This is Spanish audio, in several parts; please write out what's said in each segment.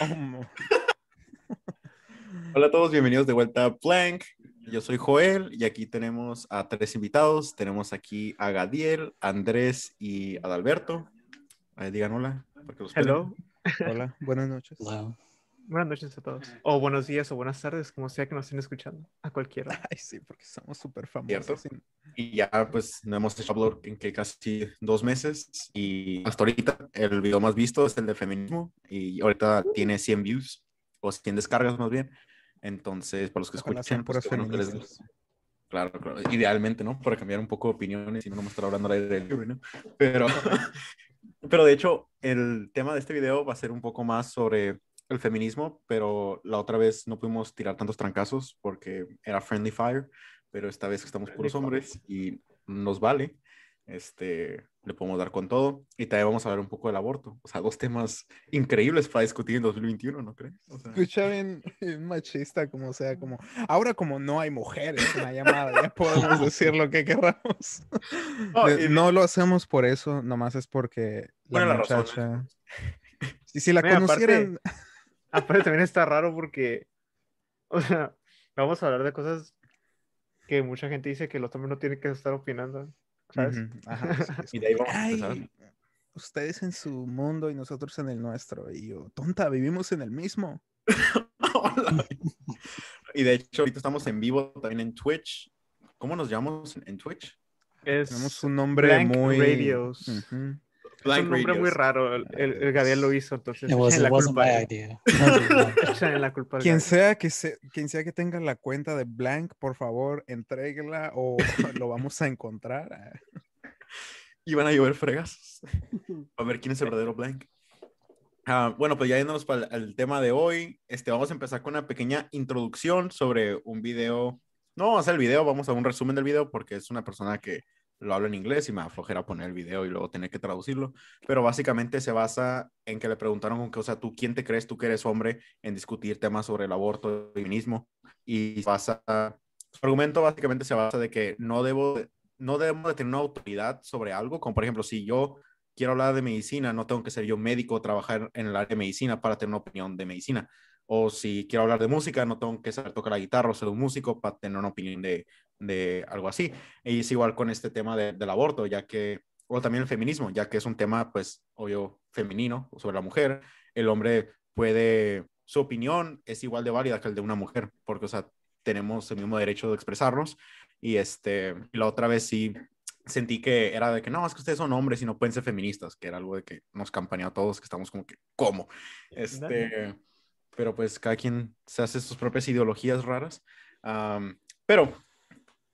Hola a todos, bienvenidos de vuelta a Blank. Yo soy Joel y aquí tenemos a tres invitados. Tenemos aquí a Gadiel, Andrés y Adalberto. Eh, digan hola. Hello. Hola, buenas noches. Buenas noches a todos. O buenos días o buenas tardes, como sea que nos estén escuchando. A cualquiera. Ay, sí, porque somos súper famosos. Y ya, pues, no hemos hecho upload en que casi dos meses. Y hasta ahorita, el video más visto es el de feminismo. Y ahorita tiene 100 views, o 100 descargas más bien. Entonces, para los que escuchan, pues, Claro, claro, idealmente, ¿no? Para cambiar un poco de opiniones y no me estar hablando al aire del ¿no? Pero, pero de hecho, el tema de este video va a ser un poco más sobre el feminismo, pero la otra vez no pudimos tirar tantos trancazos porque era friendly fire, pero esta vez estamos puros hombres y nos vale, este, le podemos dar con todo. Y también vamos a hablar un poco del aborto, o sea, dos temas increíbles para discutir en 2021, ¿no crees? Escucha bien, machista, como sea, como, ahora como no hay mujeres en la llamada, ya podemos decir lo que queramos. No, lo hacemos por eso, nomás es porque la muchacha... Si, si la conocieran... Aparte también está raro porque, o sea, vamos a hablar de cosas que mucha gente dice que los hombres no tienen que estar opinando, ¿sabes? y de ahí vamos a empezar. Ustedes en su mundo y nosotros en el nuestro. Y yo, tonta, vivimos en el mismo. y de hecho, ahorita estamos en vivo también en Twitch. ¿Cómo nos llamamos en Twitch? Tenemos un nombre muy. Radios es un nombre muy raro. El, el, Gabriel lo hizo, entonces. la culpa. la culpa quien, sea que se, quien sea que tenga la cuenta de Blank, por favor, entréguela o lo vamos a encontrar. y van a llover fregas. A ver quién es el verdadero Blank. Ah, bueno, pues ya yéndonos para el, tema de hoy, este, vamos a empezar con una pequeña introducción sobre un video. No vamos a hacer el video, vamos a un resumen del video porque es una persona que lo hablo en inglés y me aflojera poner el video y luego tener que traducirlo, pero básicamente se basa en que le preguntaron con que, o sea, tú quién te crees, tú que eres hombre, en discutir temas sobre el aborto, el feminismo, y basa, su argumento básicamente se basa de que no debo, no debemos de tener una autoridad sobre algo, como por ejemplo, si yo quiero hablar de medicina, no tengo que ser yo médico o trabajar en el área de medicina para tener una opinión de medicina. O si quiero hablar de música, no tengo que saber tocar la guitarra o ser un músico para tener una opinión de, de algo así. Y es igual con este tema del aborto, ya que, o también el feminismo, ya que es un tema, pues, obvio, femenino sobre la mujer. El hombre puede, su opinión es igual de válida que el de una mujer, porque, o sea, tenemos el mismo derecho de expresarnos. Y este, la otra vez sí sentí que era de que no, es que ustedes son hombres y no pueden ser feministas, que era algo de que nos campañó a todos, que estamos como que, ¿cómo? Este, pero pues cada quien se hace sus propias ideologías raras. pero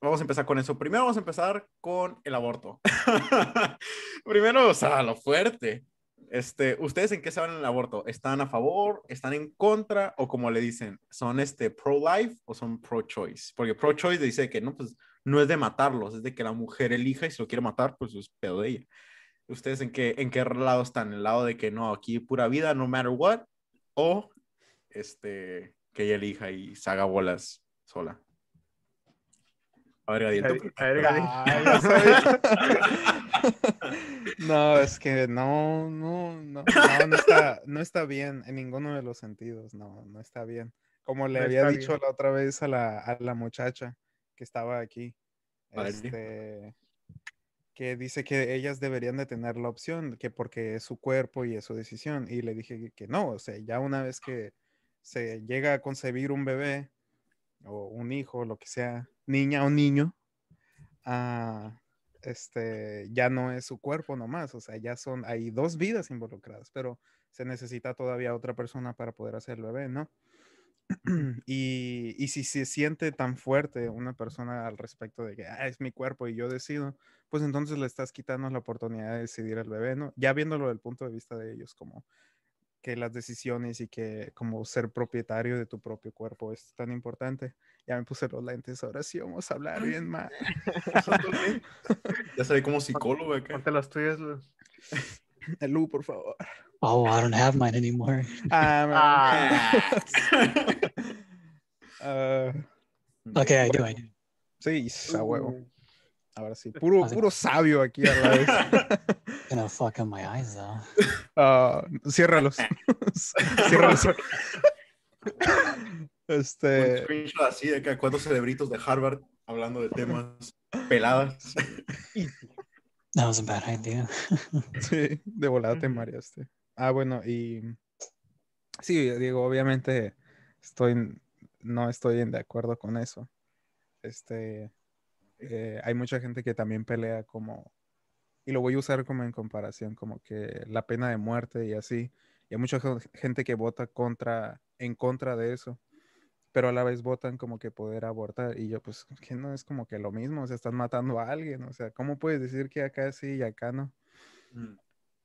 vamos a empezar con eso. Primero vamos a empezar con el aborto. Primero, o sea, lo fuerte. Este, ¿Ustedes en qué saben el aborto? ¿Están a favor? ¿Están en contra? ¿O como le dicen, son este pro-life o son pro-choice? Porque pro-choice dice que no, pues no es de matarlos, es de que la mujer elija y si lo quiere matar, pues es pedo de ella. ¿Ustedes en qué, en qué lado están? ¿El lado de que no, aquí pura vida, no matter what? ¿O este, que ella elija y se haga bolas sola? A ver, Gadiel. A ver, no, es que no, no, no, no, está, no está bien en ninguno de los sentidos, no, no está bien. Como le había dicho la otra vez a la, a la muchacha que estaba aquí, este, que dice que ellas deberían de tener la opción, que porque es su cuerpo y es su decisión, y le dije que no, o sea, ya una vez que se llega a concebir un bebé o un hijo, lo que sea, niña o niño, ah, este, ya no es su cuerpo nomás, o sea, ya son, hay dos vidas involucradas, pero se necesita todavía otra persona para poder hacer el bebé, ¿no? y, y, si se siente tan fuerte una persona al respecto de que ah, es mi cuerpo y yo decido, pues entonces le estás quitando la oportunidad de decidir el bebé, ¿no? Ya viéndolo desde el punto de vista de ellos, como que las decisiones y que como ser propietario de tu propio cuerpo es tan importante. Ya me puse los lentes, ahora sí vamos a hablar bien más. ya soy como psicólogo acá. Ponte las tuyas, El Lu, por favor. Oh, I don't have mine anymore. Ah, uh, okay, I do, I do. Sí, a huevo. Ahora sí, puro, Así- puro sabio aquí a la vez. Gonna fuck up my eyes though. Ah, ciérralos. ciérralos. Un Este, screenshot así de que cuatro cerebritos de Harvard hablando de temas peladas. That was a bad idea. sí, de volada te mareaste. Ah, bueno, y sí, digo, obviamente estoy, no estoy en de acuerdo con eso. Este, eh, hay mucha gente que también pelea como, y lo voy a usar como en comparación, como que la pena de muerte y así. Y hay mucha gen- gente que vota contra, en contra de eso, pero a la vez votan como que poder abortar. Y yo, pues, que no es como que lo mismo, o sea, están matando a alguien, o sea, ¿cómo puedes decir que acá sí y acá no? Mm,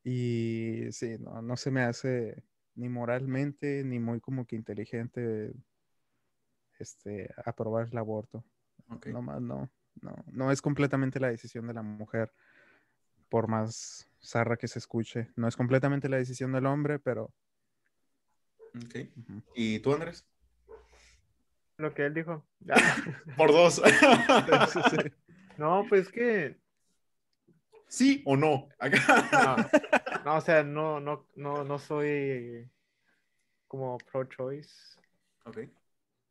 Y sí, no, no se me hace ni moralmente ni muy como que inteligente este, aprobar el aborto. No más, no, no, no es completamente la decisión de la mujer, por más zarra que se escuche. No es completamente la decisión del hombre, pero ok. ¿Y tú, Andrés? Lo que él dijo. Por dos. No, pues que. ¿Sí o no? Acá. No, no, o sea, no, no, no, no soy como pro-choice. Ok.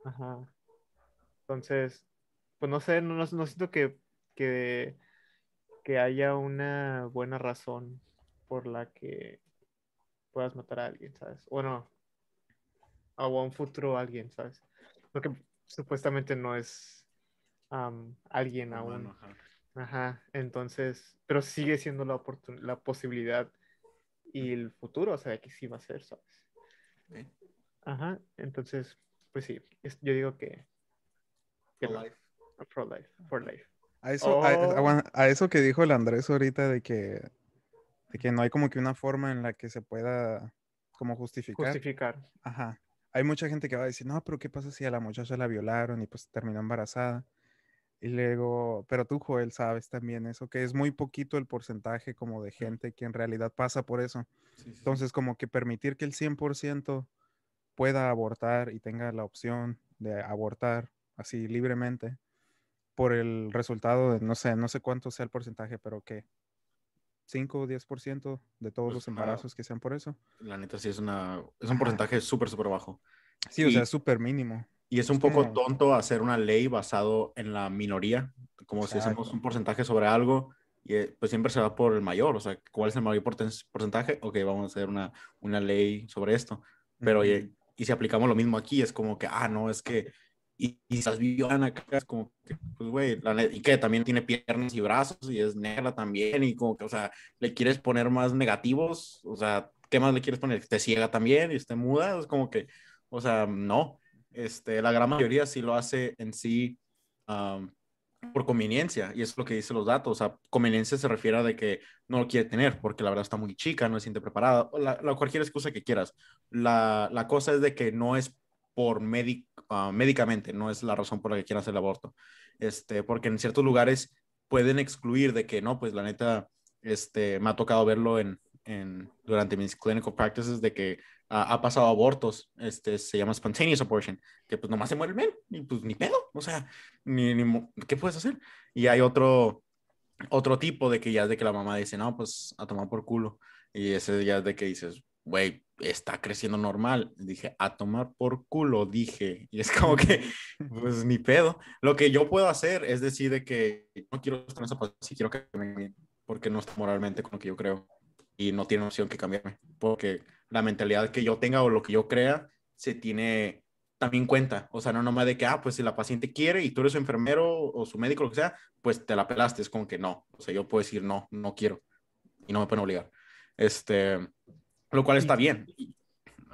Ajá. Entonces, pues no sé, no, no- no siento que, que, que haya una buena razón por la que puedas matar a alguien, ¿sabes? Bueno, o a un futuro alguien, ¿sabes? Porque supuestamente no es alguien aún. Ajá. Ajá, entonces, pero sigue siendo la la posibilidad y el futuro, o sea, que sí va a ser, ¿sabes? Ajá, entonces, pues sí, es- yo digo que, que For no, life. Pro life, for life. A eso, a, Oh. aguan- a eso que dijo el Andrés ahorita de que, de que no hay como que una forma en la que se pueda como justificar. Justificar. Ajá. Hay mucha gente que va a decir, no, pero ¿qué pasa si a la muchacha la violaron y pues terminó embarazada? Y luego, pero tú, Joel, sabes también eso, que es muy poquito el porcentaje como de gente que en realidad pasa por eso. Sí, sí, sí. Entonces, como que permitir que el 100% pueda abortar y tenga la opción de abortar así libremente por el resultado de, no sé, no sé cuánto sea el porcentaje, pero que 5 o 10% de todos Pues los una- embarazos que sean por eso. La neta sí es una es un porcentaje súper, súper bajo. Sí, o Y- sea, es súper mínimo. Y es un Es poco como- tonto hacer una ley basado en la minoría, como si hacemos Exacto. un porcentaje sobre algo y eh, pues siempre se va por el mayor, o sea, ¿cuál es el mayor porcentaje? Ok, vamos a hacer una, una ley sobre esto, pero y, y si aplicamos lo mismo aquí, es como que, ah, no, es que, y, y estás violando acá, es como que, pues, güey, y que también tiene piernas y brazos y es negra también, y como que, o sea, le quieres poner más negativos, o sea, ¿qué más le quieres poner? ¿Esté ciega también y esté muda? Es como que, o sea, no. Este, la gran mayoría sí lo hace en sí am, por conveniencia, y es lo que dicen los datos. O sea, conveniencia se refiere a de que no lo quiere tener porque la verdad está muy chica, no se siente preparada, o la, la- cualquier excusa que quieras. La, la cosa es de que no es por médic- ah, médicamente, no es la razón por la que quieran hacer el aborto. Este, porque en ciertos lugares pueden excluir de que no, pues la neta, este, me ha tocado verlo en, en, durante mis clinical practices de que ha pasado abortos, este, se llama spontaneous abortion, que pues nomás se muere el men, y pues ni pedo, o sea, ni, ni ¿qué puedes hacer? Y hay otro, otro tipo de que ya es de que la mamá dice, no, pues a tomar por culo, y ese ya es de que dices, güey, está creciendo normal, dije, a tomar por culo, dije, y es como que, pues ni pedo, lo que yo puedo hacer es decir de que no quiero estar en esa posición, quiero que me porque no está moralmente con lo que yo creo, y no tiene opción que cambiarme, porque la mentalidad que yo tenga o lo que yo crea se tiene también cuenta. O sea, no nomás de que, ah, pues si la paciente quiere y tú eres su enfermero o su médico, lo que sea, pues te la pelaste. Es como que no. O sea, yo puedo decir no, no quiero. Y no me pueden obligar. Este, lo cual está bien.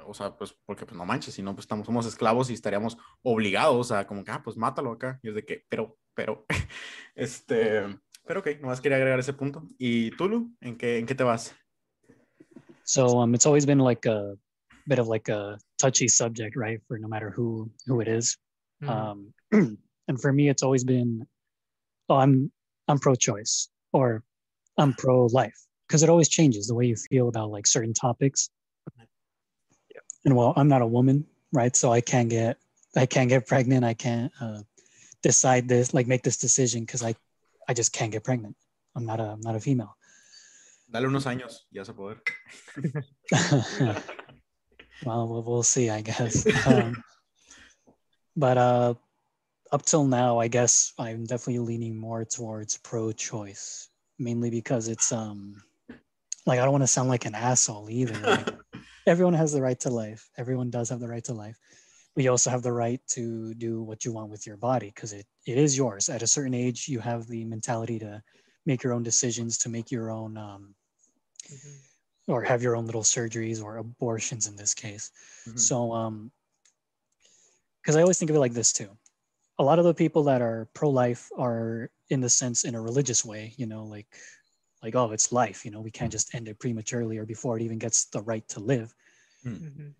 O sea, pues porque pues no manches, si no, pues estamos, somos esclavos y estaríamos obligados a como que, ah, pues mátalo acá. Y es de que, pero, pero, este, pero ok, nomás quería agregar ese punto. ¿Y Tulu? ¿En qué, en qué te vas? So um, it's always been like a bit of like a touchy subject, right? For no matter who who it is. Ujú. Um, and for me, it's always been, oh, I'm I'm pro-choice or I'm pro-life because it always changes the way you feel about like certain topics. Yeah. And well, I'm not a woman, right? So I can't get I can't get pregnant. I can't uh, decide this like make this decision because I I just can't get pregnant. I'm not a I'm not a female. Dale unos años, ya se poder. well, well, we'll see, I guess. Um, but uh, up till now, I guess I'm definitely leaning more towards pro-choice, mainly because it's um, like I don't want to sound like an asshole either. Like, everyone has the right to life. Everyone does have the right to life. But you also have the right to do what you want with your body because it, it is yours. At a certain age, you have the mentality to make your own decisions, to make your own um, Mm-hmm. or have your own little surgeries or abortions in this case. Mhm. So, um, because I always think of it like this too. A lot of the people that are pro-life are, in the sense, in a religious way. You know, like, like oh, it's life. You know, we can't just end it prematurely or before it even gets the right to live. Mhm.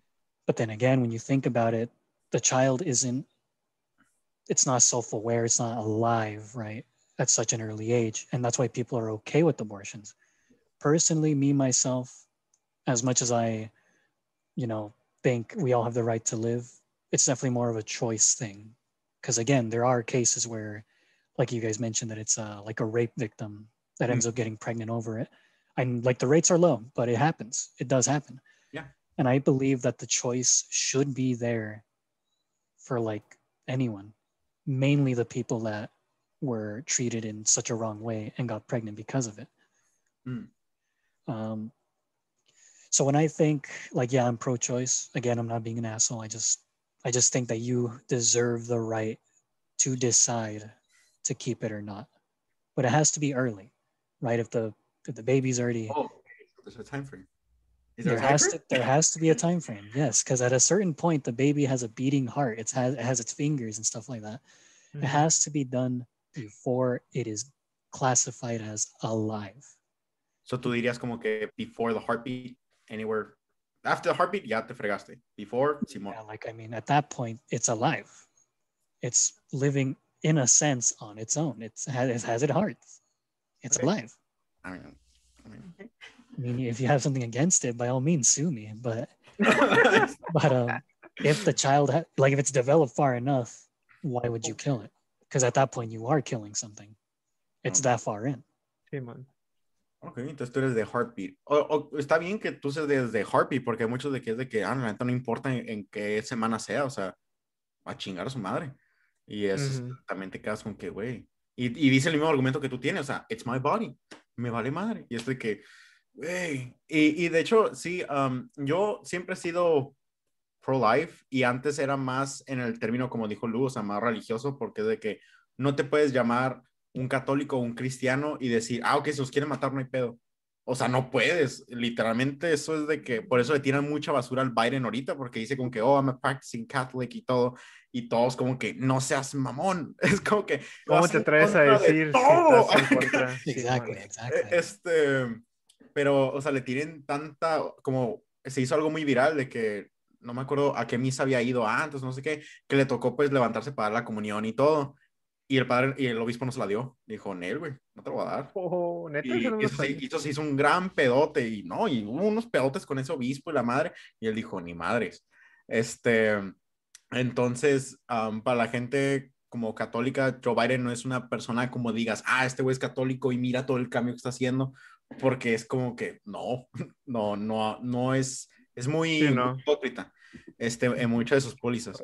But then again, when you think about it, the child isn't. It's not self-aware. It's not alive, right? At such an early age, and that's why people are okay with abortions. Personally, me myself, as much as I, you know, think we all have the right to live, it's definitely more of a choice thing. Because again, there are cases where, like you guys mentioned, that it's uh, like a rape victim that ends up getting pregnant over it. And like the rates are low, but it happens. It does happen. Yeah. And I believe that the choice should be there for like anyone, mainly the people that were treated in such a wrong way and got pregnant because of it. Mm. Um, so when I think like, yeah, I'm pro-choice. Again, I'm not being an asshole. I just, I just think that you deserve the right to decide to keep it or not. But it has to be early, right? If the if the baby's already Oh, there's a time frame. Is there, there has frame? to there has to be a time frame yes because at a certain point the baby has a beating heart it's has, it has its fingers and stuff like that Mhm. it has to be done before it is classified as alive So tú dirías como que before the heartbeat, anywhere. After the heartbeat, ya te fregaste. Before, Simón. yeah, like i mean at that point it's alive it's living in a sense on its own it's has, it has it heart it's Okay. alive I mean, I mean. i mean if you have something against it by all means sue me but but um, if the child ha- like if it's developed far enough why would you kill it because at that point you are killing something it's Okay. that far in Sí, man. Ok, entonces tú eres de heartbeat. O, o está bien que tú seas desde heartbeat, porque hay muchos de que es de que, ah, la no importa en, en qué semana sea, o sea, a chingar a su madre. Y eso Ujú. también te quedas con que, güey. Y, y dice el mismo argumento que tú tienes, o sea, it's my body, me vale madre. Y es de que, güey. Y, y de hecho, sí, um, yo siempre he sido pro-life y antes era más en el término, como dijo Lu, o sea, más religioso, porque es de que no te puedes llamar un católico o un cristiano y decir, ah, ok, si los quieren matar, no hay pedo. O sea, no puedes. Literalmente, eso es de que por eso le tiran mucha basura al Biden ahorita, porque dice como que, oh, I'm a practicing Catholic y todo. Y todos como que, no seas mamón. Es como que. ¿Cómo te atreves a contra de decir si todo. estás en exactly man. exactly Este, pero, o sea, le tienen tanta, como se hizo algo muy viral de que no me acuerdo a qué misa había ido antes, no sé qué, que le tocó pues levantarse para dar la comunión y todo. Y el padre y el obispo no se la dio. Dijo, Nel, güey, no te lo voy a dar. Oh, neta, Y eso no eso, se, eso se hizo un gran pedote y no, y hubo unos pedotes con ese obispo y la madre, y él dijo, ni madres. Este, entonces, para la gente como católica, Joe Biden no es una persona como digas, ah, este güey es católico y mira todo el cambio que está haciendo, porque es como que no, no, no, no es, es muy, Sí, no. muy hipócrita este, en muchas de sus pólizas.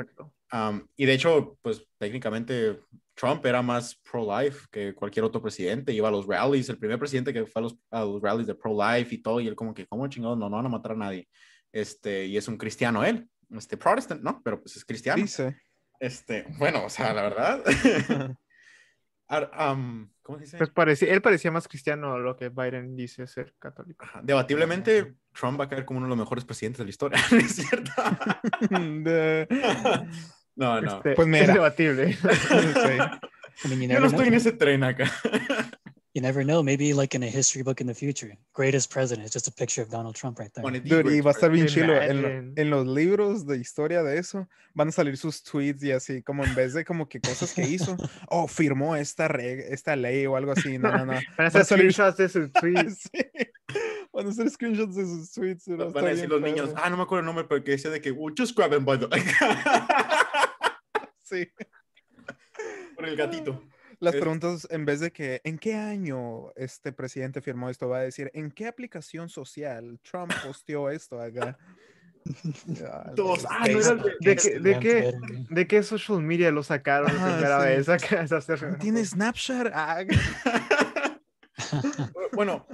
Um, y de hecho, pues técnicamente Trump era más pro-life que cualquier otro presidente. Iba a los rallies, el primer presidente que fue a los, a los rallies de pro-life y todo, y él como que, ¿cómo chingados? No, no van a matar a nadie. Este, y es un cristiano él, este, protestant, ¿no? Pero pues es cristiano. Dice. Este, bueno, o sea, la verdad. Ar- um, ¿Cómo se dice? Pues parecía, él parecía más cristiano a lo que Biden dice ser católico. Ajá, Debatiblemente, Trump va a caer como uno de los mejores presidentes de la historia, ¿no es cierto? De- no, no. Este, Pues Es mira. debatible. Sí. Mean, you Yo no estoy en ese tren acá. You never know. Maybe like in a history book in the future, greatest president is just a picture of Donald Trump right there. Dude, y va a estar bien chilo. En, en los libros de historia de eso van a salir sus tweets y así, como en vez de como que cosas que hizo, oh, firmó esta, reg- esta ley o algo así. No, no, no. Van a hacer salir- screenshots de sus tweets. Sí. Van a hacer screenshots de sus tweets. Van a decir los niños, ah, no me acuerdo el nombre, pero que decía de que, "Well, just grab him by the... Sí. Por el gatito. Las preguntas, en vez de que, ¿en qué año este presidente firmó esto? Va a decir, ¿en qué aplicación social Trump posteó esto acá? Todos, ah, no era de, de, qué, de, qué, ¿De qué social media lo sacaron la primera vez? Acá, ¿Tiene Snapchat? Ah. bueno,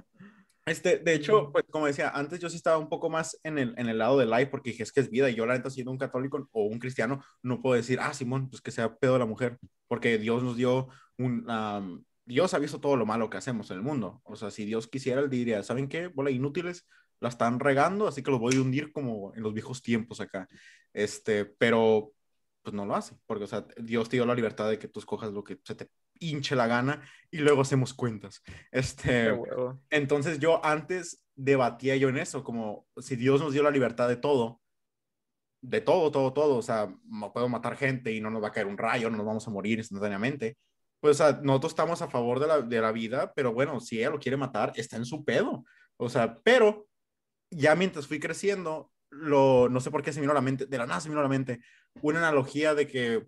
este, de hecho, pues como decía, antes yo sí estaba un poco más en el, en el lado de life porque dije, es que es vida y yo la neta siendo un católico o un cristiano no puedo decir, ah, Simón, pues que sea pedo la mujer, porque Dios nos dio un... Dios ha visto todo lo malo que hacemos en el mundo. O sea, si Dios quisiera, él diría, ¿saben qué? Bola inútiles, la están regando, así que los voy a hundir como en los viejos tiempos acá. Este, pero pues no lo hace, porque, o sea, Dios te dio la libertad de que tú escojas lo que se te hinche la gana y luego hacemos cuentas. Este, entonces yo antes debatía yo en eso, como si Dios nos dio la libertad de todo, de todo, todo, todo, o sea, puedo matar gente y no nos va a caer un rayo, no nos vamos a morir instantáneamente. Pues, o sea, nosotros estamos a favor de la, de la vida, pero bueno, si ella lo quiere matar, está en su pedo. O sea, pero ya mientras fui creciendo, lo, no sé por qué se me vino a la mente, de la nada se me vino a la mente, una analogía de que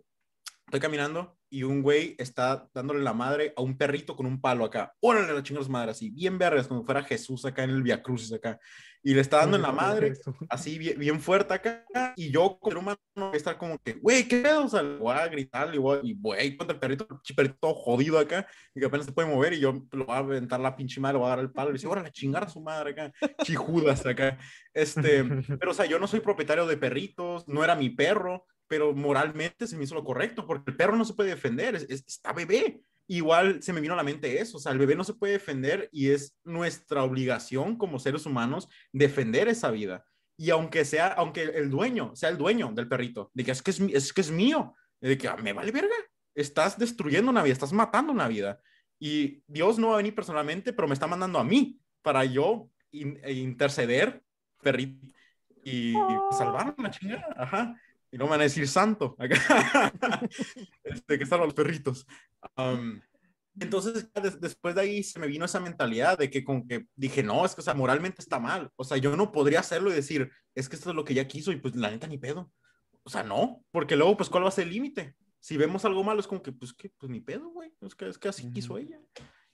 estoy caminando y un güey está dándole la madre a un perrito con un palo acá. Órale la chingados madre, así, bien vergas, como fuera Jesús acá en el Via Crucis acá. Y le está dando en la madre, así bien, bien, fuerte acá. Y yo, como humano, voy a estar como que, güey, ¿qué pedo? O sea, le voy a gritar, y voy, y güey, contra el perrito, el perrito jodido acá, y que apenas se puede mover. Y yo lo voy a aventar la pinche madre, le voy a dar el palo. Y dice, órale, a chingar a su madre acá, chijudas acá. Este, pero o sea, yo no soy propietario de perritos, no era mi perro pero moralmente se me hizo lo correcto, porque el perro no se puede defender, es, está bebé. Igual se me vino a la mente eso, o sea, el bebé no se puede defender y es nuestra obligación como seres humanos defender esa vida. Y aunque sea, aunque el dueño sea el dueño del perrito, de que es que es, es, que es mío, de que ah, me vale verga, estás destruyendo una vida, estás matando una vida. Y Dios no va a venir personalmente, pero me está mandando a mí para yo e interceder, perrito, y salvar una chingada. Ajá y no me van a decir santo, este, que están los perritos. entonces, después de ahí se me vino esa mentalidad de que con que dije, no, es que, o sea, moralmente está mal. O sea, yo no podría hacerlo y decir, es que esto es lo que ella quiso y pues la neta ni pedo. O sea, no, porque luego, pues, ¿cuál va a ser el límite? Si vemos algo malo, es como que, pues, ¿qué? Pues ni pedo, güey. Es que, es que así quiso ella.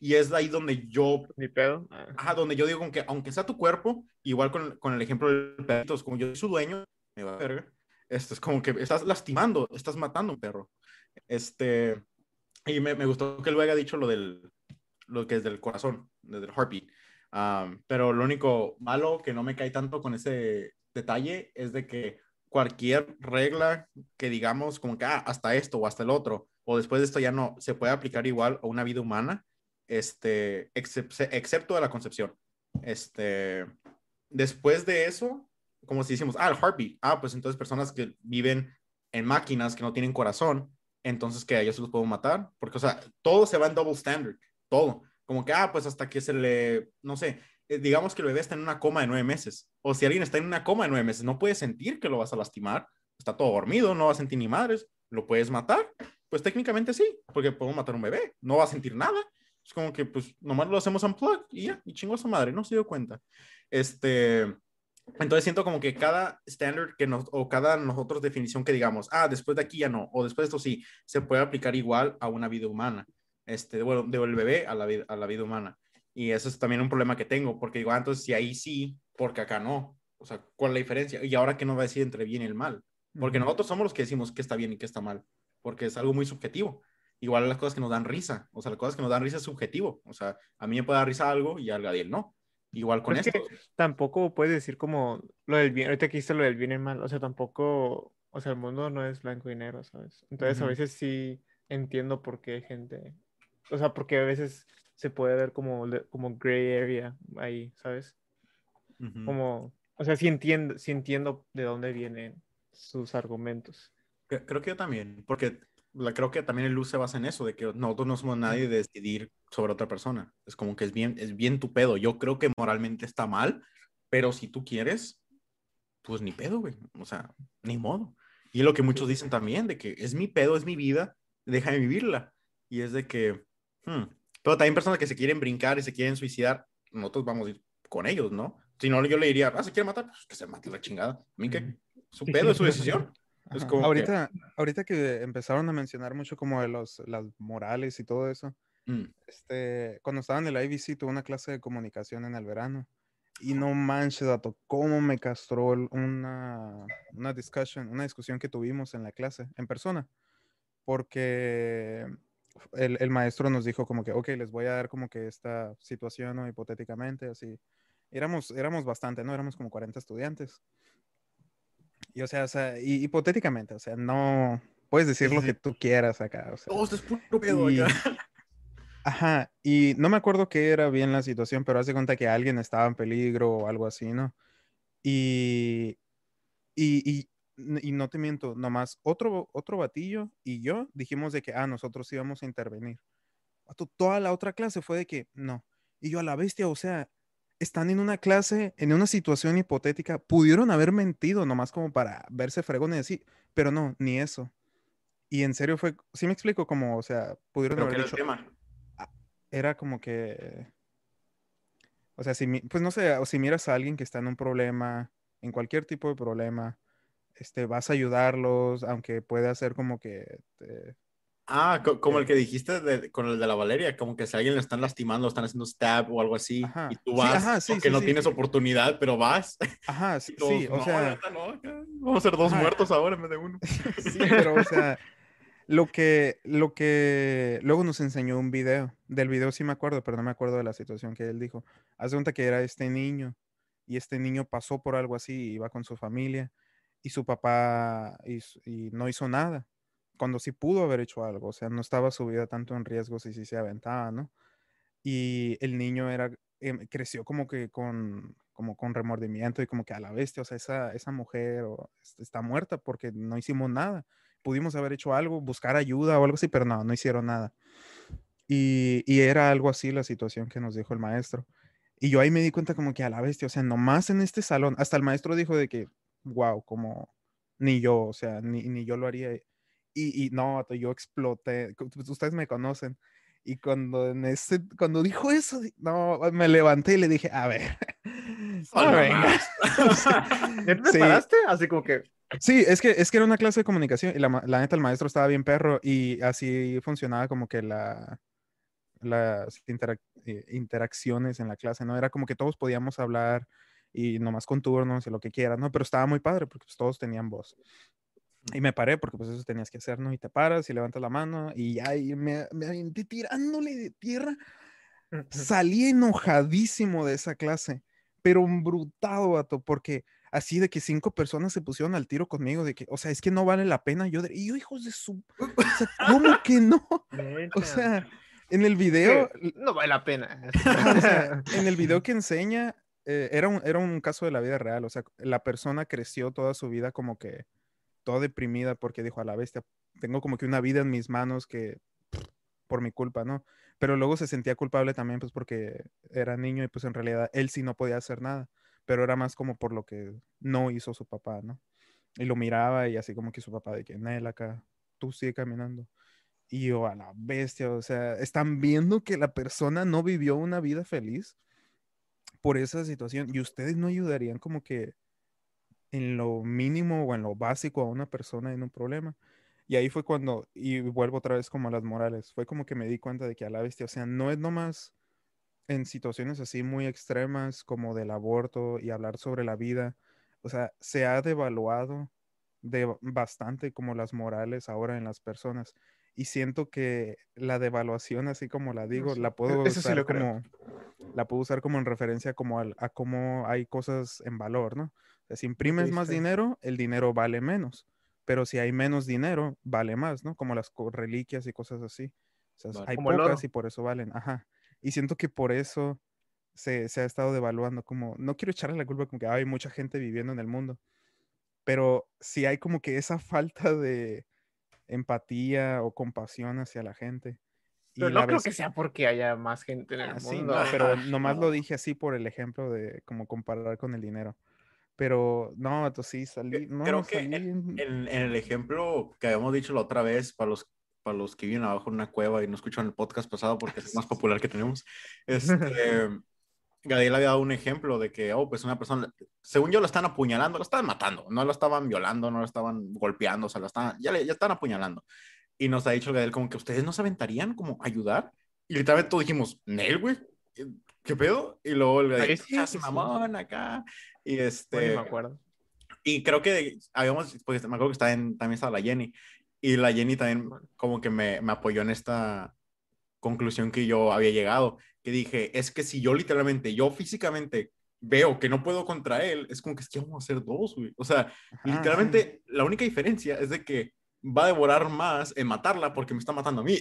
Y es ahí donde yo... Ni pedo. Ajá, donde yo digo que aunque sea tu cuerpo, igual con, con el ejemplo del perrito, como yo soy su dueño, me va a verga esto es como que estás lastimando, estás matando un perro. Este, y me, me gustó que luego haya dicho lo del, lo que es del corazón, del heartbeat. pero lo único malo que no me cae tanto con ese detalle es de que cualquier regla que digamos como que ah, hasta esto o hasta el otro, o después de esto ya no, se puede aplicar igual a una vida humana, este, excepto de la concepción. Este, después de eso, como si decimos, ah, el heartbeat, ah, pues entonces personas que viven en máquinas que no tienen corazón, entonces que a ellos los puedo matar, porque, o sea, todo se va en double standard, todo, como que, ah, pues hasta que se le, no sé, eh, digamos que el bebé está en una coma de nueve meses, o si alguien está en una coma de nueve meses, no puede sentir que lo vas a lastimar, está todo dormido, no va a sentir ni madres, lo puedes matar, pues técnicamente sí, porque podemos matar a un bebé, no va a sentir nada, es como que, pues, nomás lo hacemos unplug y ya, y chingo a su madre, no se dio cuenta. Este, entonces siento como que cada estándar que nos, o cada nosotros definición que digamos, ah, después de aquí ya no, o después de esto sí, se puede aplicar igual a una vida humana, este, bueno, del bebé a la, vida, a la vida humana. Y eso es también un problema que tengo, porque digo, ah, entonces si ahí sí, porque acá no. O sea, ¿cuál es la diferencia? Y ahora, ¿qué nos va a decir entre bien y el mal? Porque nosotros somos los que decimos qué está bien y qué está mal, porque es algo muy subjetivo. Igual las cosas que nos dan risa, o sea, las cosas que nos dan risa es subjetivo. O sea, a mí me puede dar risa algo y a Gadiel no. Igual con esto. tampoco puedes decir como lo del bien, ahorita que lo del bien y mal, o sea, tampoco, o sea, el mundo no es blanco y negro, ¿sabes? Entonces a veces sí entiendo por qué hay gente, o sea, porque a veces se puede ver como, como gray area ahí, ¿sabes? Como, o sea, sí entiendo, sí entiendo de dónde vienen sus argumentos. Creo que yo también, porque creo que también el luz se basa en eso, de que nosotros no somos nadie de decidir sobre otra persona. Es como que es bien, es bien tu pedo. Yo creo que moralmente está mal, pero si tú quieres, pues ni pedo, güey. O sea, ni modo. Y lo que muchos dicen también, de que es mi pedo, es mi vida, déjame vivirla. Y es de que, hmm. pero también personas que se quieren brincar y se quieren suicidar, nosotros vamos a ir con ellos, ¿no? Si no, yo le diría, ah, se quiere matar, pues que se mate la chingada. A mí que su pedo es su decisión. Es como que- ahorita, ahorita que empezaron a mencionar mucho como de los, las morales y todo eso, Mm. este, cuando estaba en el IBC tuve una clase de comunicación en el verano y no manches, dato, cómo me castró una, una discussion, una discusión que tuvimos en la clase, en persona, porque el, el maestro nos dijo como que, ok, les voy a dar como que esta situación, ¿no? hipotéticamente, así. Éramos, éramos bastante, ¿no? Éramos como 40 estudiantes. Y o sea, o sea, y- hipotéticamente, o sea, no puedes decir lo sí. que tú quieras acá. O sea, Oh, esto es puro pedo y- acá. Ajá, y no me acuerdo qué era bien la situación, pero hace cuenta que alguien estaba en peligro o algo así, ¿no? Y, y, y, y no te miento, nomás otro, otro batillo y yo dijimos de que, ah, nosotros íbamos a intervenir. Toda la otra clase fue de que, no. Y yo a la bestia, o sea, están en una clase, en una situación hipotética, pudieron haber mentido nomás como para verse fregones y así, pero no, ni eso. Y en serio fue, sí me explico, como, o sea, pudieron Pero ¿qué haber era el dicho, tema? era como que, o sea, si, pues no sé, o si miras a alguien que está en un problema, en cualquier tipo de problema, este, vas a ayudarlos, aunque pueda ser como que, te- Ah, co- como el Eh. que dijiste de- con el de la Valeria, como que si a alguien le están lastimando, están haciendo stab o algo así, Ajá. y tú Sí, vas, ajá, sí, sí, no tienes oportunidad, pero vas. ajá, sí, todos, sí, o no, sea, no, vamos a ser dos Ajá. muertos ahora en vez de uno. sí, pero, o sea, lo que, lo que luego nos enseñó un video, del video sí me acuerdo, pero no me acuerdo de la situación que él dijo. Haz de cuenta que era este niño, y este niño pasó por algo así, iba con su familia, y su papá y no hizo nada, cuando sí pudo haber hecho algo, o sea, no estaba su vida tanto en riesgo si sí se aventaba, ¿no? Y el niño era, em, creció como que con, como con remordimiento y como que a la bestia, o sea, esa, esa mujer o, es- está muerta porque no hicimos nada. Pudimos haber hecho algo, buscar ayuda o algo así, pero no, no hicieron nada. Y, y era algo así la situación que nos dijo el maestro. Y yo ahí me di cuenta como que a la bestia, o sea, nomás en este salón, hasta el maestro dijo de que, wow, como ni yo, o sea, ni, ni yo lo haría. Y, y no, yo exploté, pues, ustedes me conocen. Y cuando, en ese, cuando dijo eso, no, me levanté y le dije, a ver, no. ¿Ya te Sí. paraste? Así como que. Sí, es que, es que era una clase de comunicación y la, la neta el maestro estaba bien perro y así funcionaba como que la, las interac- eh, interacciones en la clase, ¿no? Era como que todos podíamos hablar y nomás con turnos y lo que quieras, ¿no? Pero estaba muy padre porque pues, todos tenían voz. Y me paré porque pues eso tenías que hacer, ¿no? Y te paras y levantas la mano y ya y me, me aventé tirándole de tierra. Salí enojadísimo de esa clase, pero brutado, vato, porque así de que cinco personas se pusieron al tiro conmigo, de que, o sea, es que no vale la pena. Yo, de- yo, hijos de su, o sea, ¿cómo que no? O sea, en el video, no vale la pena. O sea, en el video que enseña, eh, era, un, era un caso de la vida real. O sea, la persona creció toda su vida como que toda deprimida porque dijo a la bestia, tengo como que una vida en mis manos que por mi culpa, ¿no? Pero luego se sentía culpable también, pues porque era niño y pues en realidad él sí no podía hacer nada, pero era más como por lo que no hizo su papá, ¿no? Y lo miraba y así como que su papá de que, Nel, acá, tú sigue caminando. Y yo a la bestia, o sea, están viendo que la persona no vivió una vida feliz por esa situación y ustedes no ayudarían como que en lo mínimo o en lo básico a una persona en un problema. Y ahí fue cuando, y vuelvo otra vez como a las morales, fue como que me di cuenta de que a la bestia, o sea, no es nomás en situaciones así muy extremas como del aborto y hablar sobre la vida, o sea, se ha devaluado de bastante como las morales ahora en las personas. Y siento que la devaluación, así como la digo, sí. la puedo Eso sí usar lo creo. como, la puedo usar como en referencia como al- a cómo hay cosas en valor, ¿no? Sea, si imprimes más dinero, el dinero vale menos. Pero si hay menos dinero, vale más, ¿no? Como las reliquias y cosas así. O sea, Vale. hay Como pocas y por eso valen. Ajá. Y siento que por eso se, se ha estado devaluando. Como, no quiero echarle la culpa como que hay mucha gente viviendo en el mundo. Pero si hay como que esa falta de empatía o compasión hacia la gente. Pero no creo vez- que sea porque haya más gente en el Ah, sí, mundo. no, pero nomás no. lo dije así por el ejemplo de como comparar con el dinero. Pero no, vato, sí, salí, no, Creo que salí en- En, en el ejemplo que habíamos dicho la otra vez, para los, para los que viven abajo en una cueva y no escuchan el podcast pasado porque es el más popular que tenemos, este, Gadiel había dado un ejemplo de que, oh, pues una persona, según yo, lo están apuñalando, lo estaban matando, no lo estaban violando, no lo estaban golpeando, o sea, lo estaban, ya, le, ya están apuñalando. Y nos ha dicho Gadiel como que ustedes no se aventarían como ayudar. Y literalmente todos dijimos, Nel, güey, ¿qué pedo? Y luego el Gadiel, "Ah, sí. mamón acá. Y este, Bueno, me acuerdo. y creo que habíamos, pues me acuerdo que estaba en, también estaba la Jenny. Y la Jenny también como que me, me apoyó en esta conclusión que yo había llegado. Que dije, es que si yo literalmente, yo físicamente veo que no puedo contra él, es como que es que vamos a hacer dos, güey. O sea, Ajá, literalmente la única diferencia es de que va a devorar más en matarla porque me está matando a mí.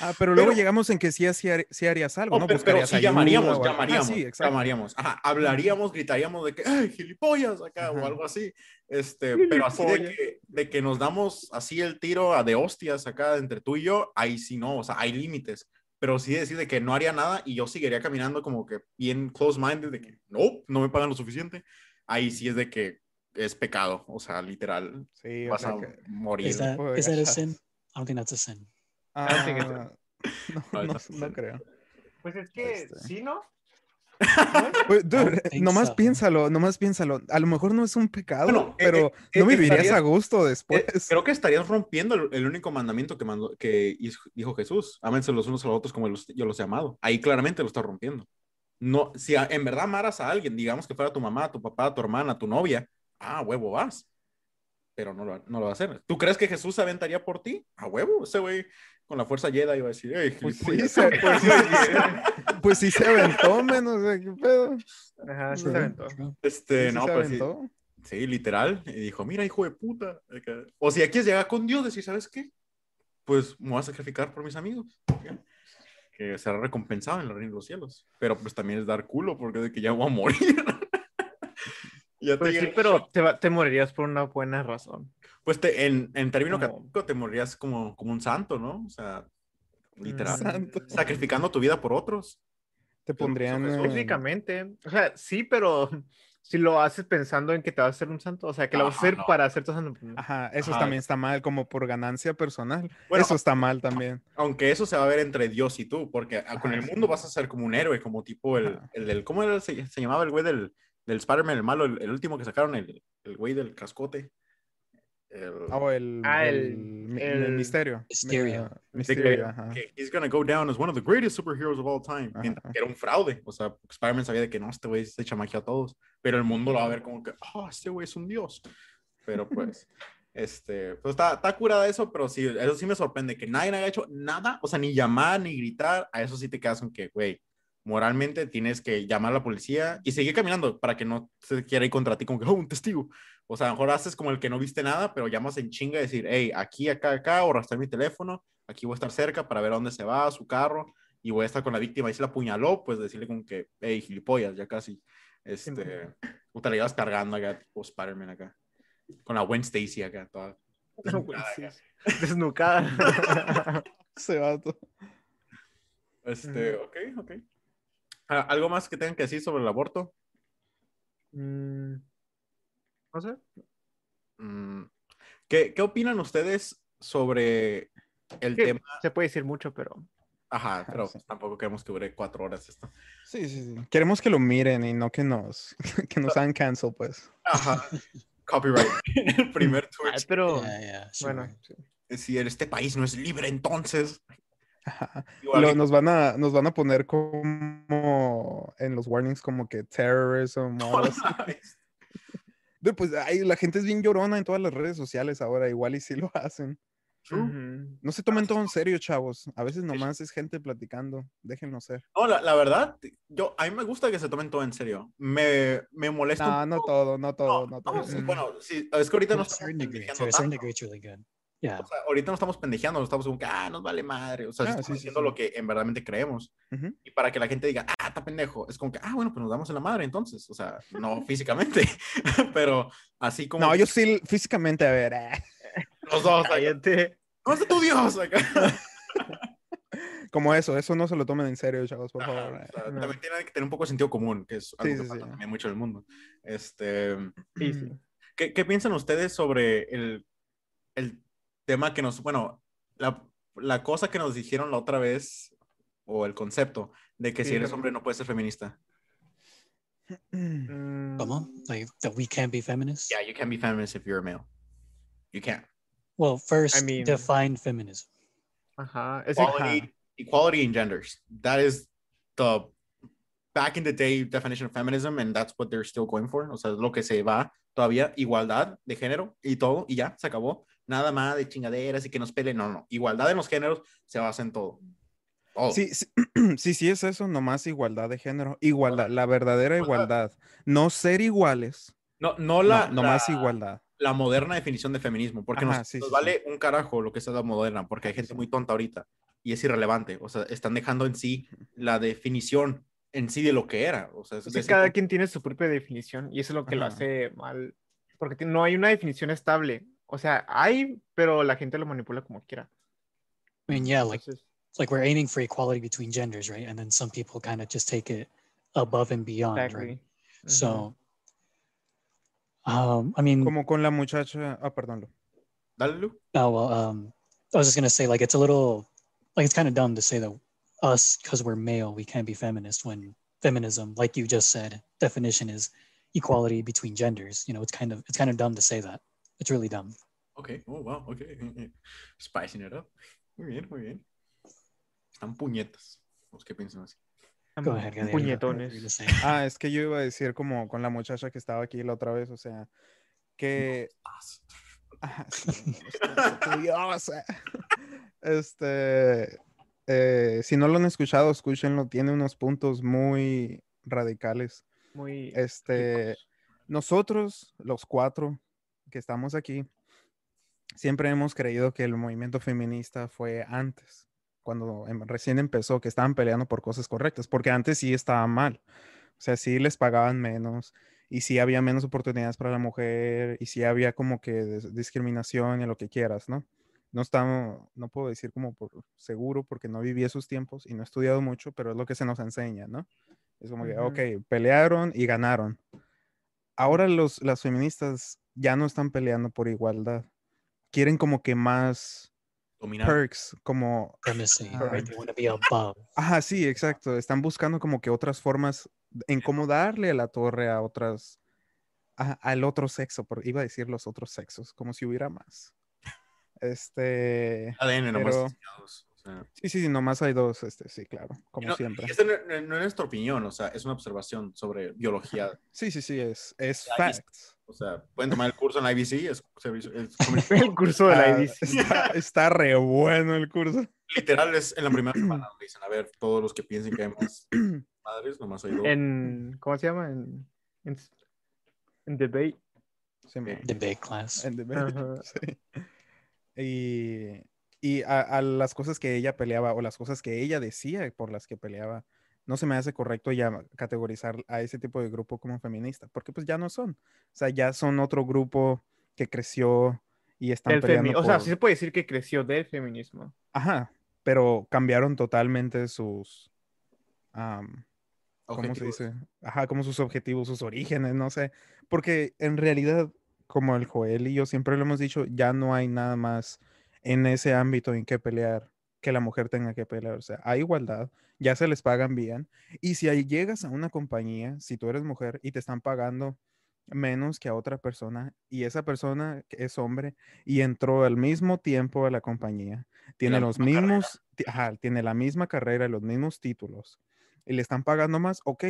Ah, pero luego Pero- llegamos en que sí, sí har- sí harías algo, Oh, ¿no? pero, pero Buscarías sí llamaríamos, o algo. llamaríamos, Ah, sí, exacto. llamaríamos. Ajá, hablaríamos, gritaríamos de que, ¡ay, gilipollas! acá o Ajá. algo así. Este, pero así de que, de que nos damos así el tiro a de hostias acá entre tú y yo, ahí sí no, o sea, hay límites. Pero sí decir de que no haría nada y yo seguiría caminando como que bien close-minded de que no, no me pagan lo suficiente. Ahí sí es de que es pecado, o sea, literal, Sí, o vas sea a que- morir. Is that is that a sin? I don't think that's a sin. Ah, no, No, no, no creo. Pues es que Este. sí, ¿no? Pues, dude, nomás so. piénsalo, nomás piénsalo. A lo mejor no es un pecado, Bueno, eh, pero eh, no eh, vivirías estarías- a gusto después. Eh, creo que estarías rompiendo el, el único mandamiento que, mandó, que dijo Jesús. Ámense los unos a los otros como los- yo los he amado. Ahí claramente lo está rompiendo. No, si a- en verdad amaras a alguien, digamos que fuera tu mamá, tu papá, tu hermana, tu novia, ah, huevo, vas. Pero no lo, no lo va a hacer. ¿Tú crees que Jesús se aventaría por ti? A huevo, ese güey con la fuerza Jedi iba a decir, hey, Pues sí, gilipollas". se, pues, sí, pues sí se aventó, menos de qué pedo. Ajá, sí se aventó. Este, Sí, sí no, se pues sí, aventó. sí, literal. Y dijo, mira, hijo de puta. O si aquí es llegar con Dios, decir, ¿sabes qué? Pues me voy a sacrificar por mis amigos. Ya. Que será recompensado en el reino de los cielos. Pero pues también es dar culo, porque de que ya voy a morir. ya te Pues sí, pero te, va- te morirías por una buena razón. Pues te- en, en términos Como- católicos te morirías como, como un santo, ¿no? O sea, literal. Mm, Santo. Sacrificando tu vida por otros. Te pondrían. Jesús, eh, Físicamente. O sea, sí, pero si lo haces pensando en que te vas a hacer un santo, o sea, que lo vas a Ajá, hacer no. para hacerte santo. pues. Ajá, eso Ajá. también está mal, como por ganancia personal. Bueno, eso está mal también. Aunque eso se va a ver entre Dios y tú, porque ah, con Ajá, el sí. mundo vas a ser como un héroe, como tipo el, Ajá. el del, ¿cómo era? Se, se llamaba el güey del, del Spider-Man, el malo, el, el último que sacaron, el, el güey del cascote. El, Oh, el, Ah, el- el, mi- el el- misterio. Mysterio. Ah, Mysterio, ajá. que he's gonna go down as one of the greatest superheroes of all time. Ajá. Mientras que era un fraude. O sea, Spider-Man sabía de que no, este güey se echa magia a todos. Pero el mundo lo va a ver como que, oh, este güey es un dios. Pero pues, este, pues está, está curada eso, pero sí, eso sí me sorprende que nadie haya hecho nada, o sea, ni llamar, ni gritar. A eso sí te quedas con que, güey, moralmente tienes que llamar a la policía y seguir caminando para que no se quiera ir contra ti como que, oh, un testigo. O sea, a lo mejor haces como el que no viste nada, pero llamas en chinga y decir, hey, aquí, acá, acá, o rastrear mi teléfono, aquí voy a estar cerca para ver a dónde se va, su carro, y voy a estar con la víctima. Y si la apuñaló, pues decirle como que, hey, gilipollas, ya casi. Este, o te la llevas cargando acá, tipo Spider-Man acá. Con la Gwen Stacy acá, toda. Desnucada acá. Desnucada. Ese vato. Este, ok, ok. Ah, ¿Algo más que tengan que decir sobre el aborto? Mm, no sé. Mm, ¿Qué, ¿Qué opinan ustedes sobre el tema? Se puede decir mucho, pero. Ajá, pero sí. tampoco queremos que dure cuatro horas esto. Sí, sí, sí. Queremos que lo miren y no que nos, que nos hagan cancel, pues. Ajá. Copyright. el primer Ay, tweet. pero. Yeah, yeah, sure. Bueno, sí. Si este país no es libre, entonces. Ajá. Lo- nos, van a, nos van a poner como en los warnings como que terrorism o algo así. Dude, Pues ay, la gente es bien llorona en todas las redes sociales ahora, igual y sí lo hacen. True. Ujú. No se tomen todo en serio, chavos. A veces nomás es gente platicando. Déjenlo ser. No, la, la verdad, yo, a mí me gusta que se tomen todo en serio. Me, me molesta. No, un no poco- todo, no todo, no, no, todo. sí, Mm. bueno, sí, es que ahorita no a estamos Yeah. O sea, ahorita no estamos pendejeando, no estamos como que, ah, nos vale madre. O sea, Ah, estamos sí, haciendo sí. lo que en verdaderamente creemos. Ujú. Y para que la gente diga, ah, está pendejo, es como que, ah, bueno, pues nos damos en la madre entonces. O sea, no físicamente, pero así como No, yo sí físicamente, a ver. eh, los dos. Cállate. ¿Dónde está tu Dios? Acá. Como eso, eso no se lo tomen en serio, chavos, por Ajá, favor. o sea, No. también tiene que tener un poco de sentido común, que es algo que pasa también mucho en el mundo. Este, Sí, sí. ¿qué, qué piensan ustedes sobre el, el tema que nos, bueno, la, la cosa que nos dijeron la otra vez, o el concepto de que si Sí, eres sí. hombre no puedes ser feminista? On, like that we can't be feminists. Yeah, you can be feminist if you're a male. You can't. Well, first mean- define feminism. Ajá. Es que- Equality, equality in genders. That is the back in the day definition of feminism, and that's what they're still going for. O sea, es lo que se va todavía, igualdad de género y todo, y ya, se acabó. Nada más de chingaderas y que nos peleen. No, no. Igualdad en los géneros se basa en todo. Sí, sí, sí, sí es eso, nomás igualdad de género. Igualdad, la verdadera igualdad. No ser iguales, No, no la, no, nomás la- igualdad. la moderna definición de feminismo, porque Ajá, nos, sí, nos sí, vale un carajo lo que es la moderna, porque hay gente muy tonta ahorita y es irrelevante. O sea, están dejando en sí la definición en sí de lo que era. O sea, es decir, cada quien tiene su propia definición y eso es lo que lo Ajá. hace mal. Porque no hay una definición estable. O sea, hay, pero la gente lo manipula como quiera. I mean, yeah, like Entonces, like we're aiming for equality between genders, right? And then some people kind of just take it above and beyond, exactly. right? Ujú. So, um, I mean, Como con la muchacha, ah, perdón. Lu. Dale, Lu. Oh well, um, I was just gonna say like it's a little like it's kind of dumb to say that us because we're male we can't be feminist when feminism, like you just said, definition is equality between genders. You know, it's kind of it's kind of dumb to say that. It's really dumb. Ok, oh, wow, ok. Spicing it up. Muy bien, muy bien. Están puñetas. Los que piensan así. Puñetones. Ah, es que yo iba a decir como con la muchacha que estaba aquí la otra vez, o sea, que... Ajá, sí, curiosa. Este, eh, si no lo han escuchado, escúchenlo, tiene unos puntos muy radicales. Muy. Este, nosotros, los cuatro que estamos aquí, siempre hemos creído que el movimiento feminista fue antes, cuando em- recién empezó, que estaban peleando por cosas correctas, porque antes sí estaba mal. O sea, sí les pagaban menos y sí había menos oportunidades para la mujer y sí había como que discriminación y lo que quieras, ¿no? No estamos, no puedo decir como por seguro porque no viví esos tiempos y no he estudiado mucho, pero es lo que se nos enseña, ¿no? Es como que, ok, pelearon y ganaron. Ahora los, las feministas ya no están peleando por igualdad. Quieren como que más Dominar. perks, como, Supremacy, Ah. right? They want to be above. ajá, sí, exacto. Están buscando como que otras formas en cómo darle a la torre a otras, a- al otro sexo, por, iba a decir los otros sexos, como si hubiera más. Este, ADN nomás. pero- sí, sí, nomás hay dos, este, sí, claro, como no, siempre. esta no, es nuestra opinión, o sea, es una observación sobre biología. Sí, sí, sí, es, es facts. O sea, pueden tomar el curso en la IBC, es, servicio- es El curso de la Ah, IBC. está, está re bueno el curso. literal, es en la primera semana donde dicen, a ver, todos los que piensen que hay más madres, nomás hay dos. En. ¿Cómo se llama? En. En, en debate. Sí. Debate class. En debate, Ajá. sí. Y, y a, a las cosas que ella peleaba o las cosas que ella decía por las que peleaba, no se me hace correcto ya categorizar a ese tipo de grupo como feminista, porque pues ya no son. O sea, ya son otro grupo que creció y están peleando O sea, sí se puede decir que creció del feminismo. Ajá, pero cambiaron totalmente sus... am, ¿cómo se dice? Ajá, como sus objetivos, sus orígenes, no sé. Porque en realidad, como el Joel y yo siempre lo hemos dicho, ya no hay nada más en ese ámbito en que pelear que la mujer tenga que pelear. O sea, hay igualdad, ya se les pagan bien. Y si ahí llegas a una compañía, si tú eres mujer y te están pagando menos que a otra persona y esa persona es hombre y entró al mismo tiempo a la compañía, tiene la los mismos, ajá, tiene la misma carrera, los mismos títulos y le están pagando más, ok,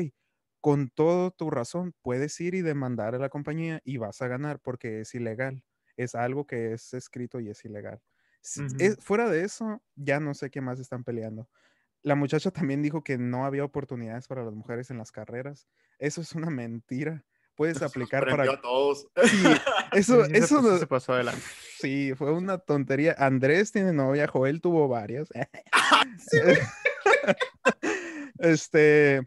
con toda tu razón puedes ir y demandar a la compañía y vas a ganar porque es ilegal. Es algo que es escrito y es ilegal. Es- fuera de eso, ya no sé qué más están peleando. La muchacha también dijo que no había oportunidades para las mujeres en las carreras. Eso es una mentira. Puedes Eso aplicar para... a todos. Sí, eso, Sí, eso no- se pasó adelante. Sí, fue una tontería. Andrés tiene novia, Joel tuvo varias. este,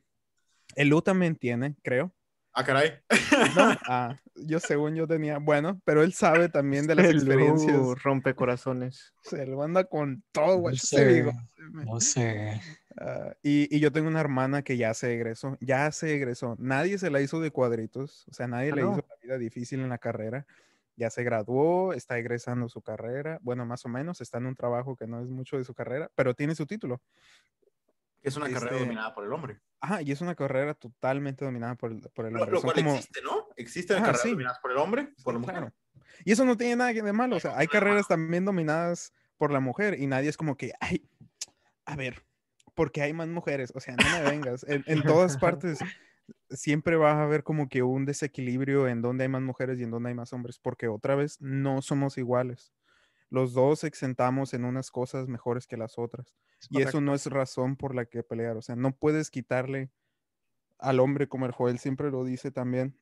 el Lu también tiene, creo. Ah, caray. ¿no? Ah, yo según yo tenía, bueno, pero él sabe también de las El experiencias. Rompe corazones. Se lo anda con todo, güey. No, me- No, sir. Ah, y, y yo tengo una hermana que ya se egresó, ya se egresó. Nadie se la hizo de cuadritos, o sea, nadie Ah, le no. hizo la vida difícil en la carrera. Ya se graduó, está egresando su carrera, bueno, más o menos, está en un trabajo que no es mucho de su carrera, pero tiene su título. Es una carrera Este- dominada por el hombre. Ajá, y es una carrera totalmente dominada por el, por el Lo, hombre. lo Son cual como- existe, ¿no? Existe Ajá, carreras sí. dominadas por el hombre, por la mujer. Claro. Y eso no tiene nada de malo. O sea, hay carreras también dominadas por la mujer y nadie es como que, ay, a ver, porque hay más mujeres. O sea, no me vengas. En, en todas partes siempre va a haber como que un desequilibrio en donde hay más mujeres y en donde hay más hombres, porque otra vez no somos iguales. Los dos exentamos en unas cosas mejores que las otras. Y eso no es razón por la que pelear. O sea, no puedes quitarle al hombre, como el Joel siempre lo dice también,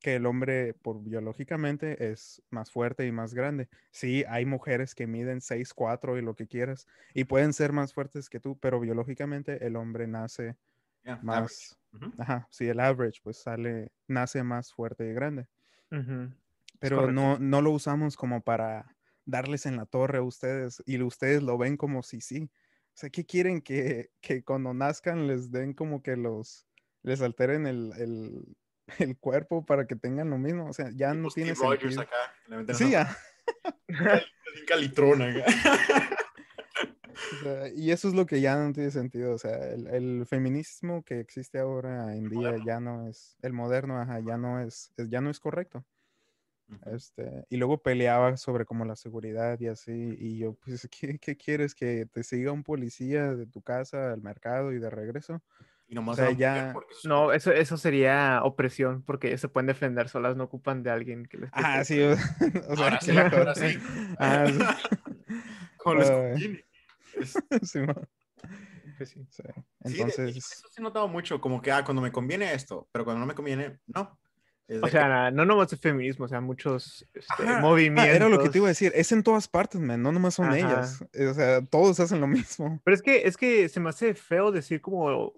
que el hombre por biológicamente es más fuerte y más grande. Sí, hay mujeres que miden 6, 4 y lo que quieras y pueden ser más fuertes que tú, pero biológicamente el hombre nace Yeah, más, ajá, sí, el average pues sale, nace más fuerte y grande. Pero no, no lo usamos como para darles en la torre a ustedes y ustedes lo ven como si sí. O sea, ¿qué quieren que, que cuando nazcan les den como que los, les alteren el, el, el cuerpo para que tengan lo mismo? O sea, ya no tiene Rogers sentido. acá, Sí, ya. un calitrón acá. O sea, y eso es lo que ya no tiene sentido. O sea, el, el feminismo que existe ahora en día moderno. ya no es, el moderno, ajá, ya no es, es- ya no es correcto. Este, y luego peleaba sobre como la seguridad y así, y yo, pues, ¿qué, qué quieres? ¿Que te siga un policía de tu casa al mercado y de regreso? Y nomás sea, a la mujer, ya- No, eso, eso sería opresión, porque ellos se pueden defender solas, no ocupan de alguien que les... Ah, sí, o, o sea, Ahora sí, ahora sí. ah, Como les Ay. conviene. Es- sí, sí, Pues sí. sí. sí, de- Entonces, eso sí he notado mucho, como que, ah, cuando me conviene esto, pero cuando no me conviene, no. O sea, que- no nomás el feminismo, o sea, muchos este, Ajá. Movimientos. ah, era lo que te iba a decir, es en todas partes, man, no nomás son Ajá. ellas. eh, O sea, todos hacen lo mismo. Pero es que, es que se me hace feo decir como...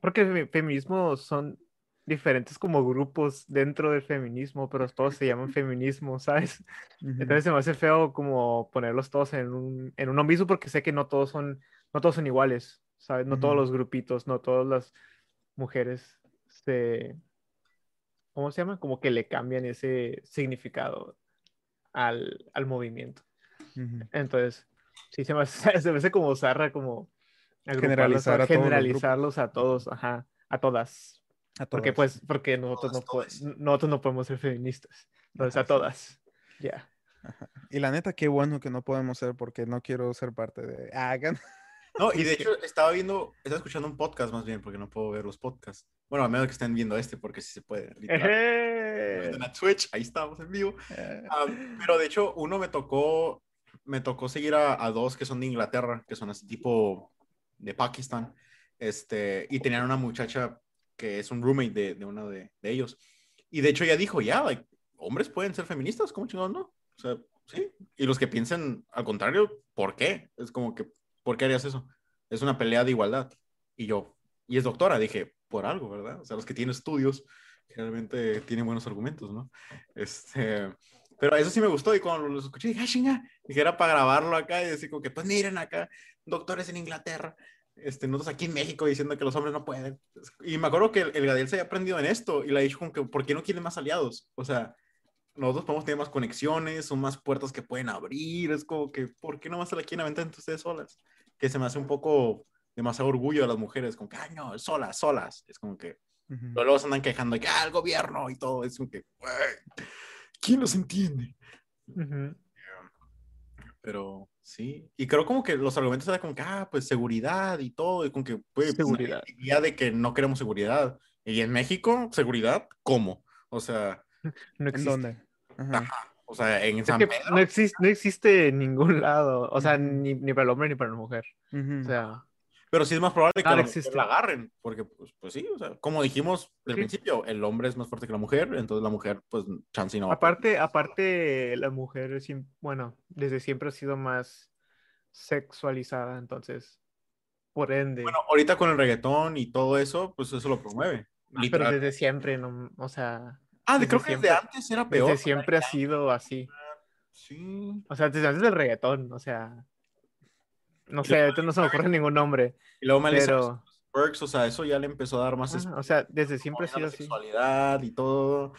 Porque el fe- feminismo son diferentes como grupos dentro del feminismo, pero todos se llaman feminismo, ¿sabes? Entonces se me hace feo como ponerlos todos en un, en uno mismo porque sé que no todos son, no todos son iguales, ¿sabes? No todos los grupitos, no todas las mujeres se, ¿cómo se llama? Como que le cambian ese significado al, al movimiento. Entonces, sí, se me hace, se me hace como zarra, como Generalizar a generalizarlos a todos, ajá, a todas. A Porque todas. pues, porque nosotros no, Todas, todas. nosotros no podemos ser feministas. Entonces, Ajá, a todas. Ya. Y la neta, qué bueno que no podemos ser porque no quiero ser parte de... Ah, Hagan. No, y de hecho estaba viendo, estaba escuchando un podcast más bien, porque no puedo ver los podcasts. Bueno, a menos que estén viendo este, porque sí se puede. literal. Ejé. Meten a Twitch, ahí estamos en vivo. Eh, Ah, pero de hecho, uno me tocó, me tocó seguir a, a dos que son de Inglaterra, que son así tipo de Pakistán, este, y tenían una muchacha que es un roommate de, de uno de, de ellos. Y de hecho ella dijo, ya, like, hombres pueden ser feministas, ¿cómo chingados no? O sea, sí. Y los que piensan al contrario, ¿por qué? Es como que, ¿por qué harías eso? Es una pelea de igualdad. Y yo, y es doctora, dije, por algo, ¿verdad? O sea, los que tienen estudios generalmente tienen buenos argumentos, ¿no? Este, pero eso sí me gustó y cuando los escuché dije, ¡ay, chinga! Dije, era para grabarlo acá y decir como que, pues miren acá, doctores en Inglaterra, este, nosotros aquí en México diciendo que los hombres no pueden. Y me acuerdo que el, el Gadiel se había aprendido en esto y le ha dicho como que, ¿por qué no quieren más aliados? O sea, nosotros podemos tener más conexiones, son más puertas que pueden abrir, es como que, ¿por qué no más se la quieren aventar entre ustedes solas? Que se me hace un poco demasiado orgullo de las mujeres, como que, ay, no, solas, solas. Es como que, pero luego se andan quejando de que, ah, el gobierno y todo, es como que, "Güey, ¿quién los entiende? Ujú. Pero sí, y creo como que los argumentos eran como que, ah, pues seguridad y todo, y como que, pues, Seguridad. idea de que no queremos seguridad. Y en México, seguridad, ¿cómo? O sea, No ¿En existe. dónde? Ajá. o sea, en Es San que Pedro, no existe, no existe en ningún lado, o sea, ni, ni para el hombre ni para la mujer. O sea, pero sí es más probable que Nada la mujer la agarren, porque, pues, pues sí, o sea, como dijimos al Sí. principio, el hombre es más fuerte que la mujer, entonces la mujer, pues, chance no. aparte, aparte, la mujer, bueno, desde siempre ha sido más sexualizada, entonces, por ende. Bueno, ahorita con el reggaetón y todo eso, pues eso lo promueve. Ah, pero desde siempre, no, o sea, ah, de, desde creo que siempre- desde antes era peor. desde siempre ha sido así. Sí. O sea, desde antes del reggaetón, o sea, no sé, ahorita no se me ocurre ningún nombre, Y luego Miley pero, Perks, o sea, eso ya le empezó a dar más ajá, o sea, desde siempre ha sido la así. sexualidad y todo.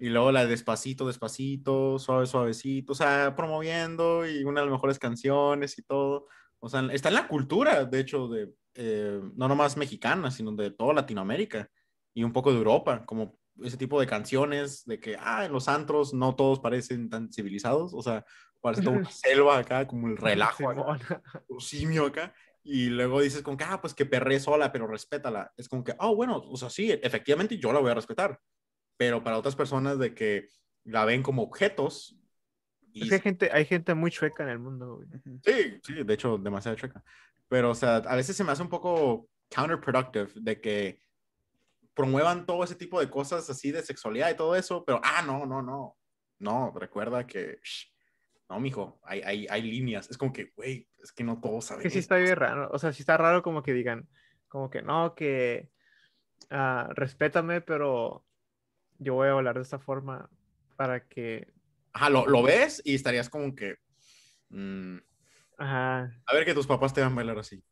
Y luego la de despacito, despacito, suave, suavecito, o sea, promoviendo y una de las mejores canciones y todo. O sea, está en la cultura, de hecho, de eh, no nomás mexicana, sino de toda Latinoamérica y un poco de Europa, como ese tipo de canciones de que, ah, en los antros no todos parecen tan civilizados, o sea, parece toda una selva acá, como el relajo, acá, un simio acá, y luego dices como que, ah, pues que perré sola, pero respétala. Es como que, oh, bueno, o sea, sí, efectivamente yo la voy a respetar, pero para otras personas de que la ven como objetos. Y... Es que hay gente, hay gente muy chueca en el mundo. Sí, sí, de hecho, demasiado chueca. Pero, o sea, a veces se me hace un poco counterproductive de que promuevan todo ese tipo de cosas así de sexualidad y todo eso, pero, ah, no, no, no. No, recuerda que, no, mijo, hay, hay, hay líneas. Es como que, güey, es que no todos saben. Que sí está bien raro. O sea, sí está raro como que digan, como que no, que uh, respétame, pero yo voy a hablar de esta forma para que... Ajá, lo, lo ves y estarías como que... Mm, Ajá. A ver que tus papás te van a bailar así.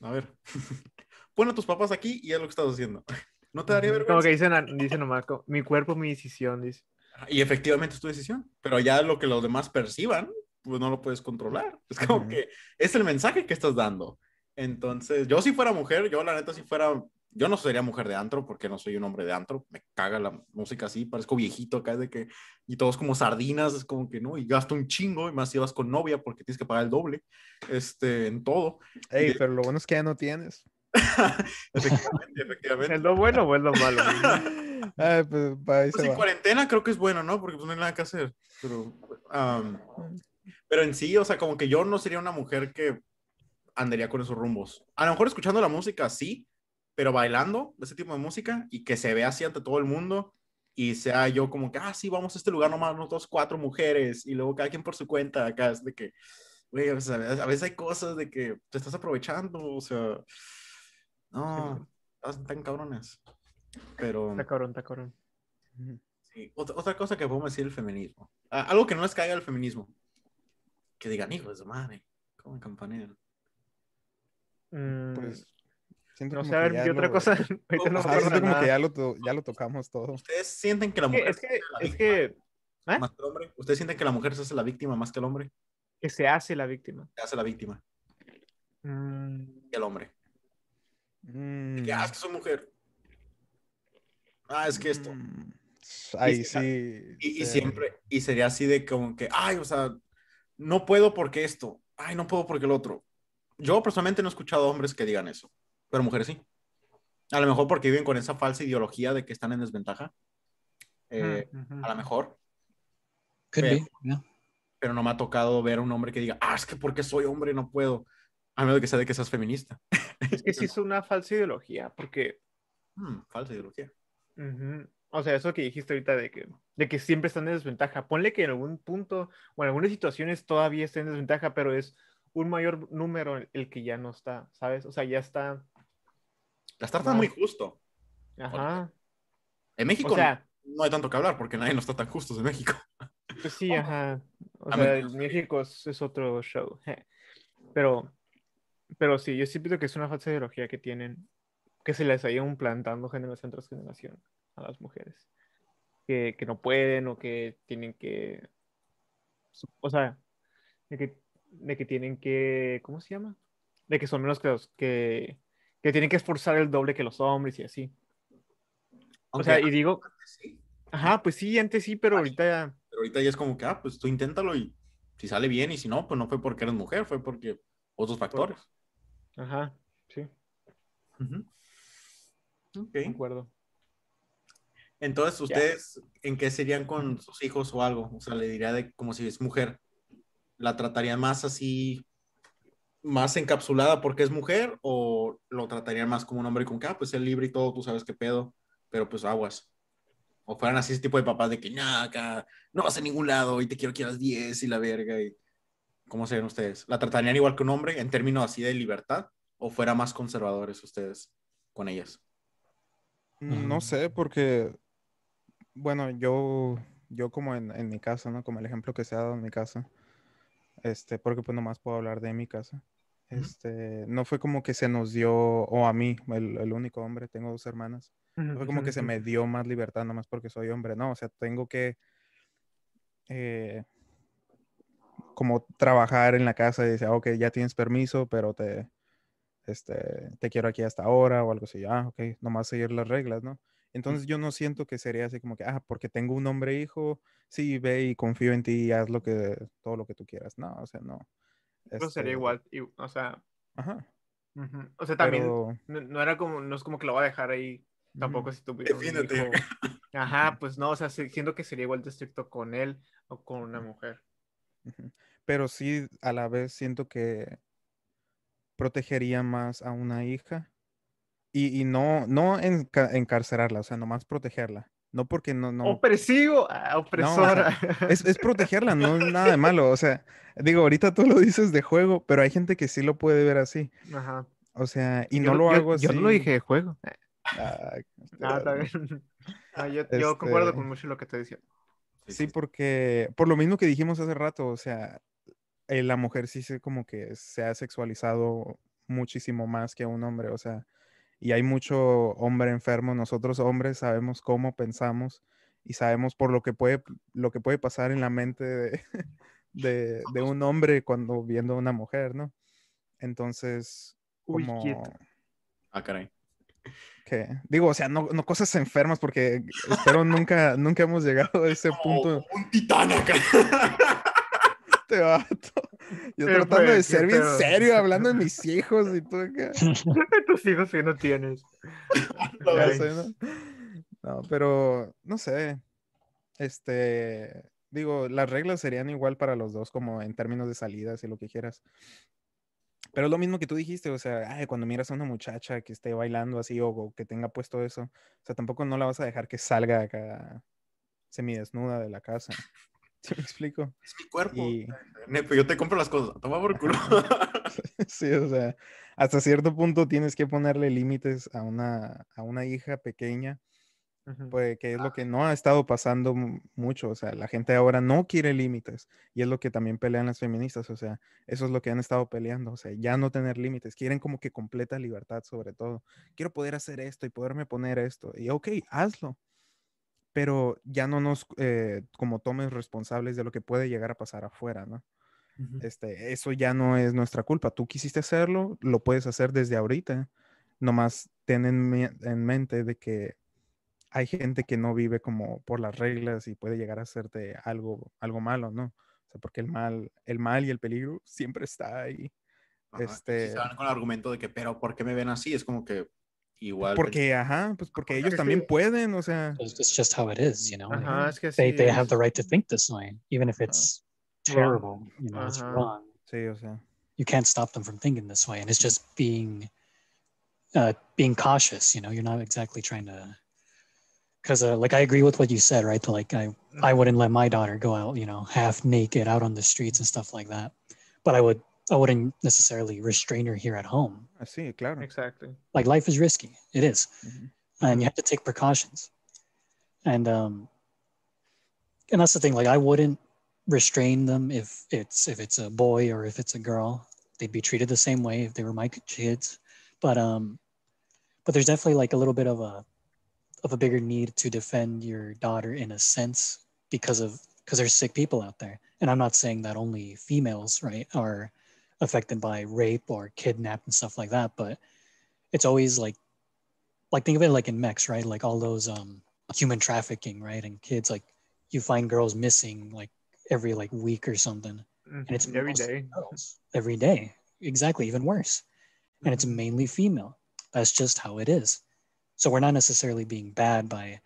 A ver. Pon a tus papás aquí y es lo que estás haciendo. ¿No te daría vergüenza? Como que dicen, dicen nomás, mi cuerpo, mi decisión, dice. Y efectivamente es tu decisión, pero ya lo que los demás perciban, pues no lo puedes controlar. Es como que es el mensaje que estás dando. Entonces, yo si fuera mujer, yo la neta si fuera yo no sería mujer de antro porque no soy un hombre de antro. Me caga la música así, parezco viejito acá de que y todos como sardinas, es como que no, y gasto un chingo y más si vas con novia porque tienes que pagar el doble, este, en todo. Ey, pero lo bueno es que ya no tienes. efectivamente, efectivamente. ¿Es lo bueno o es lo malo? Ay, pues, pues en cuarentena creo que es bueno, ¿no? Porque pues no hay nada que hacer. Pero, pero en sí, o sea, como que yo no sería una mujer que andaría con esos rumbos. A lo mejor escuchando la música, sí, pero bailando ese tipo de música y que se vea así ante todo el mundo y sea yo como que, ah, sí, vamos a este lugar nomás, nosotros cuatro mujeres y luego cada quien por su cuenta, acá es de que, güey, a veces, hay cosas de que te estás aprovechando, o sea, no, están cabrones, pero... Está cabrón, está cabrón. Sí, otra, otra cosa que podemos decir el feminismo, algo que no les caiga el feminismo, que digan, hijos de madre, como en campanera. Mm, pues no sé, a ver, ¿qué otra cosa? Ahorita no siento como que ya lo, ya lo tocamos todo. ¿Ustedes sienten que la mujer es que, es que, ¿eh? más que el hombre? ¿Ustedes sienten que la mujer se hace la víctima más que el hombre? Que se hace la víctima. Se hace la víctima. Mm. Que el hombre. Mm. Que, ah, es que soy mujer. Ah, es que esto. Mm. Ahí sí. Y, y, siempre, y sería así de como que, ay, o sea, no puedo porque esto, ay, no puedo porque el otro. Yo personalmente no he escuchado hombres que digan eso pero mujeres sí. A lo mejor porque viven con esa falsa ideología de que están en desventaja. Eh, a lo mejor. Pero, pero, no me ha tocado ver a un hombre que diga, ah, es que porque soy hombre no puedo. A menos que sea de que seas feminista. Es que sí es una falsa ideología, porque. Hmm, falsa ideología. O sea, eso que dijiste ahorita de que, de que siempre están en desventaja. Ponle que en algún punto o en algunas situaciones todavía estén en desventaja, pero es un mayor número el que ya no está, ¿sabes? O sea, ya está la está muy justo. Ajá. En México no hay tanto que hablar porque nadie no está tan justo en México. Pues sí, ajá. O sea, en México es, otro show. Pero, pero sí, yo sí pienso que es una falsa ideología que tienen, que se les ha ido implantando generación tras generación a las mujeres. Que, que no pueden o que tienen que. O sea, de que, de que tienen que. ¿Cómo se llama? De que son menos que los que que tienen que esforzar el doble que los hombres y así. O sea, y digo, ajá, pues sí, antes sí, pero ahorita ya. Pero ahorita ya es como que, ah, pues tú inténtalo y si sale bien y si no, pues no fue porque eres mujer, fue porque otros factores. Ajá, sí. Ok. De acuerdo. Entonces, ¿ustedes en qué serían con sus hijos o algo? O sea, le diría de como si es mujer. ¿La trataría más así más encapsulada porque es mujer o lo tratarían más como un hombre con que, ah, pues es libre y todo, tú sabes qué pedo, pero pues aguas. O fueran así ese tipo de papás de que, nada, acá no vas a ningún lado y te quiero que a las 10 y la verga. Y... ¿Cómo serían ustedes? ¿La tratarían igual que un hombre en términos así de libertad o fuera más conservadores ustedes con ellas? Mm, no sé, porque, bueno, yo, yo como en, en mi casa, ¿no? Como el ejemplo que se ha dado en mi casa, este, porque pues nomás puedo hablar de mi casa. Este, no fue como que se nos dio, o a mí, el, el único hombre, tengo dos hermanas, no fue como que se me dio más libertad nomás porque soy hombre, no, o sea, tengo que eh, como trabajar en la casa y decir, ah, ok, ya tienes permiso, pero te, este, te quiero aquí hasta ahora o algo así. Ah, ok, nomás seguir las reglas, ¿no? Entonces yo no siento que sería así como que, ah, porque tengo un hombre hijo, sí, ve y confío en ti y haz lo que, todo lo que tú quieras. No, o sea, no. Pero sería Este, igual, y- o sea, Ajá. ujú. o sea, también Pero, no, no era como, no es como que lo va a dejar ahí tampoco ujú, si tuviera un Defiéndete. hijo. Ajá, pues no, o sea, siento que sería igual de estricto con él o con una mujer. ujú. Pero sí, a la vez siento que protegería más a una hija y, y no, no enca- encarcelarla, o sea, nomás protegerla. No porque no, no, Opresivo, ah, opresora. Es, es protegerla, no es nada de malo. O sea, digo, ahorita tú lo dices de juego, pero hay gente que sí lo puede ver así. Ajá. O sea, y Yo no lo yo- hago así. Yo no lo dije de juego. Ay, Ah, está bien. Ah, yo, yo concuerdo Este- con mucho lo que te decía. Sí, porque por lo mismo que dijimos hace rato, o sea, eh, la mujer sí se como que se ha sexualizado muchísimo más que un hombre, o sea, y hay mucho hombre enfermo. Nosotros hombres sabemos cómo pensamos y sabemos por lo que puede, lo que puede pasar en la mente de, de, de un hombre cuando viendo a una mujer, ¿no? Entonces, Uy, como quieto. Ah, caray. que digo, o sea, no, no cosas enfermas porque espero nunca, nunca hemos llegado a ese punto. Oh, un titán acá. Este vato. Yo ¿Qué tratando fue? de ¿Qué ser bien serio, hablando de mis hijos y todo acá. Tus hijos que no tienes. Sé, ¿no? No, pero no sé. Este, digo, las reglas serían igual para los dos, como en términos de salidas y lo que quieras. Pero es lo mismo que tú dijiste, o sea, ay, cuando miras a una muchacha que esté bailando así o, o que tenga puesto eso, o sea, tampoco no la vas a dejar que salga acá semidesnuda de la casa. ¿Sí me explico? Es mi cuerpo. Y, yo te compro las cosas. Toma por culo. Sí, o sea, hasta cierto punto tienes que ponerle límites a una, a una hija pequeña, Ujú. pues que es lo que no ha estado pasando mu- mucho, o sea, la gente ahora no quiere límites y es lo que también pelean las feministas, o sea, eso es lo que han estado peleando, o sea, ya no tener límites, quieren como que completa libertad sobre todo. Quiero poder hacer esto y poderme poner esto, y ok, hazlo, pero ya no nos eh, como tomes responsables de lo que puede llegar a pasar afuera, ¿no? Este, eso ya no es nuestra culpa. Tú quisiste hacerlo, lo puedes hacer desde ahorita. Nomás ten en, me- en mente de que hay gente que no vive como por las reglas y puede llegar a hacerte algo, algo malo, ¿no? O sea, porque el mal, el mal y el peligro siempre está ahí. Ajá, si Este- se van con el argumento de que, pero ¿por qué me ven así? Es como que igual. Porque, ajá, pues porque ellos que también pueden, o sea, It's it's just how it is, you know. like, Ajá, es que they sí they have es. the right to think this way, even if it's terrible. You know, it's Uh-huh. wrong. sí, o sea, You can't stop them from thinking this way, and it's just being uh, being cautious. You know, you're not exactly trying to. Because, uh, like, I agree with what you said, right? Like, I I wouldn't let my daughter go out, you know, half naked out on the streets and stuff like that. But I would, I wouldn't necessarily restrain her here at home. Así, claro. Exactly. Like, life is risky. It is Ujú. and you have to take precautions. And um, and that's the thing. Like I wouldn't restrain them if it's if it's a boy or if it's a girl. They'd be treated the same way if they were my kids. But um, but there's definitely like a little bit of a of a bigger need to defend your daughter in a sense because of because there's sick people out there. And I'm not saying that only females, right, are affected by rape or kidnapped and stuff like that, but it's always like like think of it like in Mex, right? Like all those um human trafficking, right? And kids like you find girls missing like every like week or something. Mhm. And it's every day, girls, every day, Exactly, even worse. And it's Mhm. mainly female. That's just how it is. So we're not necessarily being bad by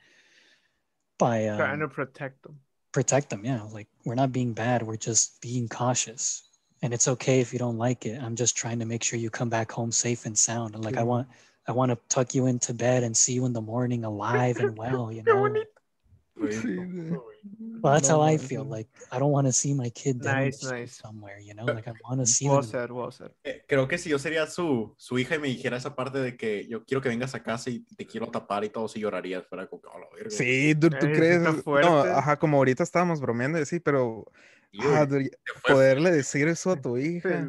by Trying to um, protect them. protect them. Yeah, like we're not being bad. We're just being cautious. And it's okay if you don't like it. I'm just trying to make sure you come back home safe and sound. And like I want I want to tuck you into bed and see you in the morning alive and well, you know. Sí, sí. Well, that's how I feel. Like I don't want to see my kid dead Nice, nice. somewhere, you know. Like I want to see Well them. said, well said. Eh, Creo que si yo sería su, su hija y me dijera esa parte de que yo quiero que vengas a casa y te quiero tapar y todo, si lloraría, fuera como "Oh, la verga". Sí, ¿tú, tú crees? No, ajá, como ahorita estábamos bromeando, y sí, pero Y, ah, poderle decir eso a tu hija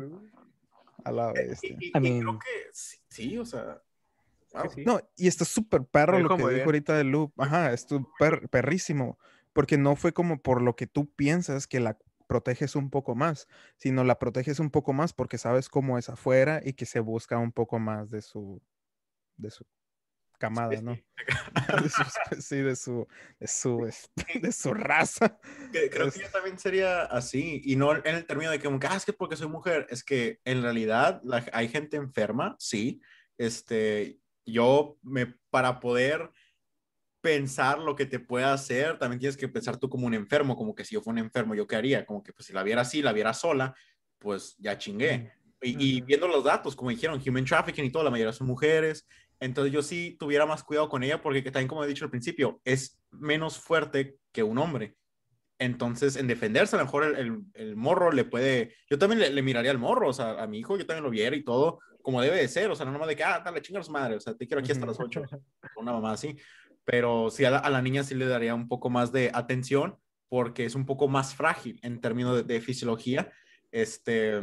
a la Y- bestia. y- I y mean- creo que sí, sí, o sea. wow. sí. No, y está súper perro Lo que dijo bien. ahorita de Loop. Ajá, es perrísimo. Porque no fue como por lo que tú piensas que la proteges un poco más, sino la proteges un poco más porque sabes cómo es afuera y que se busca un poco más de su, de su camada, ¿no? sí, de su, de su, de su raza. creo que yo también sería así, y no en el término de que, ah, es que porque soy mujer, es que en realidad hay gente enferma, sí, este, yo me, para poder pensar lo que te puede hacer, también tienes que pensar tú como un enfermo, como que si yo fuera un enfermo, ¿yo qué haría? Como que pues si la viera así, la viera sola, pues ya chingué. Y, y, viendo los datos, como dijeron, human trafficking y todo, la mayoría son mujeres. Entonces yo sí tuviera más cuidado con ella porque también, como he dicho al principio, es menos fuerte que un hombre. Entonces, en defenderse, a lo mejor el, el, morro le puede... Yo también le, le, miraría al morro, o sea, a mi hijo yo también lo viera y todo, como debe de ser, o sea, no nomás de que, ah, dale, chingas madre, o sea, te quiero aquí hasta las 8, una mamá así pero sí a la, niña sí le daría un poco más de atención porque es un poco más frágil en términos de, fisiología. Este,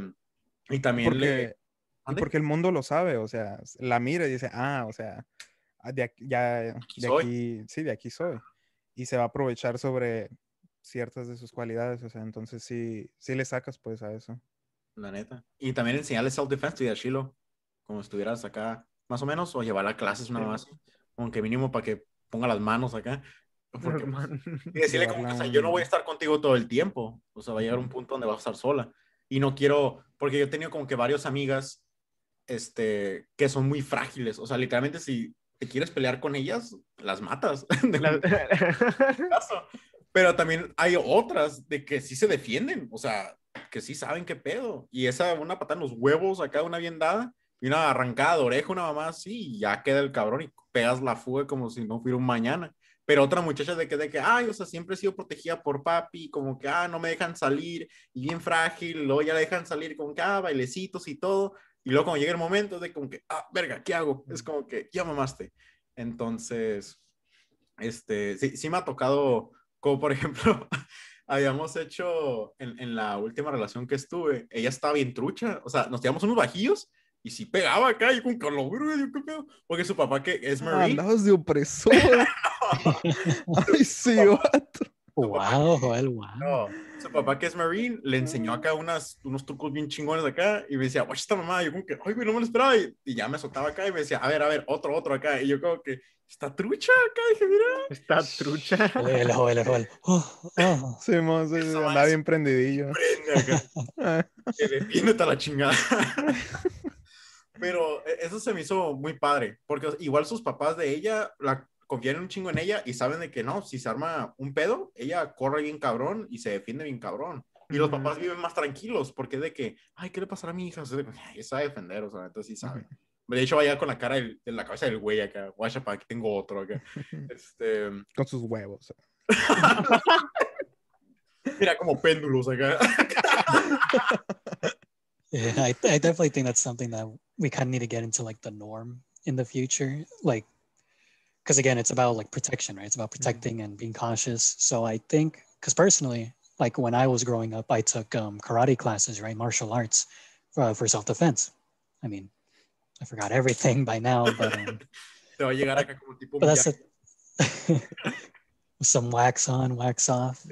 y también porque, le... porque el mundo lo sabe, o sea, la mira y dice, ah, o sea, ah, de aquí, ya, de aquí, sí, de aquí soy. Y se va a aprovechar sobre ciertas de sus cualidades, o sea, entonces sí, sí le sacas pues a eso. La neta. Y también enseñarle self-defense y a Shiloh, como estuvieras acá, más o menos, o llevarla a clases una más, aunque mínimo para que ponga las manos acá. Porque, y decirle como que, o sea, yo no voy a estar contigo todo el tiempo. O sea, va a llegar un punto donde vas a estar sola. Y no quiero, porque yo he tenido como que varias amigas este, que son muy frágiles. O sea, literalmente si te quieres pelear con ellas, las matas. Pero también hay otras de que sí se defienden. O sea, que sí saben qué pedo. Y esa, una patada en los huevos acá, una bien dada y una arrancada de oreja, una mamá así, y ya queda el cabrón y pegas la fuga como si no fuera un mañana. Pero otra muchacha de que, de que, ay, o sea, siempre he sido protegida por papi, como que, ah, no me dejan salir, y bien frágil, luego ya la dejan salir con que, ah, bailecitos y todo, y luego cuando llega el momento de como que, ah, verga, ¿qué hago? Es como que, ya mamaste. Entonces, este, sí, sí me ha tocado, como por ejemplo, habíamos hecho en, en, la última relación que estuve, ella estaba bien trucha, o sea, nos tiramos unos bajillos y si pegaba acá, y con calor, yo qué pedo. Porque su papá que es Marine. Andabas de opresor. Ay, sí, vato. Wow, Joel, wow. No, su papá que es Marine le enseñó acá unas, unos trucos bien chingones acá y me decía, oye, esta mamá, yo como que, ay, güey, no me lo esperaba. Y, ya me soltaba acá y me decía, a ver, a ver, otro, otro acá. Y yo como que, está trucha acá, dije, mira. Está trucha. Joel, Joel, Joel. Sí, mo, sí, andaba bien prendidillo. Prende acá. que defiéndete a la chingada. Pero e, eso se me hizo muy padre, porque igual sus papás de ella la confían un chingo en ella y saben de que no, si se arma un pedo, ella corre bien cabrón y se defiende bien cabrón. Y los papás viven más tranquilos, porque de que, ay, ¿qué le pasará a mi hija? O sea, ella sabe defender, o sea, entonces sí sabe. De hecho, vaya con la cara de la cabeza del güey acá, guacha, para aquí tengo otro acá. Este... Con sus huevos. Mira, como péndulos acá. Yeah, I, I definitely think that's something that we kind of need to get into like the norm in the future. Like, because again, it's about like protection, right? It's about mm-hmm. protecting mm-hmm. and being conscious So I think, because personally, like when I was growing up, I took um, karate classes, right? Martial arts uh, for self defense. I mean, I forgot everything by now, but. Um, but that's a, some wax on, wax off.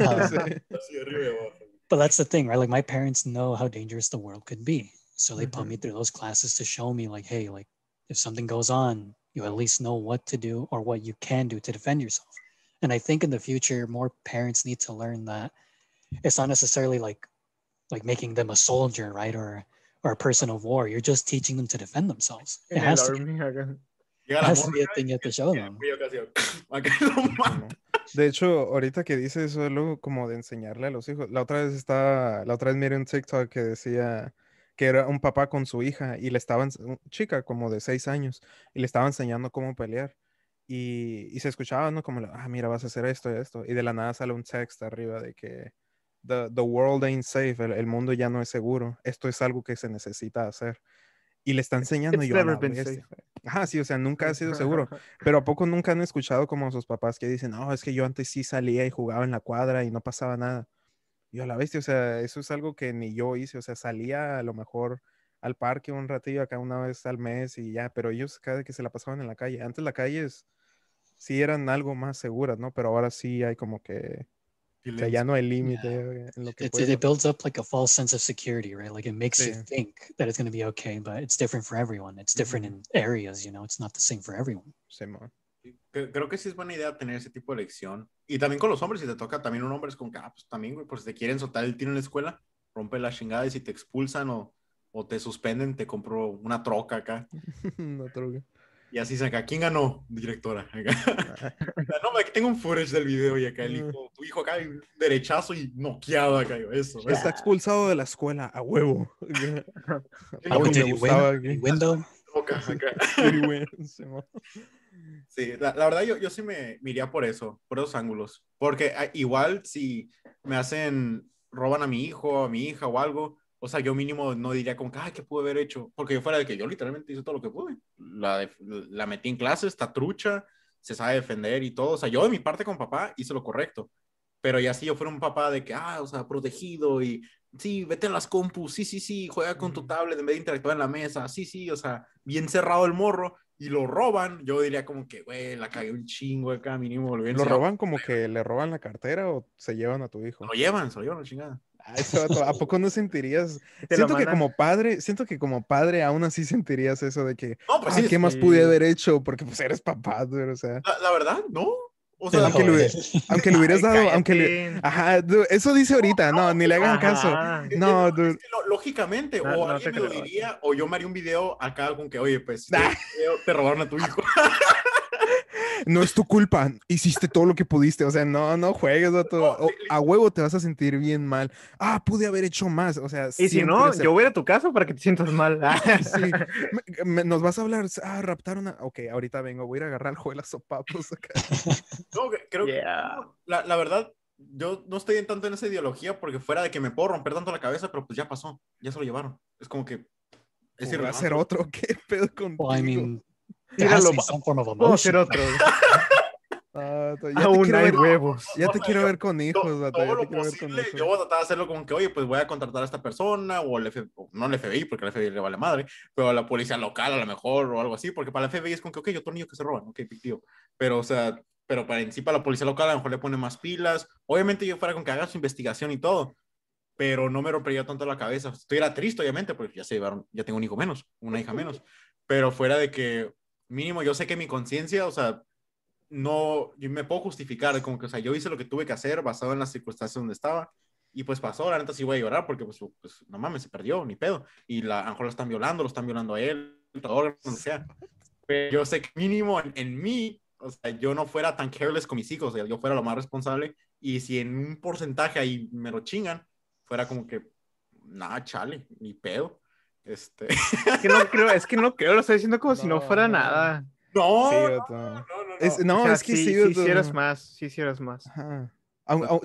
Um, but that's the thing, right? Like my parents know how dangerous the world could be. So they mm-hmm. put me through those classes to show me like, hey, like if something goes on, you at least know what to do or what you can do to defend yourself. And I think in the future, more parents need to learn that it's not necessarily like like making them a soldier, right? Or or a person of war. You're just teaching them to defend themselves. It has, to, it has to be a thing you have to show them. De hecho, ahorita que dice eso es luego como de enseñarle a los hijos. La otra vez estaba, la otra vez miré un TikTok que decía que era un papá con su hija y le estaban, chica como de seis años, y le estaba enseñando cómo pelear. Y, y se escuchaba, ¿no? Como, ah, mira, vas a hacer esto y esto. Y de la nada sale un text arriba de que the, the world ain't safe, el, el mundo ya no es seguro. Esto es algo que se necesita hacer y le está enseñando yo. Ajá, sí, o sea, nunca ha sido seguro. Pero ¿a poco nunca han escuchado como sus papás que dicen, no, es que yo antes sí salía y jugaba en la cuadra y no pasaba nada? Yo a la bestia, o sea, eso es algo que ni yo hice, o sea, salía a lo mejor al parque un ratillo acá una vez al mes y ya, pero ellos cada que se la pasaban en la calle. Antes las calles sí eran algo más seguras, ¿no? Pero ahora sí hay como que O sea, ya no hay límite en lo que It, puedes it builds up like a false sense of security, right? Like it makes you Sí. think that it's going to be okay, but it's different for everyone. It's different in areas, you know, it's not the same for everyone. Simón. Cre- Creo que sí es buena idea tener ese tipo de elección. Y también con los hombres, si te toca también un hombre, es como que, ah, pues también, güey, por si te quieren soltar el tiro en la escuela, rompe la chingada y si te expulsan o, o te suspenden, te compro una troca acá. no droga. Y así se acá, ¿quién ganó, directora? Acá. no, aquí tengo un footage del video y acá el hijo, tu hijo acá, derechazo y noqueado acá. yo, Eso. Está expulsado de la escuela, a huevo. Sí, Ah, Sí, la, la verdad yo, yo sí me, me iría por eso, por esos ángulos. Porque ah, igual si me hacen, roban a mi hijo, a mi hija o algo, o sea, yo mínimo no diría como que, ay, ¿qué pude haber hecho? Porque yo fuera de que yo literalmente hice todo lo que pude. La, la metí en clase, está trucha, se sabe defender y todo. O sea, yo de mi parte con papá hice lo correcto. Pero ya si yo fuera un papá de que, ah, o sea, protegido y, sí, vete a las compus, sí, sí, sí, juega con tu tablet en vez de interactuar en la mesa, sí, sí, o sea, bien cerrado el morro y lo roban, yo diría como que, güey, la cagué un chingo acá, mínimo. Lo, ¿Lo roban como que le roban la cartera o se llevan a tu hijo? Lo llevan, se lo llevan chingada. Ah, ese vato, ¿A poco no sentirías? Siento que como padre, siento que como padre aún así sentirías eso de que, No, pues ah, sí, ¿qué más sí. pude haber hecho? Porque pues eres papá, dude, o sea, la, la verdad, no. O Te sea, aunque lo, joder. aunque le hubieras Ay, dado, aunque le... Ajá, dude, eso dice ahorita, no, ni le hagan caso. Ajá. No, es dude. que lo- lógicamente, No, o no alguien te me lo diría, o yo me haría un video acá con que, oye, pues, te, Ah. te robaron a tu hijo. No es tu culpa, hiciste todo lo que pudiste, o sea, no, no juegues, vato. O- a huevo te vas a sentir bien mal. Ah, pude haber hecho más, o sea, Y si no, se- yo voy a ir a tu casa para que te sientas mal. Sí, me- me- nos vas a hablar, ah, raptaron a... Ok, ahorita vengo, voy a ir a agarrar al juego de las sopapos acá. No, creo que la, la verdad, yo no estoy en tanto en esa ideología porque fuera de que me puedo romper tanto la cabeza, pero pues ya pasó, ya se lo llevaron. Es como que es ¿O va a ser irrelevante. otro, ¿qué pedo contigo? Well, I mean, Tíralo, form of Puedo ser emotion. otro. Ah, to- ya te Aún quiero hay ver, huevos. ya te quiero yo- ver con hijos, To- vato, todo lo posible, hijos. yo voy a tratar de hacerlo como que, oye, pues voy a contratar a esta persona, o el FBI, no el FBI, porque al FBI le vale madre, pero a la policía local a lo mejor, o algo así, porque para el FBI es como que, ok, otro niño que se roban, ok, deal. Pero, o sea, pero para en sí, para la policía local a lo mejor le pone más pilas. Obviamente yo fuera con que haga su investigación y todo, pero no me rompería tanto la cabeza. Estuviera triste, obviamente, porque ya se llevaron, ya tengo un hijo menos, una hija menos, pero fuera de que mínimo yo sé que mi conciencia, o sea, no, yo me puedo justificar, como que, o sea, yo hice lo que tuve que hacer basado en las circunstancias donde estaba, y pues pasó, la neta sí voy a llorar, porque pues, pues no mames, se perdió, ni pedo, y la, a lo mejor lo están violando, lo están violando a él, todo, lo que sea, pero yo sé que mínimo en, en mí, o sea, yo no fuera tan careless con mis hijos, o sea, yo fuera lo más responsable, y si en un porcentaje ahí me lo chingan, fuera como que, nada, chale, ni pedo, este, Es que no creo, es que no creo, lo estoy diciendo como si no No, fuera no. nada. no, Sí, no, no, no, no, Es- no. no, O sea, es que sí, sí, sí hicieras más, sí hicieras más. Ajá.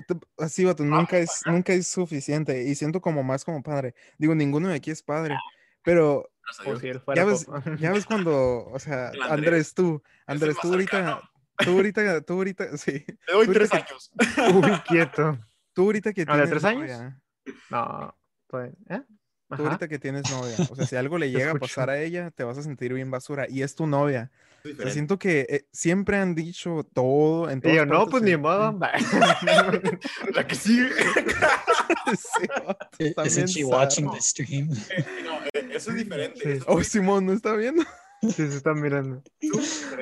Te- Así, vato, nunca es, nunca es suficiente. Y siento como más como padre. Digo, ninguno de aquí es padre. Pero si ya ves, ya ves cuando, o sea, Andrés. Andrés, tú, Andrés, tú ahorita, cercano. tú ahorita, tú ahorita, sí, Le doy tres ahorita años. Uy, quieto. tú ahorita que ¿A de tres años? novia, No, pues, ¿eh? Tú ahorita que tienes novia, o sea, si algo le llega a pasar a ella, te vas a sentir bien basura. Y es tu novia. O sea, siento que eh, siempre han dicho todo en Y yo, no, pues ni modo. La que sigue. Sí, Isn't she watching the stream? No, eh, eso es diferente. Sí. eso Oh, Simón, ¿no está viendo? Sí, se están mirando.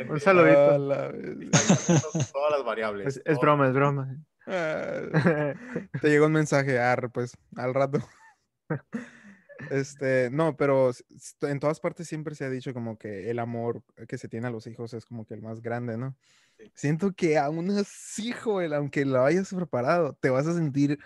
Un saludito. la Todas las variables. Es, broma, es broma. Ah, Te llegó un mensaje, ar, pues, al rato. Este, no, pero en todas partes siempre se ha dicho como que el amor que se tiene a los hijos es como que el más grande, ¿no? Sí. Siento que aún así, Joel, aunque lo hayas preparado, te vas a sentir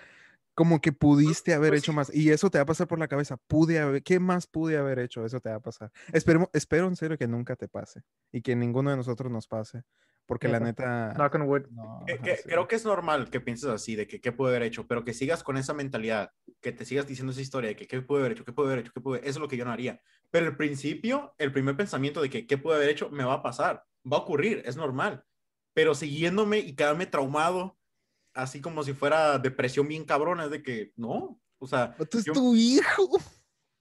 como que pudiste haber pues hecho sí. más. Y eso te va a pasar por la cabeza. Pude haber, ¿qué más pude haber hecho? Eso te va a pasar. Espero, espero en serio que nunca te pase y que ninguno de nosotros nos pase. Porque la neta. Knock on wood. no, Que- ajá, que- sí. Creo que es normal que pienses así, de que qué pude haber hecho, pero que sigas con esa mentalidad, que te sigas diciendo esa historia de que qué pude haber hecho, qué pude haber hecho, qué pude... Eso es lo que yo no haría. Pero el principio, el primer pensamiento de que qué pude haber hecho, me va a pasar, va a ocurrir, es normal. Pero siguiéndome y quedarme traumado, así como si fuera depresión bien cabrona, es de que no, o sea, es yo- tu hijo.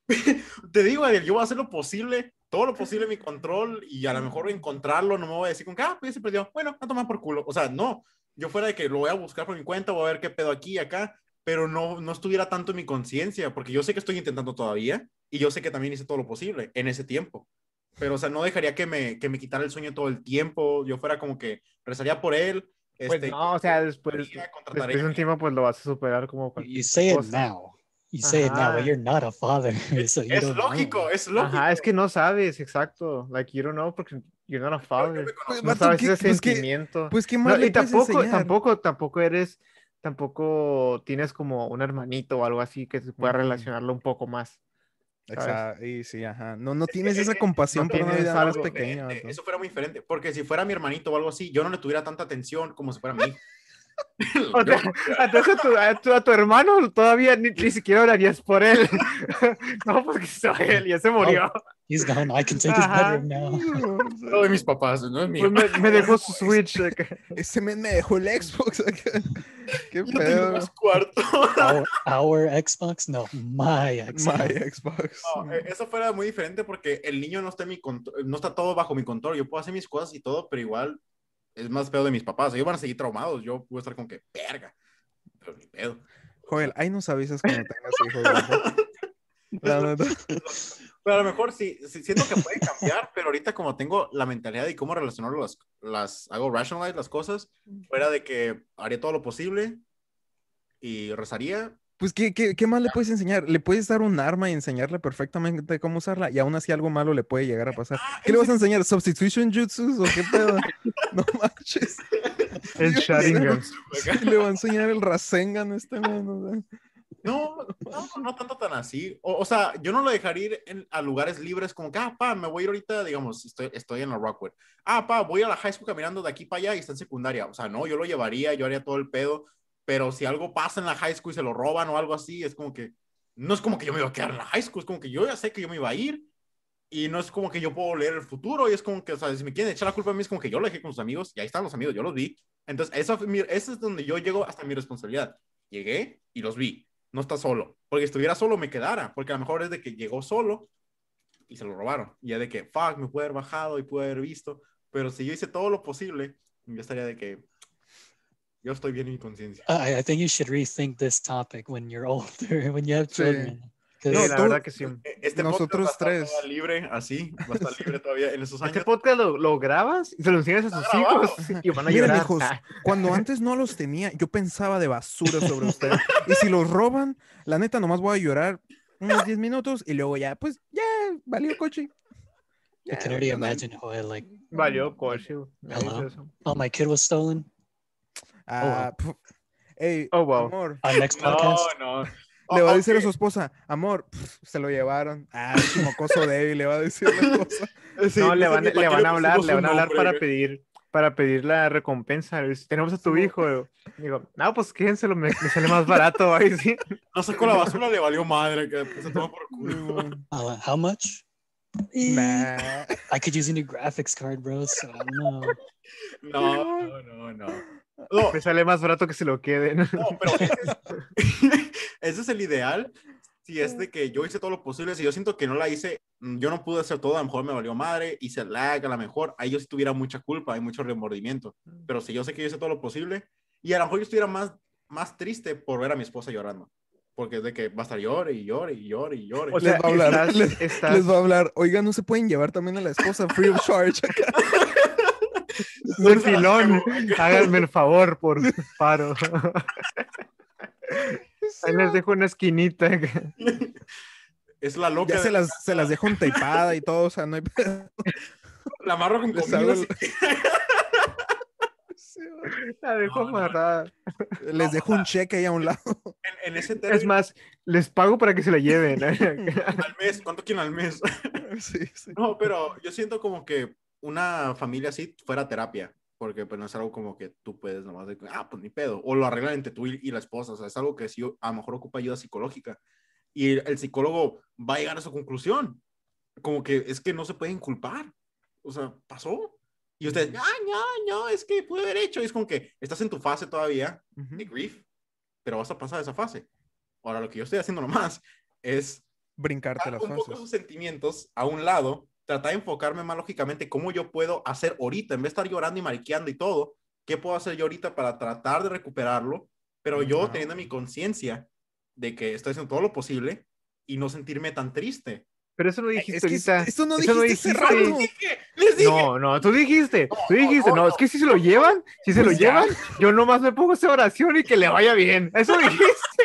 te digo, Ariel, yo voy a hacer lo posible, todo lo posible en mi control y a lo mejor encontrarlo, no me voy a decir con que, ah, pues ya se perdió, bueno, a tomar por culo. O sea, no, yo fuera de que lo voy a buscar por mi cuenta, voy a ver qué pedo aquí y acá, pero no, no estuviera tanto en mi conciencia, porque yo sé que estoy intentando todavía y yo sé que también hice todo lo posible en ese tiempo. Pero, o sea, no dejaría que me, que me quitara el sueño todo el tiempo. Yo fuera como que rezaría por él. Pues Este, no, o sea, después, después de un tiempo, pues lo vas a superar como You cualquier say it now. You say it now, but you're not a father. so you Es don't know. lógico, es lógico. Ajá, es que no sabes, exacto. Like, you don't know porque you're not a father. Pues, No sabes ¿qué- ese pues, qué- sentimiento. Pues qué No, más le y tampoco, enseñar? tampoco, tampoco eres, tampoco tienes como un hermanito o algo así que se pueda relacionarlo un poco más. Exacto, y sí, ajá. No, no que- tienes es esa que compasión no por una tienes vida más algo pequeña. Vato. Eso fuera muy diferente, porque si fuera mi hermanito o algo así, yo no le tuviera tanta atención como si fuera a mí. O sea, entonces a tu, a tu, a tu hermano todavía ni, ni siquiera orarías por él. no, porque se él, ya se murió. He's gone. I can take his bedroom now. No de mis papás, no es mío. Pues me, me dejó su Switch. acá. Ese men me dejó el Xbox. Qué Yo tengo pedo. más cuarto. Our, our Xbox? No, my Xbox. My Xbox. No, eh, eso fuera muy diferente porque el niño no está, en mi no está todo bajo mi control. Yo puedo hacer mis cosas y todo, pero igual es más pedo de mis papás. Ellos van a seguir traumados. Yo voy a estar con que, verga. Pero ni pedo. Joel, ahí nos avisas cuando tengas hijos. Pero a lo mejor sí, sí, siento que puede cambiar, pero ahorita como tengo la mentalidad de cómo relacionar las, las hago rationalize las cosas, fuera de que haría todo lo posible y rezaría. Pues, ¿qué, qué, qué más le puedes enseñar? Le puedes dar un arma y enseñarle perfectamente cómo usarla, y aún así algo malo le puede llegar a pasar. Ah, ¿Qué le vas a enseñar? ¿Substitution jutsus o qué pedo? No manches. El Sharingan. Sí, le va a enseñar el Rasengan este man. o sea. No, no, no tanto tan así. O, o sea, yo no lo dejaría ir en- a lugares libres como que, ah, pa, me voy a ir ahorita, digamos, estoy, estoy en la Rockwood. Ah, pa, voy a la high school caminando de aquí para allá y está en secundaria. O sea, no, yo lo llevaría, yo haría todo el pedo, pero si algo pasa en la high school y se lo roban o algo así, es como que, no es como que yo me iba a quedar en la high school, es como que yo ya sé que yo me iba a ir y no es como que yo puedo leer el futuro y es como que, o sea, si me quieren echar la culpa a mí, es como que yo lo dejé con sus amigos y ahí están los amigos, yo los vi. Entonces, mi- esa es donde yo llego hasta mi responsabilidad. Llegué y los vi no está solo. Porque estuviera solo me quedara, porque a lo mejor es de que llegó solo y se lo robaron. Y ya de que, fuck, me puede haber bajado y puede haber visto. Pero si yo hice todo lo posible, yo estaría de que yo estoy bien en mi conciencia. I, I think you should rethink this topic when you're older, when you have Sí. children. Sí, No, la tú- verdad que sí. Eh, Este Nosotros podcast va a estar tres. libre, así, va a estar libre todavía en esos Este años. podcast lo, lo grabas y se lo enseñas a sus grabado. hijos y van a Miren, hijos, Ah, cuando antes no los tenía, yo pensaba de basura sobre ustedes. Y si los roban, la neta, nomás voy a llorar unos 10 minutos y luego ya, pues, ya, valió coche. I can already imagine Joel like, Valió coche. me Hello. oh, my kid was stolen. Ah, pf, ey, Oh, wow. amor. Our next podcast. No, no. Le va a decir a su esposa, amor, pf, se lo llevaron. Ah, ese mocoso débil, le va a decir a la esposa. Sí, no, le van, le a hablar, le van a hablar para pedir, para pedir la recompensa. Tenemos a tu hijo. Digo, no, pues quédenselo, me, me sale más barato. Ahí sí. No sacó la basura, le valió madre, que se tomó por culo. Uh, how much? Eh, Nah. I could use a new graphics card, bro. So I don't know. No, no, no, no. No, Me sale más barato que se lo queden. No, pero ese es, ese es el ideal. Si es de que yo hice todo lo posible, si yo siento que no la hice, mm, yo no pude hacer todo, a lo mejor me valió madre, hice lag, a lo mejor ahí yo sí tuviera mucha culpa y mucho remordimiento. Pero si yo sé que yo hice todo lo posible, y a lo mejor yo estuviera más, más triste por ver a mi esposa llorando. Porque es de que va a estar llore y llore y llore y llore. O Les sea, va a hablar, estás- les, estás- les va a hablar. Oiga, no se pueden llevar también a la esposa free of charge. de filón. Háganme el favor, por paro. Ahí les dejo una esquinita. es la loca. Ya se las, se las dejo tapada y todo, o sea, no hay pedo. La amarro con comida. La dejo No, no. amarrada. Les dejo un cheque ahí a un lado. En, en ese Es término, más, les pago para que se la lleven. al mes, ¿cuánto quieren al mes? Sí, sí. No, pero yo siento como que una familia así fuera terapia, porque pues no es algo como que tú puedes nomás de, ah, pues ni pedo, o lo arreglan entre tú y, la esposa, o sea, es algo que sí a lo mejor ocupa ayuda psicológica, y el, psicólogo va a llegar a su conclusión, como que es que no se puede inculpar, o sea, pasó, y ustedes, ah, no, no, es que pude haber hecho, y es como que estás en tu fase todavía Ujú. de grief, pero vas a pasar esa fase. Ahora, lo que yo estoy haciendo nomás es Brincarte las un poco sentimientos a un lado, tratar de enfocarme más lógicamente cómo yo puedo hacer ahorita, en vez de estar llorando y mariqueando y todo, ¿qué puedo hacer yo ahorita para tratar de recuperarlo? Pero yo Ajá. teniendo mi conciencia de que estoy haciendo todo lo posible y no sentirme tan triste. Pero eso no dijiste Es que ahorita. eso no Eso no dijiste hace dijiste. Les dije, No, no, tú dijiste, tú no, dijiste, no, no, no. es que si se lo llevan, si se lo Pues ya. llevan, yo nomás me pongo esa oración y que le vaya bien. Eso dijiste.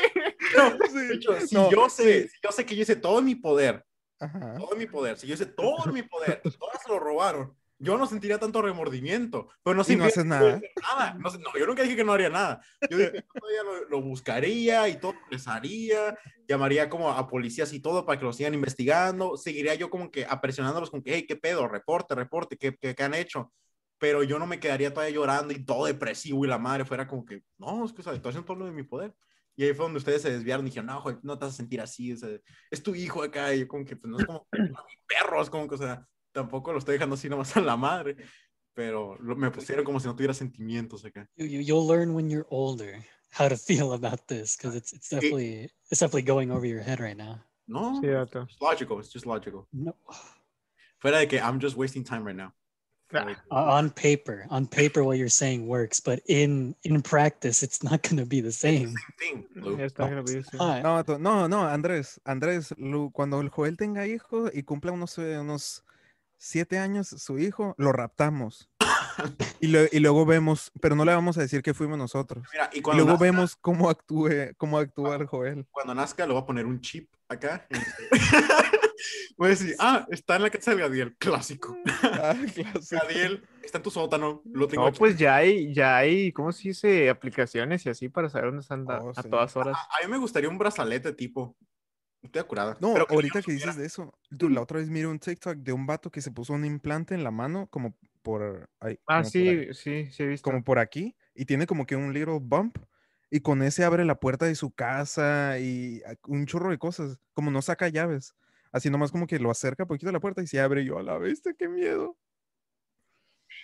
de hecho, si No, yo sé, si yo sé que yo hice todo en mi poder, Ajá. todo en mi poder, si yo hice todo en mi poder, todas se lo robaron, yo no sentiría tanto remordimiento. Pero no Y no haces nada. nada. No, no, yo nunca dije que no haría nada. Yo dije que todavía lo, lo buscaría y todo les haría, llamaría como a policías y todo para que lo sigan investigando, seguiría yo como que apresionándolos con que, hey, qué pedo, reporte, reporte, ¿qué, qué, qué han hecho? Pero yo no me quedaría todavía llorando y todo depresivo y la madre fuera como que, no, es que o sea, estoy haciendo todo lo de mi poder. Y ahí fue donde ustedes se desviaron y dijeron, no, Joel, no te vas a sentir así, o sea, es tu hijo acá. Y yo como que, pues no es como mi perro, es como que, o sea, tampoco lo estoy dejando así nomás a la madre. Pero lo- me pusieron como si no tuviera sentimientos acá. You, you you'll learn when you're older how to feel about this because it's it's definitely it's definitely going over your head right now. No, Sí, vato. it's logical, it's just logical. No, Fuera de que I'm just wasting time right now. Uh, on paper, on paper, what you're saying works, but in in practice, it's not going to be the same. Thing, No, No, no, no, Andrés, Andrés, Lu, cuando el Joel tenga hijo y cumpla unos, eh, unos siete años su hijo, lo raptamos. Y, lo- y luego vemos, pero no le vamos a decir que fuimos nosotros. Mira, y luego nazca, vemos cómo actúe, cómo actúa el Joel. cuando nazca, le voy a poner un chip acá. Voy a decir, ah, está en la casa del Gadiel, clásico. Ah, clásico. Gadiel, está en tu sótano, lo tengo No, aquí. pues ya hay, ya hay, ¿cómo se dice? Aplicaciones y así para saber dónde están Oh, a sí. todas horas. A mí me gustaría un brazalete tipo. Estoy curada. No, Pero que ahorita que dices de eso, dude, la otra vez miré un TikTok de un vato que se puso un implante en la mano, como por ahí, Ah, como por ahí, sí, sí, sí he visto. como por aquí, y tiene como que un little bump, y con ese abre la puerta de su casa y un chorro de cosas, como no saca llaves, así nomás como que lo acerca poquito a la puerta y se abre y yo a la bestia, qué miedo.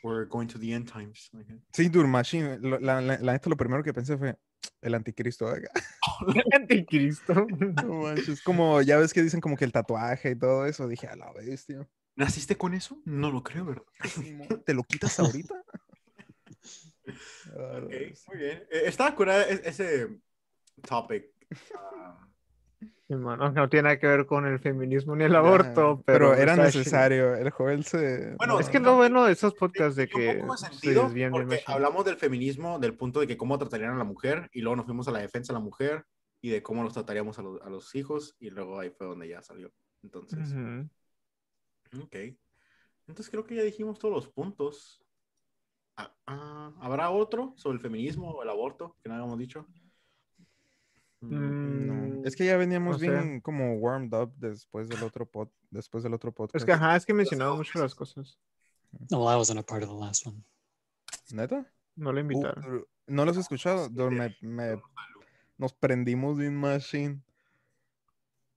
We're going to the end times. Okay. Sí, dude, machine, lo- la, la, la neta, lo primero que pensé fue el anticristo. El anticristo. No manches, como ya ves que dicen como que el tatuaje y todo eso, dije a la bestia. ¿Naciste con eso? No lo creo, ¿verdad? ¿Te lo quitas ahorita? A la Ok, muy bien. Eh, estaba curada ese topic. Ah, man, aunque no tiene nada que ver con el feminismo ni el aborto, pero, pero, era necesario. El Joel se. Bueno, Es que no, lo no, bueno de esos podcasts de que un poco de se sentido bien porque hablamos del feminismo, del punto de que cómo tratarían a la mujer, y luego nos fuimos a la defensa de la mujer y de cómo los trataríamos a los, a los hijos, y luego ahí fue donde ya salió. Entonces, Ujú. ok. Entonces creo que ya dijimos todos los puntos. Ah, ah, ¿Habrá otro sobre el feminismo o el aborto que no habíamos dicho? Mm, No, Mm, Es que ya veníamos no sé. bien como warmed up después del otro pod, después del otro podcast. Es que, ajá, es que mencionaba mucho las cosas. no, well, I wasn't a part of the last one. ¿Neta? No le Uh, invitaron. no los he escuchado. me- me- nos prendimos bien machine.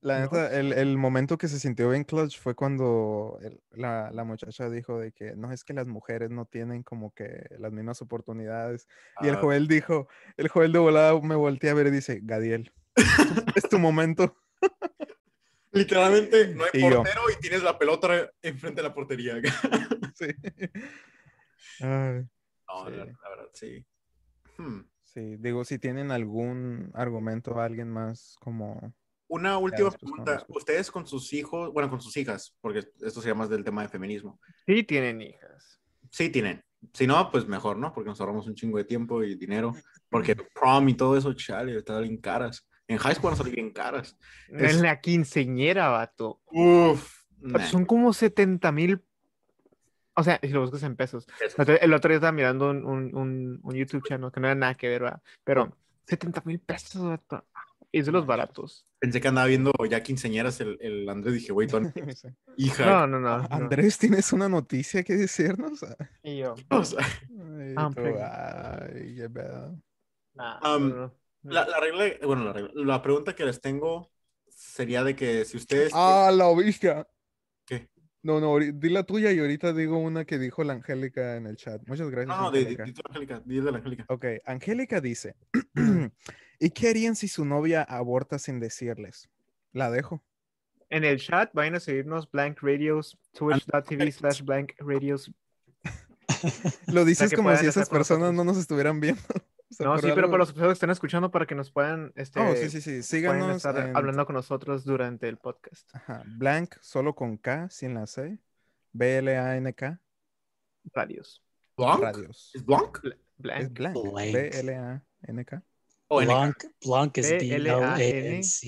La ¿No? neta, el, el momento que se sintió bien clutch fue cuando el- la, la muchacha dijo de que no es que las mujeres no tienen como que las mismas oportunidades. Y el ah, Joel dijo, el Joel de volada me voltea a ver y dice, Gadiel, es tu momento. Literalmente no hay Y yo. portero y tienes la pelota enfrente de la portería. Sí. Ay, No, Sí. la, la verdad, sí. Hmm. sí, digo, si tienen algún argumento alguien más como... Una última pregunta. Ustedes con sus hijos, bueno, con sus hijas, porque esto sería más del tema de feminismo. Sí tienen hijas. Sí tienen. Si no, pues mejor, ¿no? Porque nos ahorramos un chingo de tiempo y dinero. Porque prom y todo eso, chale, está bien caras. En high school van a salir bien caras. Es- En la quinceñera, vato. Uf. nah. Son como 70 mil. O sea, si lo buscas en pesos. Eso. El otro- El otro día estaba mirando un, un, un, un YouTube channel que no era nada que ver, ¿verdad? Pero 70 mil pesos, vato. Y es de los baratos. Pensé que andaba viendo ya quinceañeras el, el Andrés. Dije, güey, Sí. hija. No, no, no. Ah, no. Andrés, ¿tienes una noticia que decirnos? Y yo, O sea, Ay, Ah, tú, ay, qué pedo. nah, Um, no, no. la, la regla, bueno, la, regla- la pregunta que les tengo sería de que si ustedes... Ah, la bestia. ¿Qué? No, no, di la tuya y ahorita digo una que dijo la Angélica en el chat. Muchas gracias. no, no, Angélica. Angélica, di de la Angélica. Ok, Angélica dice, ¿y qué harían si su novia aborta sin decirles? La dejo. En el chat, vayan a seguirnos Blank Radios, twitch.tv slash Blank Radios. Lo dices como si esas personas no nos estuvieran viendo. No, sí, pero para los que están escuchando para que nos puedan, este, Oh, sí, sí, sí. pueden Síganos estar en hablando con nosotros durante el podcast. ajá, Blank, solo con K, sin la C. B-L-A-N-K. Radios. ¿Blanc? Radios. ¿Es Blanc? Es Blank. Blank. Blank. B-L-A-N-K. Blanc, Blanc is B L A N C.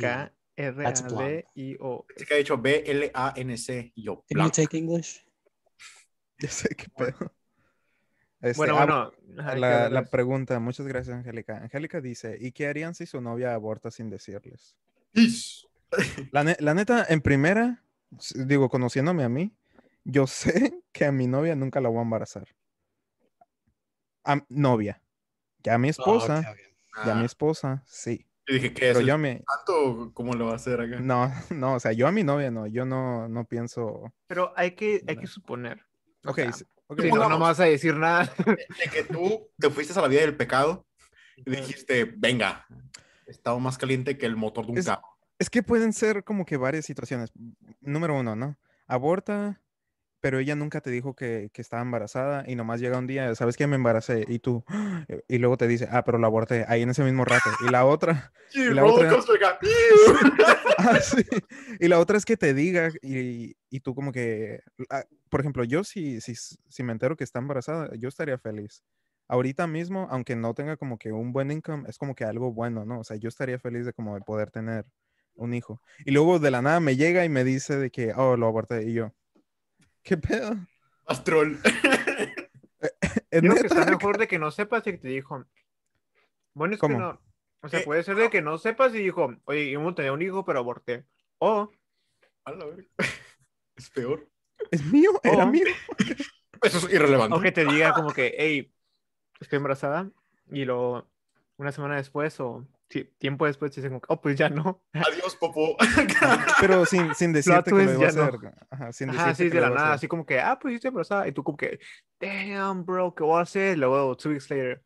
B-L-A-N-K-R-A-D-I-O. Dice que ha dicho B-L-A-N-C. Yo, Didn't you Blanc. take English? Ya sé qué pedo. Este, Bueno, ah, bueno. ajá, ¿qué la, la pregunta, muchas gracias, Angélica. Angélica dice, ¿y qué harían si su novia aborta sin decirles? La, ne- la neta, en primera, digo, conociéndome a mí, yo sé que a mi novia nunca la voy a embarazar. A novia. Ya a mi esposa, Oh, okay, okay. ya a mi Ah, esposa, sí. yo dije, ¿qué Pero es? yo a ¿El mi, tanto? ¿Cómo lo va a hacer acá? no, no, o sea, yo a mi novia no, yo no, no pienso. Pero hay que, hay No. que suponer. O Ok, sea, si no, no me vas a decir nada. De que tú te fuiste a la vida del pecado y dijiste, venga, estaba más caliente que el motor de un Es- carro. Es que pueden ser como que varias situaciones. Número uno, ¿no? Aborta, pero ella nunca te dijo que, que estaba embarazada y nomás llega un día, ¿sabes qué? Me embaracé y tú, y luego te dice, ah, pero la aborté ahí en ese mismo rato. Y la otra, Y la otra- ah, sí. Y la otra es que te diga y, y tú como que, ah, por ejemplo, yo si, si, si me entero que está embarazada, yo estaría feliz. Ahorita mismo, aunque no tenga como que un buen income, es como que algo bueno, ¿no? O sea, yo estaría feliz de como de poder tener un hijo. Y luego de la nada me llega y me dice de que, oh, lo aborté. Y yo, ¿qué pedo? Astrol. ¿Es Digo que está mejor de que no sepas y que te dijo. Bueno, es ¿Cómo? que no. O sea, ¿Qué? puede ser de que no sepas y dijo, oye, yo a tener un hijo, pero aborté. O, A la verga. Es peor. ¿Es mío? ¿Era mío? Eso es irrelevante. o que te diga como que, hey, estoy embarazada. Y luego, una semana después o tiempo después dicen, oh, pues ya no. Adiós, Popo. Pero sin, sin decirte que lo iba a ya no. hacer. Ajá, sin Ajá, decirte sí, que de lo la nada, hacer. así como que, ah, pues sí estoy embarazada. Y tú como que, damn, bro, ¿qué voy a hacer? Luego, two weeks later,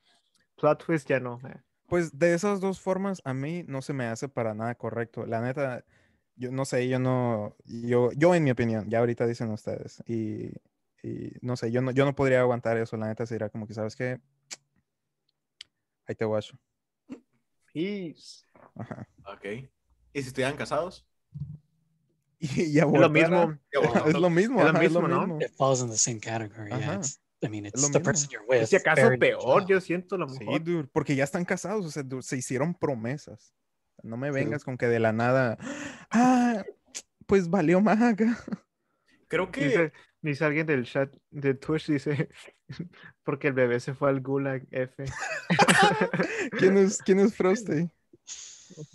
plot twist, ya no. eh. Pues de esas dos formas a mí no se me hace para nada correcto. La neta, yo no sé, yo no, yo, yo en mi opinión, ya ahorita dicen ustedes, y, y no sé, yo no, yo no podría aguantar eso. La neta sería como que, ¿sabes qué? Ahí te guacho. Peace. Ajá. ok. ¿Y si estuvieran casados? Y, ya Es lo mismo. Es lo mismo, Es lo ajá, es lo mismo, ¿no? It falls in the same category. Ajá. Yeah, it's, I mean, it's lo the person you're with. Y si acaso peor, yo siento lo Sí, mejor. dude, porque ya están casados, o sea, du- se hicieron promesas. No me Sí. vengas con que de la nada, ah, pues valió más acá. Creo que Dice, alguien del chat de Twitch, dice, porque el bebé se fue al Gulag F. ¿Quién es, quién es Frosty?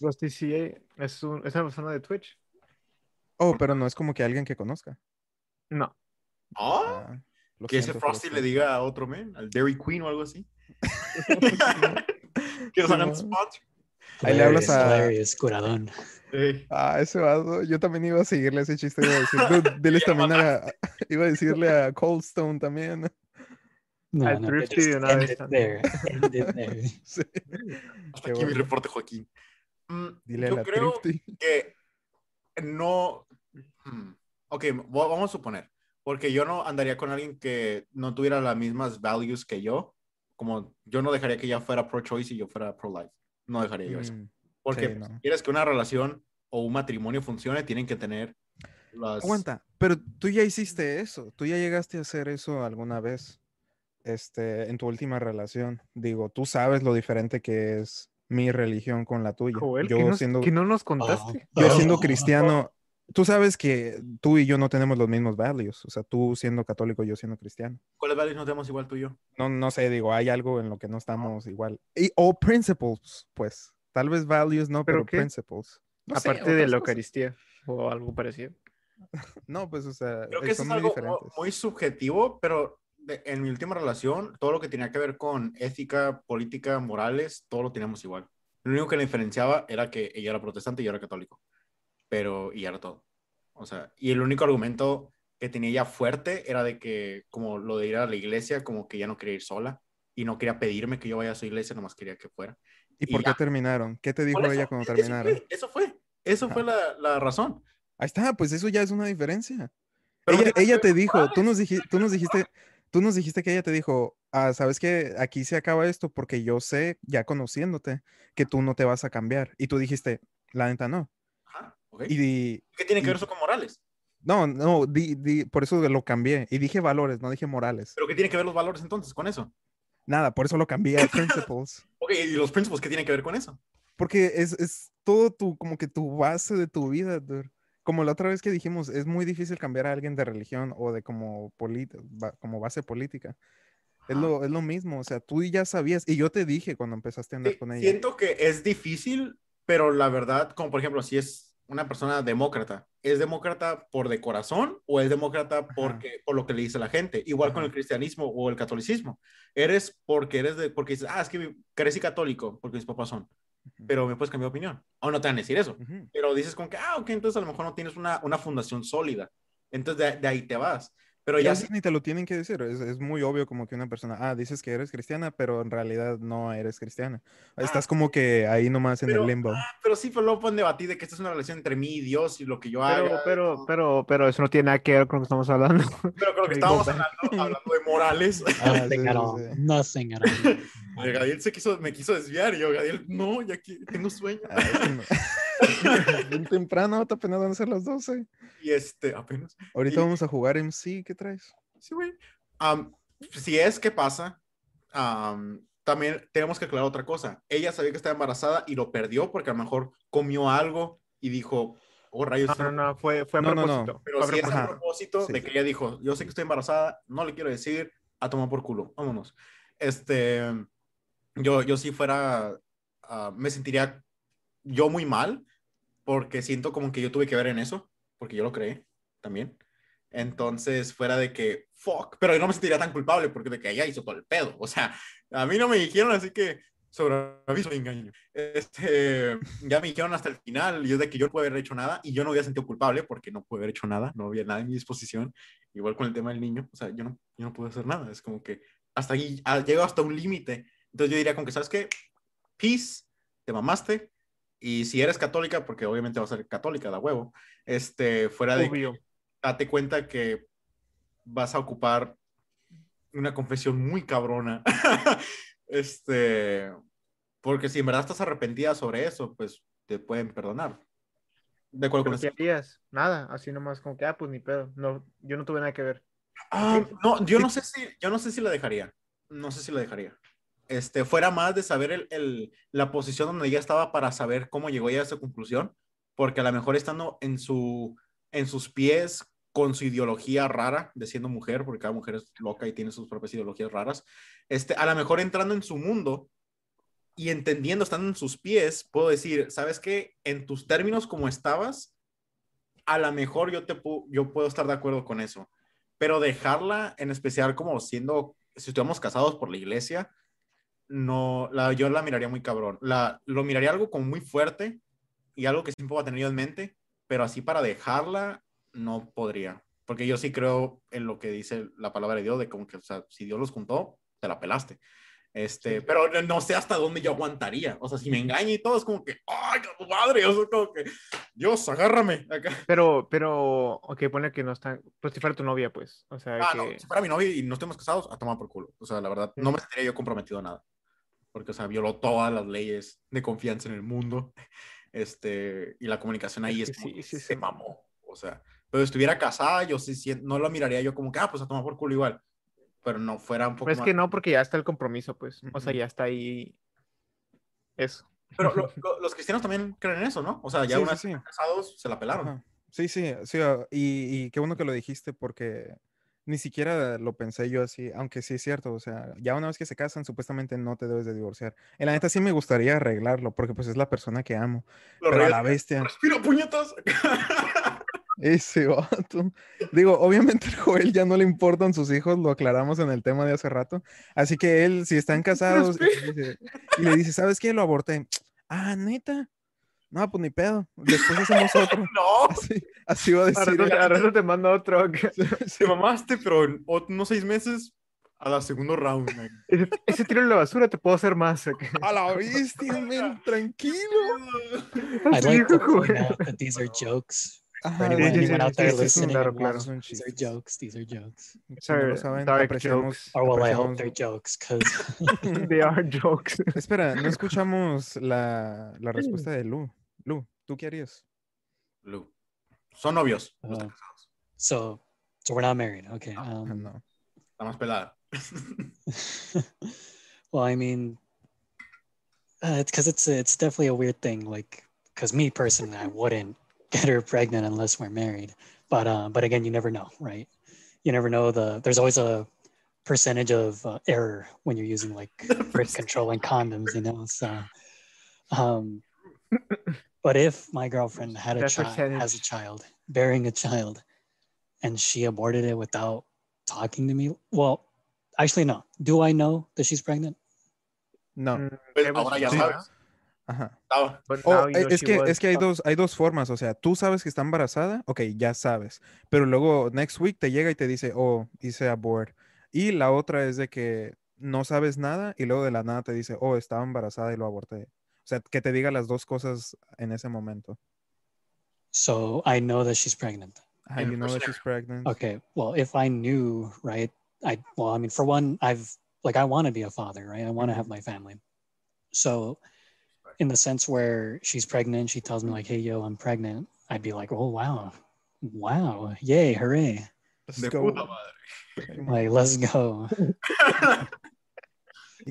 Rusty CA es, un, es una persona de Twitch. Oh, pero no es como que alguien que conozca. No. ¿Ah? Ah, lo que ese Frosty le diga a otro man, al Dairy Queen o algo así. que nos hagan sponsor. Ahí le hablas a- hilarious, curadón. Ey, Ah, ese vaso. Yo también iba a seguirle ese chiste. Iba a decir, "Dude, diles también a, iba a decirle a Cold Stone también. No, Al no, thrifty de una vez there. There. Sí. hasta Qué aquí mi bueno. reporte, Joaquín. Mm, Dile a yo la creo Thrifty. que no. Hmm, Ok, va- vamos a suponer. Porque yo no andaría con alguien que no tuviera las mismas values que yo. Como yo no dejaría que ella fuera pro-choice y yo fuera pro-life. No dejaría yo eso. Mm, Porque sí, no. si quieres que una relación o un matrimonio funcione, tienen que tener las. Aguanta, pero tú ya hiciste eso. Tú ya llegaste a hacer eso alguna vez. Este, en tu última relación. Digo, tú sabes lo diferente que es mi religión con la tuya. Joel, yo ¿qué, nos, siendo, qué no nos contaste? yo siendo cristiano, tú sabes que tú y yo no tenemos los mismos values. O sea, tú siendo católico, yo siendo cristiano. ¿Cuáles values no tenemos igual tú y yo? No, no sé, digo, hay algo en lo que no estamos igual. Y, o principles, pues. Tal vez values no, ¿Pero principles. No sé, Aparte de la. Eucaristía o algo parecido. No, pues, o sea, Creo eh, que eso son es muy algo diferentes. muy subjetivo, pero de- en mi última relación, todo lo que tenía que ver con ética, política, morales, todo lo teníamos igual. Lo único que la diferenciaba era que ella era protestante y yo era católico. Pero, y era todo. O sea, y el único argumento que tenía ella fuerte era de que, como lo de ir a la iglesia, como que ya no quería ir sola y no quería pedirme que yo vaya a su iglesia, nomás quería que fuera. ¿Y y por qué ya. terminaron? ¿Qué te dijo ella eso, cuando eso terminaron? fue, Eso fue, eso fue la, la razón. Ahí está, pues eso ya es una diferencia. Pero ella te dijo, tú nos, dijiste, tú nos dijiste, tú nos dijiste que ella te dijo, ah, sabes que aquí se acaba esto porque yo sé, ya conociéndote, que tú no te vas a cambiar. Y tú dijiste, la neta no. Ajá, ok. Y, ¿Qué tiene que y- ver eso con morales? no, no, di- di- por eso lo cambié. Y dije valores, no dije morales. ¿Pero qué tiene que ver los valores entonces con eso? Nada, por eso lo cambié a principles. Ok, ¿y los principios qué tienen que ver con eso? Porque es, es todo tu, como que tu base de tu vida, dude. Como la otra vez que dijimos, es muy difícil cambiar a alguien de religión o de como, como base política. Es lo, es lo mismo, o sea, tú ya sabías, y yo te dije cuando empezaste a andar Sí, con ella. Siento que es difícil, pero la verdad, como por ejemplo, si es una persona demócrata, ¿es demócrata por de corazón o es demócrata porque, por lo que le dice la gente? Igual con el cristianismo o el catolicismo. Eres porque eres de, porque dices, ah, es que crecí católico, porque mis papás son, pero me puedes cambiar de opinión. O no te van a decir eso, pero dices como que, ah, ok, entonces a lo mejor no tienes una, una fundación sólida. Entonces de, de ahí te vas. Pero Y ya veces ni te lo tienen que decir, es, es muy obvio como que una persona, ah, dices que eres cristiana, pero en realidad no eres cristiana. Estás como que ahí nomás en Pero- el limbo. pero sí, pero luego pueden debatir de que esta es una relación entre mí y Dios y lo que yo Pero, haga. pero, pero, pero eso no tiene nada que ver con lo que estamos hablando. Pero con lo que estábamos hablando, hablando de morales. Ah, Nothing sí, at sí, all. sí. Nothing at all. Eh, Gadiel se quiso, me quiso desviar y yo, Gadiel, no, ya que tengo sueño. Ah, es que no. Bien temprano, te apenas van a ser las 12. Y este, apenas. Ahorita Y- vamos a jugar MC, ¿qué traes? Sí, güey. Am, si es que pasa, am, también tenemos que aclarar otra cosa. Ella sabía que estaba embarazada y lo perdió porque a lo mejor comió algo y dijo, oh rayos. No, esto no, no, fue, fue a No, no, no. propósito. Pero si es a propósito Sí. de que ella dijo, yo sé que estoy embarazada, no le quiero decir, a tomar por culo, vámonos. Este, yo, yo si fuera, ah, me sentiría yo muy mal, porque siento como que yo tuve que ver en eso, porque yo lo creé también. Entonces, fuera de que, fuck, pero yo no me sentiría tan culpable porque de que ella hizo todo el pedo. O sea, a mí no me dijeron, así que sobre aviso y engaño. Este, ya me dijeron hasta el final, y es de que yo no pude haber hecho nada, y yo no había sentido culpable porque no pude haber hecho nada, no había nada en mi disposición. Igual con el tema del niño, o sea, yo no, yo no pude hacer nada. Es como que hasta ahí, ah, llego hasta un límite. Entonces yo diría como que, ¿sabes qué? Peace, te mamaste. Y si eres católica, porque obviamente vas a ser católica, da huevo, este, fuera de Obvio. date cuenta que vas a ocupar una confesión muy cabrona. este, porque si en verdad estás arrepentida sobre eso, pues te pueden perdonar. De acuerdo con ¿Pero eso. Nada, así nomás como que, ah, pues ni pedo. No, yo no tuve nada que ver. Ah, no, yo no sé si, yo no sé si la dejaría. No sé si la dejaría. Este, fuera más de saber el, el- la posición donde ella estaba para saber cómo llegó ella a esa conclusión, porque a lo mejor estando en, su, en sus pies con su ideología rara de siendo mujer, porque cada mujer es loca y tiene sus propias ideologías raras, este, a lo mejor entrando en su mundo y entendiendo, estando en sus pies, puedo decir, ¿sabes qué? En tus términos como estabas, a lo mejor yo, te pu- yo puedo estar de acuerdo con eso pero dejarla en especial como siendo, si estuviéramos casados por la iglesia, no, la, yo la miraría muy cabrón. La, lo miraría algo como muy fuerte y algo que siempre va a tener yo en mente, pero así para dejarla no podría, porque yo sí creo en lo que dice la palabra de Dios, de como que, o sea, si Dios los juntó, te la pelaste. Este, pero no- sé hasta dónde yo aguantaría. O sea, si me engaña y todo, es como que, ¡ay, madre! O sea, como que, Dios, agárrame acá. Pero, pero, ok, pone que no están, pues si fuera tu novia, pues. O sea, Ah, que... no, si fuera mi novia y no estemos casados, a tomar por culo. O sea, la verdad, no me sentiría yo comprometido a nada. Porque, o sea, violó todas las leyes de confianza en el mundo. Este, y la comunicación ahí Es es, sí, sí, se sí. mamó. O sea, pero si estuviera casada, yo sí, no lo miraría yo como que, ah, pues a tomar por culo igual. Pero no fuera un poco Pero es más. que no, porque ya está el compromiso, pues. O sea, ya está ahí eso. Pero lo- lo- los cristianos también creen en eso, ¿no? O sea, ya una vez casados, se la pelaron. Ajá. Sí, sí, sí, ah, y, y qué bueno que lo dijiste porque ni siquiera lo pensé yo así, aunque sí es cierto, o sea, ya una vez que se casan, supuestamente no te debes de divorciar. En la neta sí me gustaría arreglarlo porque pues es la persona que amo, Los pero a la bestia, respira puñetas. ese vato. Digo, obviamente el Joel ya no le importan sus hijos, lo aclaramos en el tema de hace rato, así que él, si están casados y le dice, y le dice, ¿sabes qué? Lo aborté. Ah, neta. No, pues ni pedo. Después hacemos otro. no, Así, así va a decir. al rato te mando otro. te mamaste, pero en unos seis meses a la segundo round. man. Ese, ese tiro en la basura te puedo hacer más. A la bestia, men, tranquilo. I'd Así like to point out that these are jokes For Ajá, anyone, sí, anyone out there listening, claro, claro. these are jokes. These are jokes. Si no Sorry, saben, dark jokes. Or well, I hope they're jokes, because They are jokes. Espera, no escuchamos la, la respuesta de Lu. Lu, ¿tú qué harías? Lu. Son novios. no Uh, casados. so so we're not married. Okay. Ah, Um, no. Está más pelada. well, I mean, uh, it's because it's it's definitely a weird thing. Like, because me personally, I wouldn't get her pregnant unless we're married. But uh, but again, you never know, right? You never know. The there's always a percentage of uh, error when you're using like birth control and condoms, you know. So, um, but if my girlfriend had a child, has a child, bearing a child, and she aborted it without talking to me, well, actually, no. Do I know that she's pregnant? No. Mm, Pues ahora ya sabes. Ajá. Oh, now you know es, que, was- es que hay dos, hay dos formas, o sea, tú sabes que está embarazada, ok, ya sabes, pero luego next week te llega y te dice, oh, hice abort. Y la otra es de que no sabes nada y luego de la nada te dice, oh, estaba embarazada y lo aborté. O sea, que te diga las dos cosas en ese momento. So I know that she's pregnant. Ah, Ajá, you know that she's pregnant. Okay. Well, if I knew, right? I well, I mean, for one, I've like I want to be a father, right? I want to mm-hmm. have my family. So, in the sense where she's pregnant, she tells me like, mm-hmm. "Hey, yo, I'm pregnant." I'd be like, "Oh, wow, wow, yay, hooray!" Let's go. Like, let's go.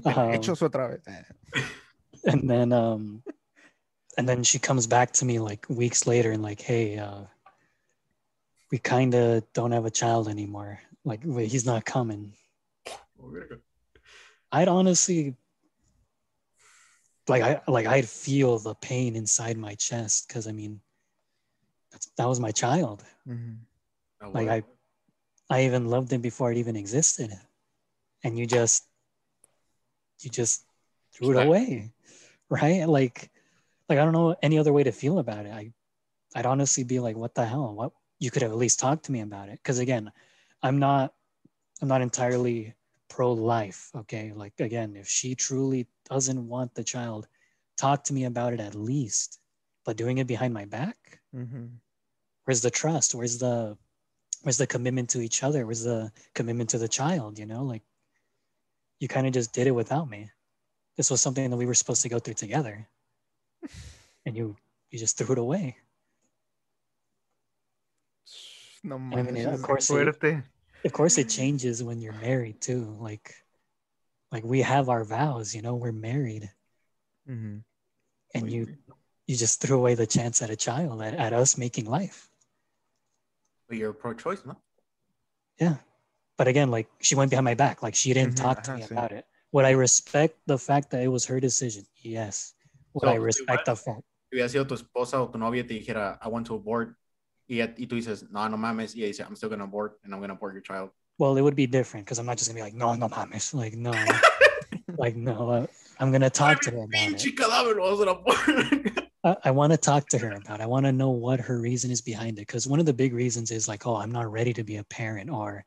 Uh-huh. Y Ajá. derechos otra vez. And then um and then she comes back to me like weeks later and like hey uh we kind of don't have a child anymore like wait, he's not coming i'd honestly like i like i'd feel the pain inside my chest because i mean that's, that was my child Ujú. like i i even loved him before it even existed and you just you just threw it Right. away right? Like like i don't know any other way to feel about it. I i'd honestly be like what the hell? What you could have at least talked to me about it. Because again i'm not i'm not entirely pro-life okay? Like again if she truly doesn't want the child talk to me about it at least. But doing it behind my back? Ujú. where's the trust? Where's the where's the commitment to each other? Where's the commitment to the child you know? Like you kind of just did it without me this was something that we were supposed to go through together and you you just threw it away No I mean, of course it, of course it changes when you're married too like like we have our vows you know we're married Ujú. and you you just threw away the chance at a child at, at us making life But you're pro-choice, ¿no? Yeah. But again, like she went behind my back. Like she didn't Mhm, talk to ajá, me sí. about it. Would I respect the fact that it was her decision? Yes. Would So, I respect the fact? Si hubiera sido tu esposa o tu novia te dijera, I want to abort, y, y tú dices, no, no mames, y ella dice, I'm still gonna abort, and I'm gonna abort your child. Well, it would be different because I'm not just gonna be like, no, no mames. Like, no. like, no. uh, I'm gonna talk to her about it. cadáver, lo vas a abort. I, I want to talk to her about it. I want to know what her reason is behind it. Because one of the big reasons is like, oh, I'm not ready to be a parent, or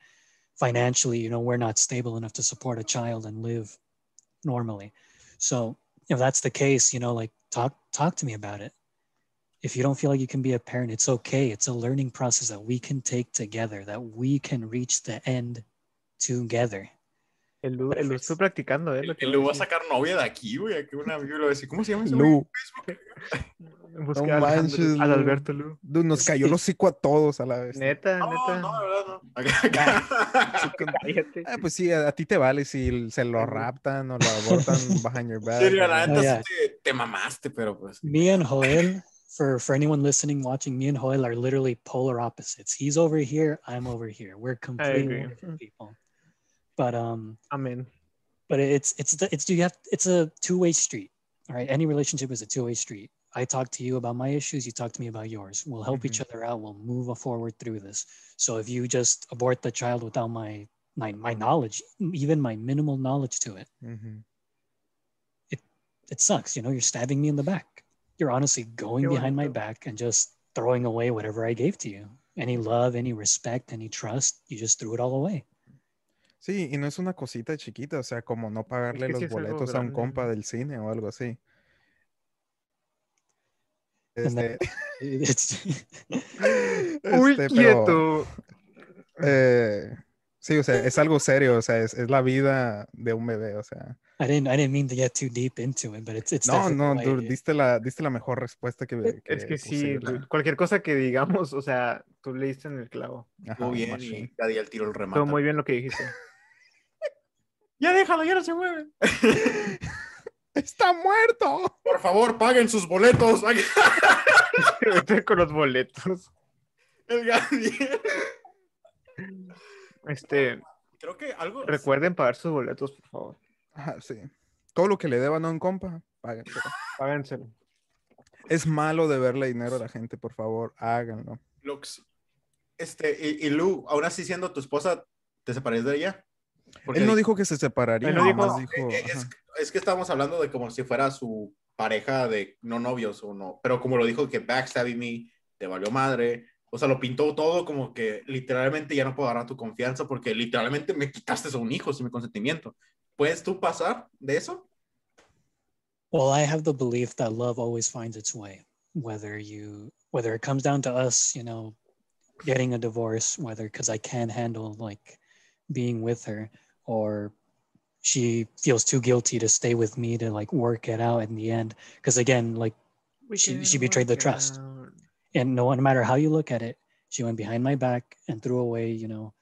financially, you know, we're not stable enough to support a child and live normally. So if that's the case, you know, like talk talk to me about it. If you don't feel like you can be a parent, it's okay. It's a learning process that we can take together, that we can reach the end together. El Lu, el Lu estoy practicando, ¿eh? Lo que Y le voy voy a sacar novia de aquí, güey. Aquí un amigo le va a decir, ¿cómo se llama ese? Lu, Busqué No a Alejandro- manches, al Lu. Alberto Lu. dude, nos cayó el hocico a todos a la vez. Neta, No, neta. no, de verdad, no. Acá, acá. Cállate. Ah, pues sí, a, a ti te vale si se lo raptan o lo abortan behind your back. Sí, la neta Oh, yeah. te, te mamaste, pero pues. me and Joel, for for anyone listening, watching, me and Joel are literally polar opposites. He's over here, I'm over here. We're completely different people. But um, Amén. but it's it's the, it's do you have it's a two way street. All right, any relationship is a two way street. I talk to you about my issues, you talk to me about yours. We'll help each other out. We'll move forward through this. So if you just abort the child without my my my knowledge, even my minimal knowledge to it, Ujú. it sucks. You know, you're stabbing me in the back. You're honestly going Qué behind my back and just throwing away whatever I gave to you. Any love, any respect, any trust, you just threw it all away. Sí, y no es una cosita chiquita, o sea, como no pagarle que los sí boletos a un compa del cine o algo así. And Este, It's Uy, este, pero, quieto. eh, sí, o sea, es algo serio, o sea, es, es la vida de un bebé, o sea. I didn't I didn't mean to get too deep into it, but it's it's No, no, like- dude, diste la, diste la mejor respuesta que, Es que sí, dude, cualquier cosa que digamos, o sea, tú le diste en el clavo. ajá, Muy bien y el tiro el remate. Todo muy bien lo que dijiste. Ya déjalo, ya no se mueve. ¡Está muerto! Por favor, paguen sus boletos. Vete con los boletos. El Gadiel. Este, Creo que algo. recuerden pagar sus boletos, por favor. Ajá, sí. Todo lo que le deban a un compa, páguenselo. Págenselo. Es malo deberle dinero a la gente, por favor, háganlo. Lux. Este, y, y Lu, aún así siendo tu esposa, ¿te separarías de ella? Porque Él no dijo que se separaría, Él no dijo- dijo, Eh, eh, Es, es que estábamos hablando de como si fuera su pareja de no novios o no, pero como lo dijo que backstabbing me, te valió madre, o sea, lo pintó todo como que literalmente ya no puedo agarrar tu confianza porque literalmente me quitaste a un hijo sin mi consentimiento. ¿Puedes tú pasar de eso? Well, I have the belief that love always finds its way, whether you whether it comes down to us, you know, getting a divorce, whether because I can't handle like being with her, or she feels too guilty to stay with me to like work it out in the end. Because again, like She- she betrayed the trust. and no no matter how you look at it, she went behind my back and threw away, you know,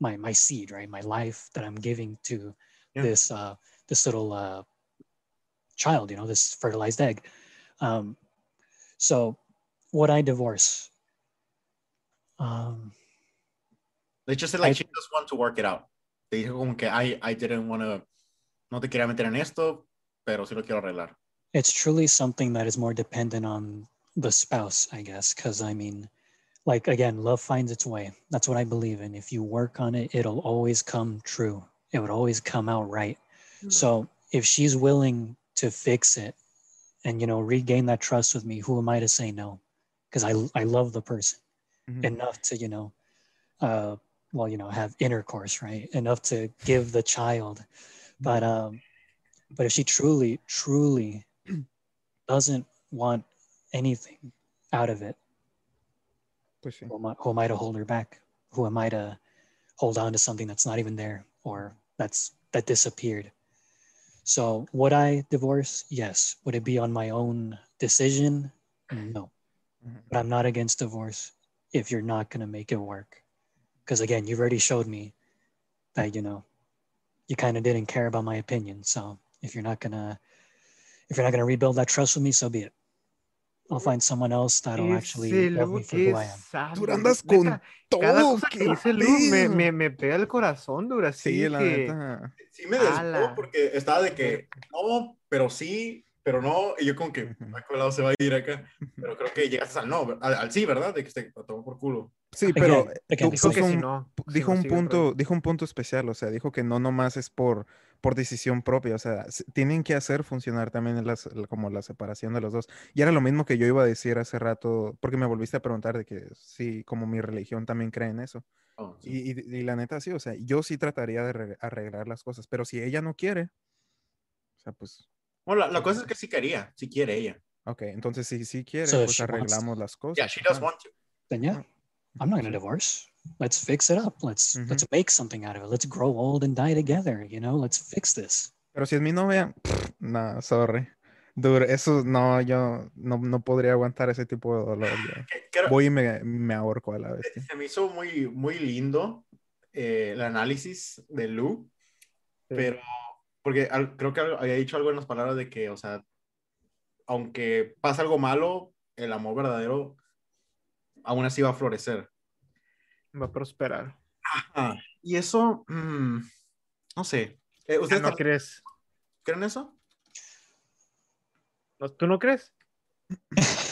my my seed, right? My life that I'm giving to Yeah. this uh this little uh child, you know, this fertilized egg. Um so would I divorce? Um De hecho, said like I- she just want to work it out. Te dijo como que I, I didn't want to, no te quería meter en esto, pero sí lo quiero arreglar. it's truly something that is more dependent on the spouse, I guess, because I mean, like again, love finds its way. That's what I believe in. If you work on it, it'll always come true. It would always come out right. So if she's willing to fix it and you know regain that trust with me, who am I to say no? Because I I love the person Ujú. enough to you know, uh, well you know have intercourse, right? Enough to give the child, but um, but if she truly truly doesn't want anything out of it, sí. who am I, who am I to hold her back? Who am I to hold on to something that's not even there or that's that disappeared? So would I divorce? Yes. Would it be on my own decision? No. Ujú. But I'm not against divorce if you're not gonna make it work. Because again, you've already showed me that you know you kind of didn't care about my opinion. So if you're not gonna if you're not gonna rebuild that trust with me, so be it. I'll find someone else that'll actually love me for who I am. sano, Tú andas neta, con Cada todo. cosa que dice Lu me, me, me pega el corazón, dura. Así Sí, la que... neta. Sí me desvió Ala. porque estaba de que no, pero sí, pero no, y yo como que Ujú. ¿a qué lado se va a ir acá? Pero creo que llegaste al no, al, al sí, ¿verdad? De que se lo tomó por culo. Sí, pero Again, again, tú- Dijo si un- no. si no punto, rollo. dijo un punto especial, o sea, dijo que no nomás es por, por decisión propia, o sea, tienen que hacer funcionar también las, la- como la separación de los dos. Y era lo mismo que yo iba a decir hace rato, porque me volviste a preguntar de que sí, como mi religión también cree en eso. Oh, sí. Y, y- y la neta sí, o sea, yo sí trataría de arre- arreglar las cosas, pero si ella no quiere, o sea, pues, Bueno, la, la cosa es que sí quería, sí quiere ella. ok, entonces si sí quiere, So pues arreglamos las cosas. Yeah, she does want to. I'm not gonna divorce. Let's fix it up. Let's let's make something out of it. Let's grow old and die together. You know, let's fix this. Pero si es mi novia, no, sorry. Dude, eso no, yo no, no podría aguantar ese tipo de dolor. Voy y me, me ahorco a la bestia. se me hizo muy, muy lindo eh, el análisis de Lu, Sí. pero porque al- creo que había dicho algo en las palabras de que, o sea, aunque pasa algo malo, el amor verdadero aún así va a florecer. Va a prosperar. Ah, y eso, mm, no sé. Eh, ¿Ustedes ¿No crees? creen eso? ¿No- ¿Tú no crees?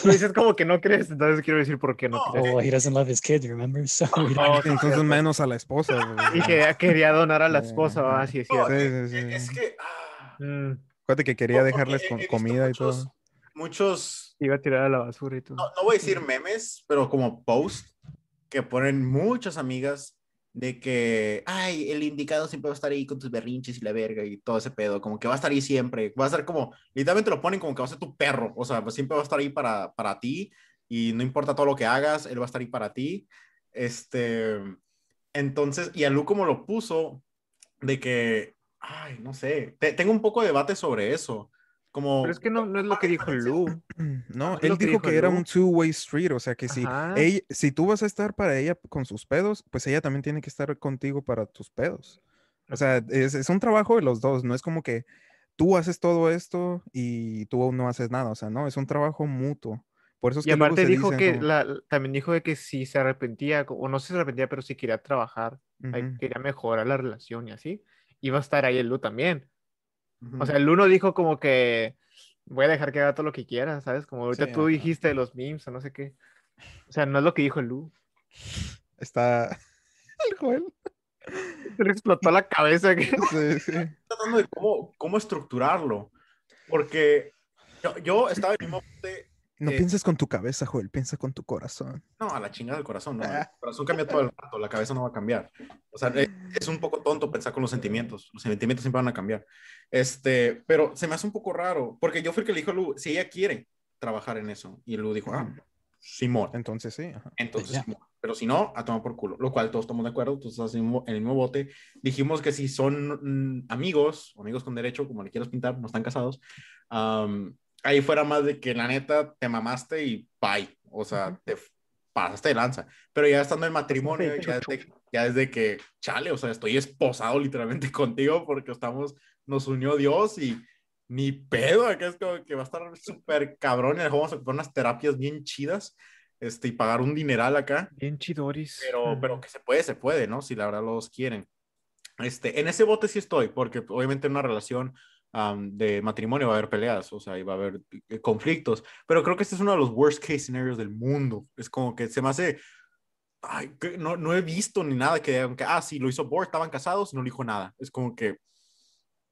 Tú dices como que no crees, entonces quiero decir por qué no No. crees. Oh, he doesn't love his kid, remember? So Oh, sí, Entonces menos a la esposa. güey. Y que quería donar a la esposa, ajá. ah, sí, es No, cierto. Sí, sí, sí. Es que ah, Mm, Acuérdate que quería no, dejarles con comida y muchos- todo. Muchos iba a tirar a la basura y todo. no, no voy a decir memes, pero como post que ponen muchas amigas de que, ay, el indicado siempre va a estar ahí con tus berrinches y la verga y todo ese pedo, como que va a estar ahí siempre, va a ser como, literalmente lo ponen como que va a ser tu perro, o sea, pues siempre va a estar ahí para, para ti y no importa todo lo que hagas, él va a estar ahí para ti. Este, entonces, y a Lu como lo puso, de que, ay, no sé, tengo un poco de debate sobre eso. Como, Pero es que no, no es lo que dijo Lu. No, él dijo que, era un two-way street, o sea que si, si tú vas a estar para ella con sus pedos, pues ella también tiene que estar contigo para tus pedos. O sea, es, es un trabajo de los dos, no es como que tú haces todo esto y tú no haces nada, o sea, no, es un trabajo mutuo. Por eso es y aparte dijo que también dijo de que si se arrepentía, o no se arrepentía, pero si quería trabajar, quería mejorar la relación y así, iba a estar ahí el Lu también. O sea, el Lu no dijo como que voy a dejar que haga todo lo que quiera, ¿sabes? Como ahorita tú dijiste de los memes o no sé qué. O sea, no es lo que dijo el Lu. Está el Joel. Se le explotó la cabeza. Que... Sí, sí. tratando de cómo, cómo estructurarlo. Porque yo, yo estaba en mi momento no eh, pienses con tu cabeza, Joel, piensa con tu corazón. No, a la chingada del corazón, no. El corazón cambia todo el rato, la cabeza no va a cambiar. O sea, eh, es un poco tonto pensar con los sentimientos. Los sentimientos siempre van a cambiar. Este, pero se me hace un poco raro, porque yo fui el que le dijo a Lu, si ella quiere trabajar en eso. Y Lu dijo, ah, Simón. Entonces sí. Entonces, Simón. Pero si no, a tomar por culo. Lo cual todos estamos de acuerdo, todos estás en el mismo bote. Dijimos que si son mm, amigos, amigos con derecho, como le quieras pintar, no están casados, ahí fuera más de que la neta te mamaste y bye. O sea, te pasaste de lanza. Pero ya estando en matrimonio, ya, desde, ya desde que, chale, o sea, estoy esposado literalmente contigo porque estamos, nos unió Dios y ni pedo, acá es como que va a estar súper cabrón y vamos a poner unas terapias bien chidas este, y pagar un dineral acá. Bien chidoris. Pero, pero que se puede, se puede, ¿no? Si la verdad los quieren. Este, en ese bote sí estoy, porque obviamente en una relación de matrimonio va a haber peleas, o sea, y va a haber eh, conflictos, pero creo que este es uno de los worst case scenarios del mundo. Es como que se me hace, ay, no, no he visto ni nada que aunque, ah, sí, lo hizo Bort, estaban casados, no le dijo nada. Es como que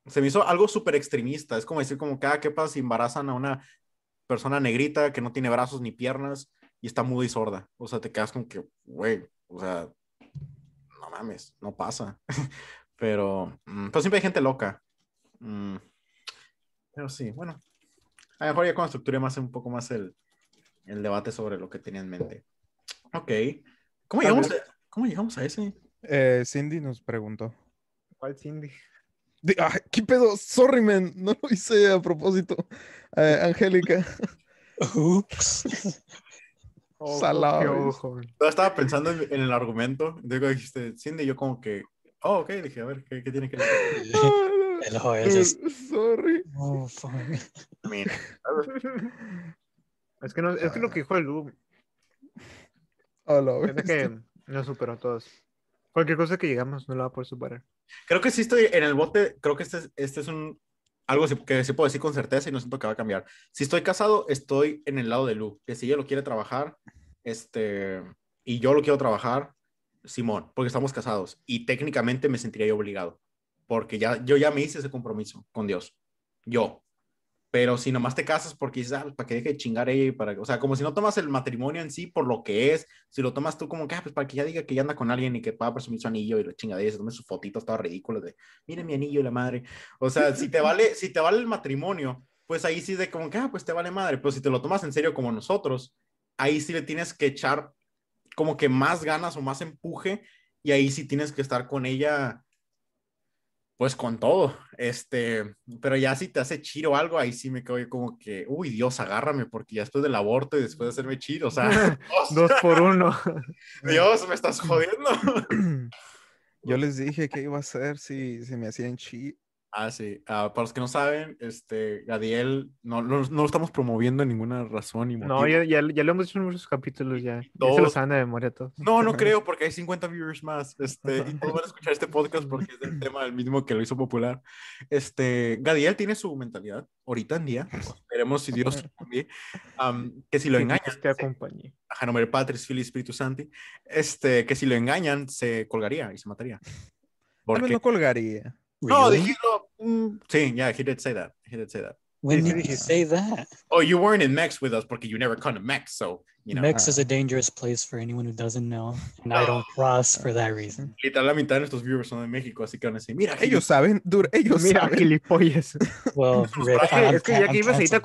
se me hizo algo súper extremista. Es como decir, como que, ah, ¿qué pasa si embarazan a una persona negrita que no tiene brazos ni piernas y está muda y sorda? O sea, te quedas con que, güey, o sea, no mames, no pasa. pero, mm, pues siempre hay gente loca. Mm, pero sí, bueno. A lo mejor ya cuando estructure más un poco más el, el debate sobre lo que tenía en mente. Ok. ¿Cómo llegamos, a, ¿cómo llegamos a ese? Eh, Cindy nos preguntó. ¿Cuál Cindy? ¿Qué pedo? Sorry, man. No lo hice a propósito. Eh, Angélica. Ups. Oh, Salado. Yo estaba pensando en, el argumento. Luego dijiste Cindy, yo como que, oh, ok. Dije, a ver, ¿qué, qué tiene que decir? El Joel just... Sorry. Oh, fuck. es que no, es que lo que dijo el Lu. Oh, es que no superó a todos. Cualquier cosa que llegamos no la va a poder superar. Creo que sí estoy en el bote. Creo que este, este es un algo que sí puedo decir con certeza y no siento que va a cambiar. Si estoy casado, estoy en el lado de Lu. Que si ella lo quiere trabajar, este, y yo lo quiero trabajar, Simón, porque estamos casados. Y técnicamente me sentiría yo obligado porque ya, yo ya me hice ese compromiso con Dios, yo. Pero si nomás te casas porque dices, ah, para que deje de chingar ella, para, o sea, como si no tomas el matrimonio en sí por lo que es, si lo tomas tú como que, ah, pues para que ya diga que ya anda con alguien y que pueda presumir su anillo y la chingadera, se tome sus fotitos todas ridículas de, miren mi anillo y la madre. O sea, si te vale, si te vale el matrimonio, pues ahí sí de como que, ah, pues te vale madre. Pero si te lo tomas en serio como nosotros, ahí sí le tienes que echar como que más ganas o más empuje y ahí sí tienes que estar con ella pues con todo, este, pero ya si te hace chiro algo, ahí sí me quedo como que, uy, Dios, agárrame, porque ya después del aborto y después de hacerme chiro, o sea, dos por uno. Dios, me estás jodiendo. Yo les dije que iba a hacer si, si me hacían chiro. Ah, sí. Ah, para los que no saben, este, Gadiel, no, no, no, lo estamos promoviendo en ninguna razón. Ni no, ya, ya, ya, lo hemos hecho en muchos capítulos, ya. Todos. se los saben de memoria todos. No, no creo, porque hay 50 viewers más. Este, y todos van a escuchar este podcast porque es el tema el mismo que lo hizo popular. Este, Gadiel tiene su mentalidad, ahorita en día. Esperemos si Dios. Um, que si lo engañan. Te acompañe. A nombre Patris, Fili, Espíritu Santi. Este, que si lo engañan, se colgaría y se mataría. Porque... Tal vez no colgaría. No, dijimos, mm, sí, yeah, he did say that. He did say that. When did dijiste. say that? Oh, you weren't in Mex with us because you never come to Mex, so you know. Mex is a dangerous place for anyone who doesn't know, and I don't cross for that reason. Literal, la mitad de nuestros viewers son de México, así que van a decir, mira, Ellos saben, dude, ellos Mira, saben. gilipollas. Well, Rick, Es que- I'm es que ya que ibas ahí te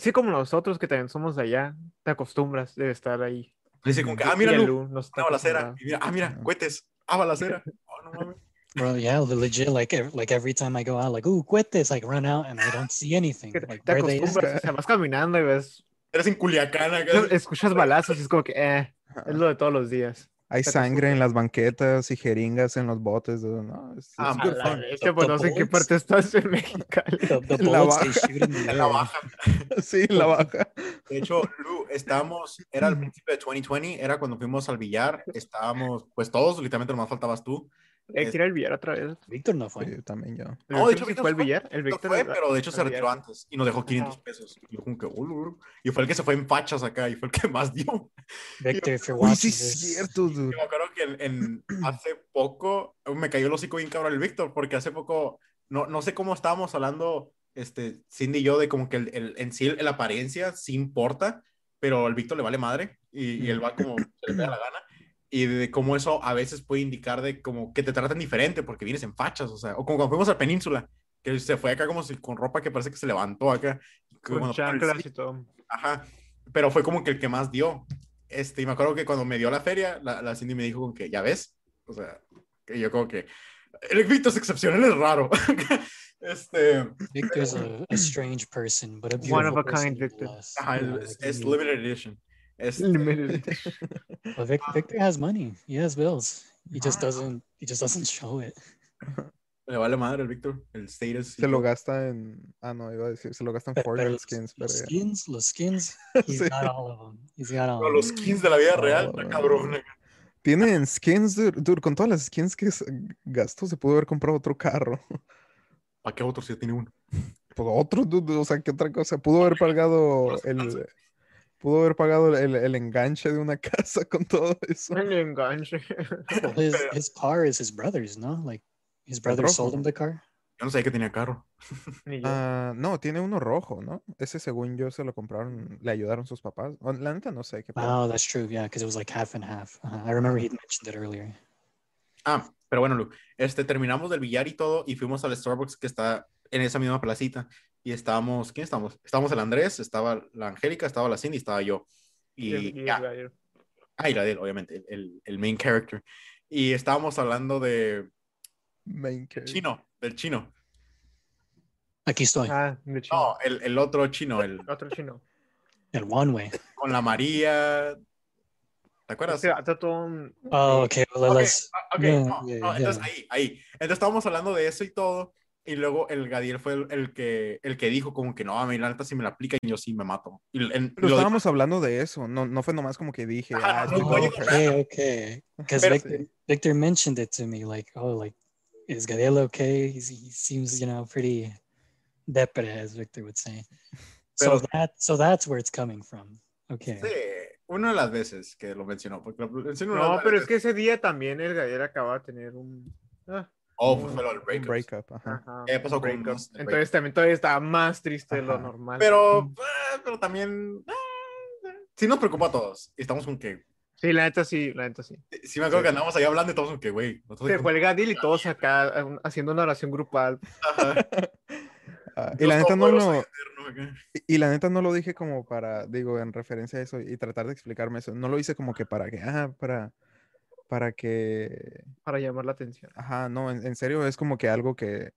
que como nosotros que también somos de allá, te acostumbras de estar ahí. dice como que, ah, mira, Lu, Lu no balacera. Y mira, ah, mira, cohetes, ah, balacera. Oh, no mames. Bro, yeah, the legit like like every time I go out, like, ooh, this, like run out and I don't see anything. Que te, Like te where they at? acostumbras, o sea, vas caminando y ves, Eres en Culiacán acá. escuchas balazos y es como que, eh, es lo de todos los días. Hay te sangre en las banquetas y jeringas en los botes. No, it's- Ah, good la fun. bestia, pues The no sé en qué parte estás en. The, the La baja. shoot in the En la baja. Sí, la baja. De hecho, Lu, estábamos, era al principio de 2020, era cuando fuimos al billar, estábamos, pues todos, literalmente nomás faltabas tú. Hay que ir al billar otra vez. Victor no fue. Sí, también yo. ¿El No, de Víctor hecho, sí Víctor fue al fue. billar? El No Víctor fue, al- pero de hecho se retiró antes y nos dejó 500 pesos. Y yo como que, "Ulu, ulu". y fue el que se fue en fachas acá y fue el que más dio. You're Uy, watching sí, es cierto, Y dude. me acuerdo que en, en- hace poco me cayó el hocico bien cabrón el Víctor, porque hace poco, no, no sé cómo estábamos hablando, este, Cindy y yo, de como que el, el- en sí la apariencia sí importa, pero al Víctor le vale madre y, y él va como se le pega la gana. Y de cómo eso a veces puede indicar de como que te tratan diferente porque vienes en fachas, o sea, o como cuando fuimos a Península, que se fue acá como si con ropa que parece que se levantó acá. Con chanclas y todo. Ajá, pero fue como que el que más dio. Este, y me acuerdo que cuando me dio la feria, la, la Cindy me dijo como que, ya ves, o sea, que yo como que, el Víctor es excepcional, es raro. este, Victor's a, a strange person, but a One of beautiful a kind, Victor. ajá, es, limited edition. Este, Limited. But Vic, Victor has money. He has bills. He just Ah. doesn't. He just doesn't show it. le vale madre el Víctor, el status. Se lo gasta en. Ah, no, iba a decir, se lo gasta en Pero Fortnite los, skins. los Pero ya. skins, los skins, he's Sí. got all of them. He's got all. No, of los them. skins de la vida real, Oh, está cabrón. Tienen skins, dude, dude, Con todas las skins que gastó, se pudo haber comprado otro carro. ¿Para qué otro si tiene uno? Pues otro, dude, o sea, ¿qué otra cosa? Pudo haber pagado Los el. Pudo haber pagado el, el enganche de una casa con todo eso. El enganche. Well, his his car is his brother's, no? Like his brother sold him the car. Yo no sabía que tenía carro. Ah, no, tiene uno rojo, ¿no? Ese según yo se lo compraron, le ayudaron sus papás. La neta no sé qué pedo. Oh, that's true. Yeah, because it was like half and half. Uh, I remember he mentioned it earlier. Ah, pero bueno, Lu, este, terminamos del billar y todo y fuimos al Starbucks que está en esa misma placita y estábamos, ¿quién estábamos? Estábamos el Andrés, estaba la Angélica, estaba la Cindy, estaba yo. Y, Y el- y el gallo. ah, y la de él, obviamente, el, el main character. Y estábamos hablando de Main character. chino, del chino. Aquí estoy. Ah, de chino. No, el, el otro chino, el Otro chino. El one way. con la María. ¿Te acuerdas? Vato todo un- Oh, okay. Well, Ok, let's. ah, ok, yeah, no, yeah, no, entonces yeah. ahí, ahí. Entonces estábamos hablando de eso y todo. Y luego el Gadiel fue el, el que, el que dijo como que no, a mí la neta si me la aplican yo sí me mato. Y en- Pero lo estábamos hablando de eso, no, no fue nomás como que dije, Ajá, ah, no, sí, no, voy a oye, comprar". Okay, okay. Because Pero- Victor, Victor mentioned it to me, like, oh, like, is Gadel okay? He's, he seems, you know, pretty depre, as Victor would say. So Pero- that, so that's where it's coming from. Okay. Sí, una de las veces que lo mencionó. Porque lo mencionó No, pero es que ese día también el Gayer acaba de tener un. Ah, Oh, fue lo del Un breakup. breakup, ajá. ajá, ¿Qué pasó con breakup. el Entonces también todavía estaba más triste de lo normal. Pero, eh, pero también. eh, sí nos preocupa a todos. Y estamos con que. Sí, la neta sí, la neta sí. Sí, me acuerdo Sí. que andamos ahí hablando y todos con que, güey. Se como- fue el Gadil y todos acá eh, haciendo una oración grupal. Ajá. Ah, y la neta no lo, y y la neta no lo dije como para, digo, en referencia a eso y tratar de explicarme eso. No lo hice como que para que, ah, para, para que, para llamar la atención. ajá, no, en, en serio es como que algo que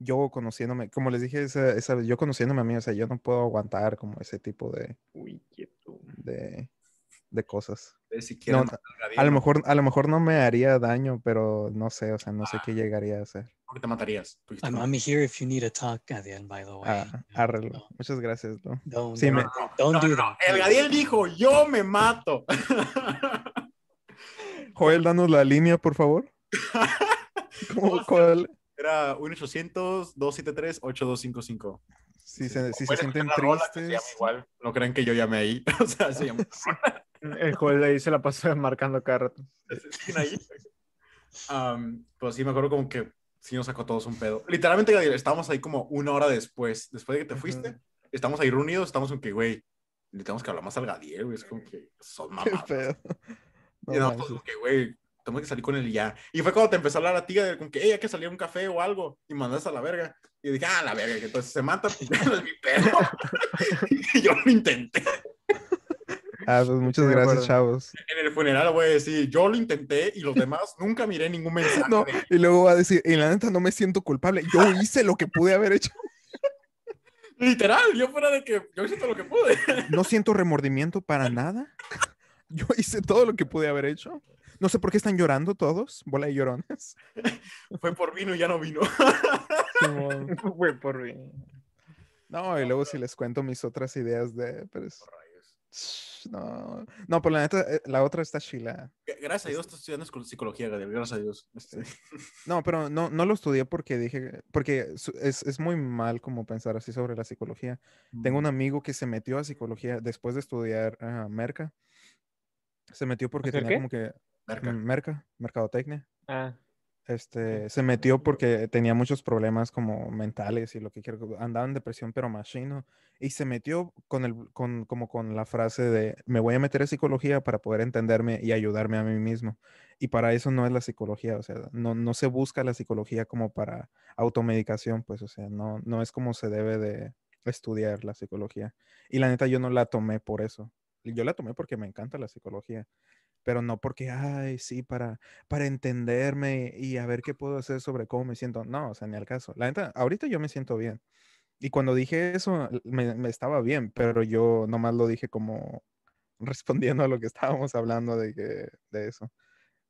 yo conociéndome, como les dije esa, esa vez, yo conociéndome a mí, o sea, yo no puedo aguantar como ese tipo de, Uy, quieto. de, de cosas. Si quieren No, matar al Gadiel, A lo mejor, a lo mejor no me haría daño, pero no sé, o sea, no sé Ah. qué llegaría a hacer. ¿Por qué te matarías? I'm, here if you need to talk end, by the way. Ah, Muchas gracias, ¿no? Don't, Sí, don't, me- don't No, do no, no. that. El. Gadiel dijo, yo me mato. Joel, danos la línea, por favor. ¿Cómo, cuál? Era 1-800-273-8255. Si se, si se sienten se tristes. igual. No crean que yo llamé ahí. o sea, se llama. El Joel ahí se la pasó marcando cada rato. ¿Siguen ahí? Um, pues sí, me acuerdo como que sí nos sacó todos un pedo. Literalmente, Gadiel, estábamos ahí como una hora después. Después de que te fuiste, estamos ahí reunidos, estamos con que, güey, necesitamos que hablar más al Gadiel, güey. Es como que son Qué mamadas. Y no, como que, güey, tenemos que salir con él y ya. Y fue cuando te empezó a hablar a ti, de con que, hey, hay que salir a un café o algo. Y mandas a la verga. Y dije, ah, la verga, que entonces se mata, pues es mi pedo. y yo lo intenté. Ah, pues muchas gracias, chavos. En el funeral voy a decir, yo lo intenté y los demás nunca miré ningún mensaje. No, y luego va a decir, y la neta no me siento culpable. Yo hice lo que pude haber hecho. Literal, yo fuera de que yo hice todo lo que pude. No siento remordimiento para nada. Yo hice todo lo que pude haber hecho. No sé por qué están llorando todos, bola de llorones. Fue por vino y ya no vino. Güey, por mí. No, y luego si les cuento mis otras ideas de... Pues, no, no, pero la neta, eh, la otra está chila. Gracias a Dios estás estudiando escol- psicología, Gabriel. Gracias a Dios. Este, No, pero no, no lo estudié porque dije, porque es, es muy mal como pensar así sobre la psicología. Tengo un amigo que se metió a psicología después de estudiar ah, merca. Se metió porque ¿Hacer tenía qué? como que Merca. mm, merca, mercadotecnia. Ah, Este, se metió porque tenía muchos problemas como mentales y lo que quiero, andaba en depresión pero machino y se metió con el, con, como con la frase de me voy a meter a psicología para poder entenderme y ayudarme a mí mismo. Y para eso no es la psicología, o sea, no, no se busca la psicología como para automedicación, pues, o sea, no, no es como se debe de estudiar la psicología. Y la neta yo no la tomé por eso. Yo la tomé porque me encanta la psicología, pero no porque, ay, sí, para para entenderme y a ver qué puedo hacer sobre cómo me siento. No, o sea, ni al caso. La neta, ahorita yo me siento bien. Y cuando dije eso, me, me estaba bien, pero yo nomás lo dije como respondiendo a lo que estábamos hablando de, que, de eso.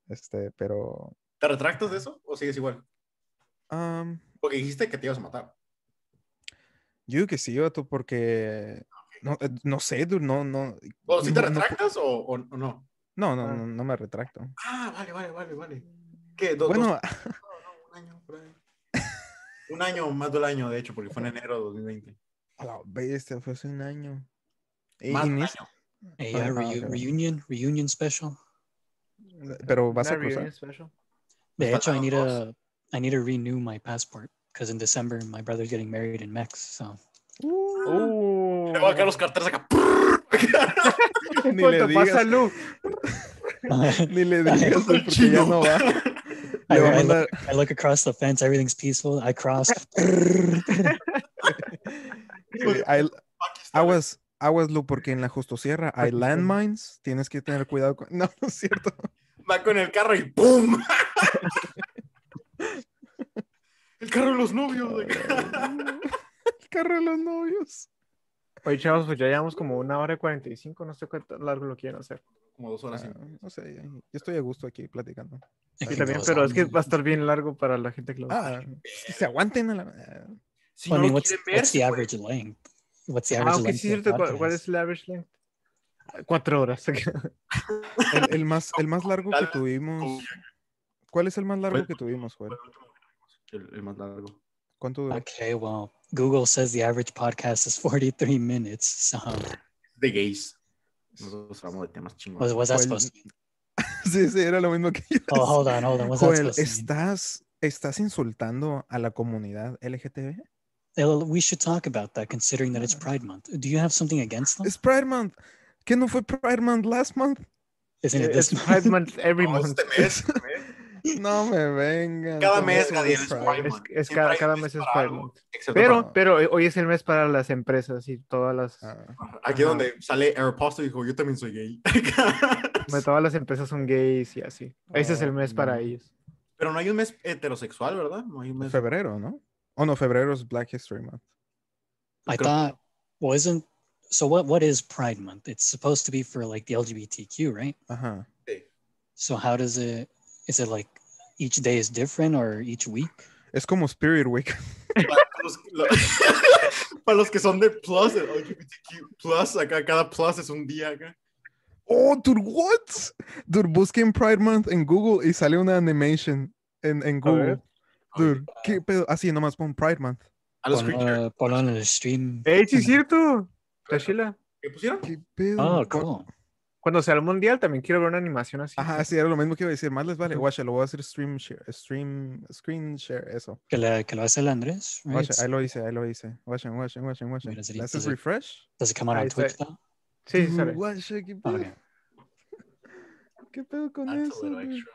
Este, pero... ¿Te retractas de eso o sigues igual? am, Porque dijiste que te ibas a matar. yo que sí, tú porque... No, eh, no sé, dude, no, no... ¿O si te no- no retractas o, o- o no? No, no, Ah. no, no me retracto. Ah, vale, vale, vale, vale. ¿Qué? ¿Do- Bueno, dos- no, no, un año, por ahí. Un año, más del año, de hecho, porque fue en enero de 2020. a la bestia, fue hace un año. Más un año. Ah, uh, ok. reunion, reunion special. pero vas a cruzar. special. De hecho, I need dos. a, I need to renew my passport because in December my brother's getting married in Mex. So Uh, Le voy a caer los carteles acá. Ni ¿Cuánto le pasa, digas, Lu? ni le digas, porque ya no va. I, I look, I look across the fence, everything's peaceful. I cross. Sí, hay- aguas, aguas, Lu, porque en la Justosierra hay Pakistán. landmines. Tienes que tener cuidado con. No, no es cierto. Va con el carro y ¡pum! el carro de los novios. El carro de los novios. Oye, chavos, pues ya llevamos como una hora y 45. No sé cuánto largo lo quieren hacer. Como dos horas. Ah, y- no sé, yo estoy a gusto aquí platicando. Y también, pero es que va a estar bien largo para la gente que lo va a Ah, que se aguanten a la. Si Well, I no mean, what's, quieren ver, what's the pues, average length? What's the Ah, average length? cierto. ¿Cuál, es el average length? Cuatro horas. El, el más, el más largo que tuvimos. ¿Cuál es el más largo que tuvimos, El, el más largo. ¿Cuánto duró? Okay, well, Google says the average podcast is 43 minutes. So De gays. Nosotros hablamos de temas was, chingones. was that Well, supposed to be? Sí, sí, era lo mismo que yo. Oh, hold on, hold on. What's that Joel, supposed to mean? ¿estás, ¿estás insultando a la comunidad LGTB? Well, we should talk about that considering that it's Pride Month. Do you have something against them? Es Pride Month. ¿Qué no fue Pride Month last month? Isn't it It's this Pride month? month every No, month. No me vengan. Cada mes, es Es, cada, cada mes Pride Pero, para- pero hoy es el mes para las empresas y todas las, Ah, Aquí Ajá. donde sale Aeropostale dijo, yo también soy gay. Todas las empresas son gays y así. Ese es el Oh, mes para ellos. Pero no hay un mes heterosexual, ¿verdad? No hay un mes. febrero, ¿no? Oh, no, febrero es Black History Month. I Creo- thought wasn't so what what is Pride Month? It's supposed to be for like the LGBTQ, right? Ajá. So how does it is it like each day is different or each week? Es como Spirit Week. Para los, lo- para los que son de plus, el LGBTQ plus, acá cada plus es un día acá. Oh, dude, what? Dude, busquen Pride Month en Google y sale una animation en, en. Google. Dude, ¿qué pedo? Así nomás pon Pride Month. A los Pon, creatures. uh, ponlo en el stream. ¡Ey, sí es cierto! Tashila, ¿Qué pusieron? ¿Qué pedo? Oh, Pon- cool. Cuando sea el mundial, también quiero ver una animación así. Ajá, sí, era lo mismo que iba a decir. Más les vale. Guacha, lo voy a hacer stream share, stream, screen share, eso. Que, le, que lo hace el Andrés. right? Guacha, ahí lo hice, ahí lo hice. Guachen, guachen. Mira, sí, ¿Le haces refresh? Does it come out Ahí on está. Twitch though? Sí, sale. guacha, ¿qué pedo? okay. ¿Qué pedo con That's eso? extra.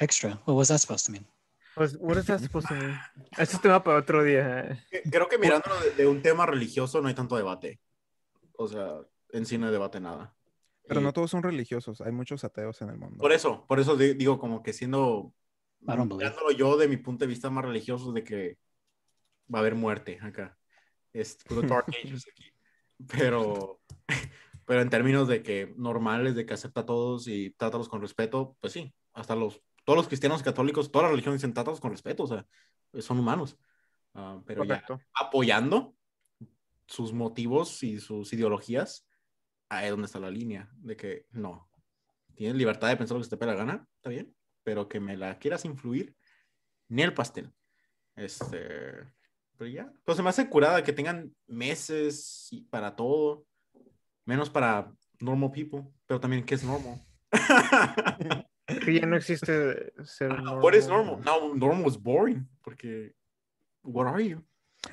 Extra. What was that supposed to mean? Pues, what is that supposed to mean? Este es tema para otro día. Que- Creo que mirándolo de, de un tema religioso no hay tanto debate. O sea, en sí no debate nada. Pero Y no todos son religiosos, hay muchos ateos en el mundo. Por eso, por eso di- digo como que siendo, mirándolo yo de mi punto de vista más religioso de que va a haber muerte acá. Es puro Dark Ages aquí. Pero, pero en términos de que normales, de que acepta a todos y trátalos con respeto, pues sí, hasta los, todos los cristianos católicos, todas las religiones dicen trátalos con respeto, o sea, son humanos. Ah, pero ya apoyando sus motivos y sus ideologías, ahí es donde está la línea, de que no, tienes libertad de pensar lo que se te pega la gana, está bien, pero que me la quieras influir, ni el pastel. Este, pero ya, pues se me hace curada que tengan meses y para todo, menos para normal people, pero también que es normal. Ya no existe ser What is normal? No, normal is boring, porque what are you?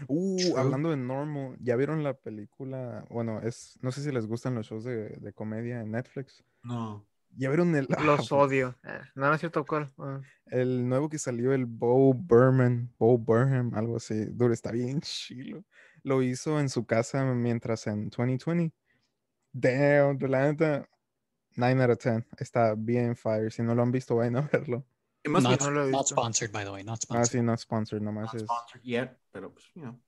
Uh, True. hablando de normal, ¿ya vieron la película? Bueno, es, no sé si les gustan los shows de, de comedia en Netflix. No. ¿Ya vieron el, Los odio. Eh, no, no es cierto cuál. Ah. el nuevo que salió, el Bo Burnham, Bo Burnham, algo así? Duro, está bien chilo. Lo hizo en su casa mientras en 2020. Damn, de la neta, 9 out of 10. Está bien fire. Si no lo han visto, vayan a verlo. It must be Not, no lo he not sponsored, by the way. Not Ah, sponsored. sí, no sponsored, nomás not es. sponsored yet, pero pues, you know.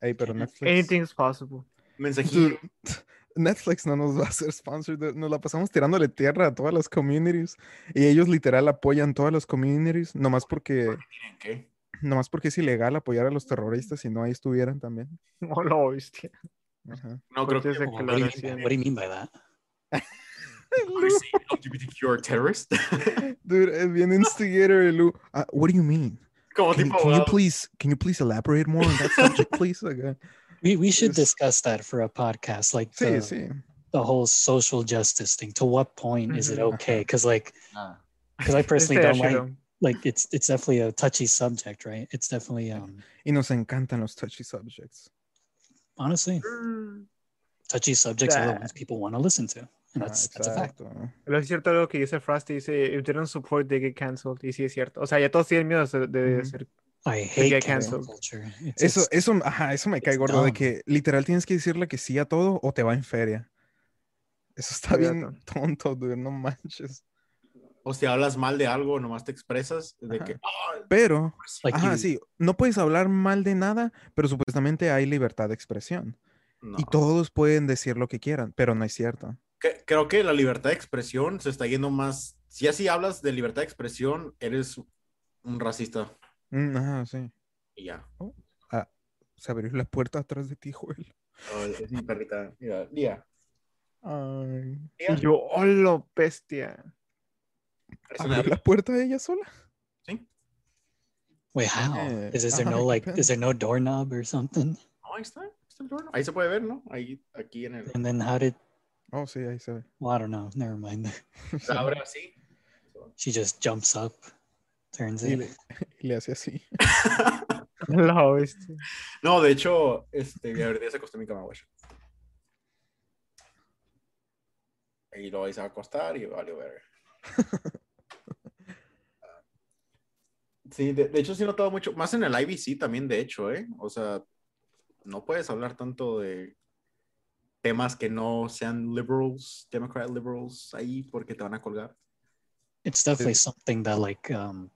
Ey, pero Netflix. Anything is possible. Mensajillo. Dude, Netflix no nos va a hacer sponsor. Nos la pasamos tirándole tierra a todas las communities. Y ellos literal apoyan todas las communities. Nomás porque, ¿qué? nomás porque es ilegal apoyar a los terroristas si no ahí estuvieran también. No lo viste. No creo que what do you mean by that? you say LGBTQ are terrorist. Dude, es bien instigator el Lu. Ah, what do you mean? Como Can, tipo can you please can you please elaborate more on that subject, please? Acá. We, we should Yes. discuss that for a podcast, like the, sí. the whole social justice thing. To what point is it Mhm. okay? Because like, because I personally don't like like it's it's definitely a touchy subject, right? It's definitely um Y nos encantan los touchy subjects. honestly Mm. touchy subjects are the ones people want to listen to, and Ah, that's that's a fact. exacto. Lo es cierto lo que dice Frosty, dice, if they don't support, they get canceled. Y sí es cierto. O sea, ya todos tienen miedo de, de Ujú. ser... I hate get cancel canceled. culture. It's, Eso, it's- eso, ajá, eso me cae it's gordo de dumb. que literal tienes que decirle que sí a todo o te va en feria. Eso está bien tonto, dude, no manches. O si hablas mal de algo, nomás te expresas de Ajá. que. "Ah, Pero, like ajá, you- sí, no puedes hablar mal de nada, pero supuestamente hay libertad de expresión. no". Y todos pueden decir lo que quieran, pero no es cierto. Que- Creo que la libertad de expresión se está yendo más. Si así hablas de libertad de expresión, eres un racista. Mm, ajá, sí. Y ya. Se abrió la puerta atrás de ti, Joel. Oh, es mi perrita. Mira, Lía. Ay. Lía, Y yo, hola, bestia. es una- ¿Abrió la puerta ella sola? ¿Sí? wait, how Eh, is, is there ajá, no like is there no doorknob or something? No, ahí está. está el doorknob. Ahí se puede ver, ¿no? Ahí, aquí en el. And then how did? Oh, sí, ahí se ve. Well, I don't know. Never mind. Se abre así. She just jumps up, turns Y it. le, y le hace así. La bestia. no, de hecho, este, a ver, ya se acostó en mi cama, güey. Y luego ahí se va a acostar y vale, ver. Sí, de, de hecho sí he notado mucho, más en el IBC también, de hecho, ¿eh? O sea, no puedes hablar tanto de temas que no sean liberals, Democrat liberals ahí porque te van a colgar. It's definitely something that like um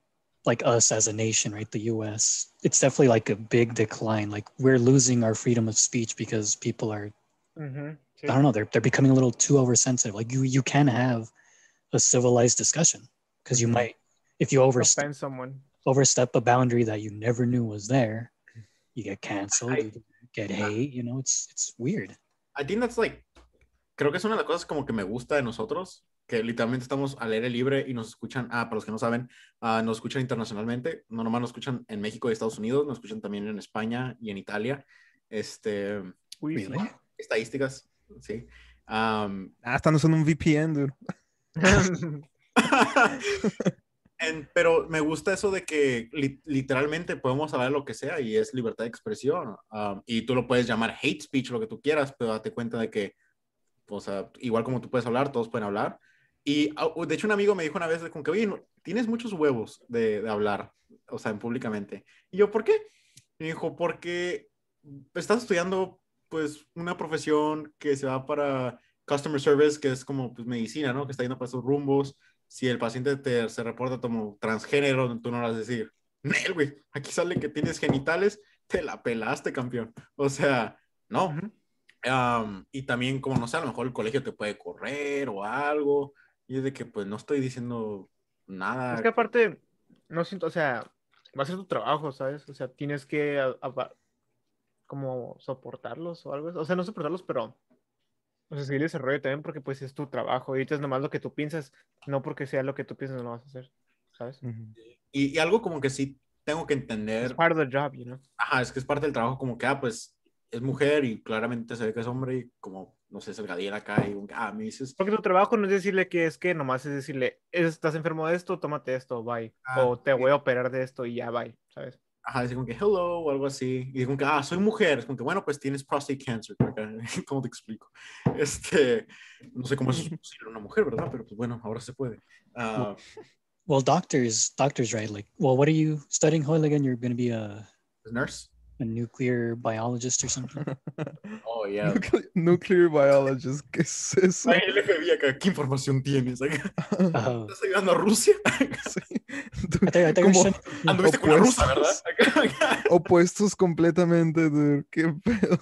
like us as a nation, right? The US. It's definitely like a big decline. Like we're losing our freedom of speech because people are Ujú, sí. I don't know, they're they're becoming a little too oversensitive. Like you you can have a civilized discussion because you Mhm. might if you overstep someone. overstep a boundary that you never knew was there, you get canceled, I- you get hate, you know, it's it's weird. I think that's like, creo que es una de las cosas como que me gusta de nosotros, que literalmente estamos al aire libre y nos escuchan, ah, para los que no saben, ah, nos escuchan internacionalmente, no nomás nos escuchan en México y Estados Unidos, nos escuchan también en España y en Italia, este, Uy, Really? estadísticas, sí, Um, Ah, están usando un VPN, dude. en- pero me gusta eso de que li- literalmente podemos hablar lo que sea y es libertad de expresión. um, y tú lo puedes llamar hate speech, lo que tú quieras, pero date cuenta de que, o sea, igual como tú puedes hablar, todos pueden hablar. Y de hecho un amigo me dijo una vez de como que, oye, no- tienes muchos huevos de, de hablar, o sea, en públicamente. Y yo, ¿por qué? Me dijo, porque estás estudiando pues una profesión que se va para customer service, que es como pues, medicina, ¿no? Que está yendo para esos rumbos. Si el paciente te, se reporta como transgénero, tú no vas a decir, Nel, güey, aquí sale que tienes genitales, te la pelaste, campeón. O sea, no. Um, y también, como no sé, a lo mejor el colegio te puede correr o algo. Y es de que, pues, no estoy diciendo nada. Es que aparte, no siento, o sea, va a ser tu trabajo, ¿sabes? O sea, tienes que a- a- como soportarlos o algo. O sea, no soportarlos, pero o sea, seguir ese rollo también porque pues es tu trabajo. Y ahorita es nomás lo que tú piensas, no porque sea lo que tú piensas no lo vas a hacer, ¿sabes? Y, y algo como que sí tengo que Es entender. part of the job, you know? Ajá, es que es parte del trabajo, como que, ah, pues, es mujer y claramente se ve que es hombre y como, no sé, es el gadiel acá y, ah, me dices, Porque tu trabajo no es decirle que es que nomás es decirle, estás enfermo de esto, tómate esto, bye. Ah, o te sí. voy a operar de esto y ya, bye, ¿sabes? Ajá, decir como que hello o algo así. Y como que, ah, soy mujer. Es como que, bueno, pues tienes prostate cancer. ¿Cómo te explico? Este, no sé cómo eso es posible una mujer, ¿verdad? Pero pues bueno, ahora se puede. Ah, Well, doctors, doctors, right? Like, well, what are you studying, Hoyle? Again, you're going to be a, nurse. A nuclear biologist or something. Oh, yeah. Nucle- Nuclear biologist, ¿qué es eso? Ay, el FBI acá, ¿qué información tienes? ¿Estás ayudando a Rusia? Sí. I thought, I thought you were Como studying- Anduviste ah, con una rusa, ¿verdad? Opuestos. Acá, acá. opuestos completamente, dude. ¿Qué pedo?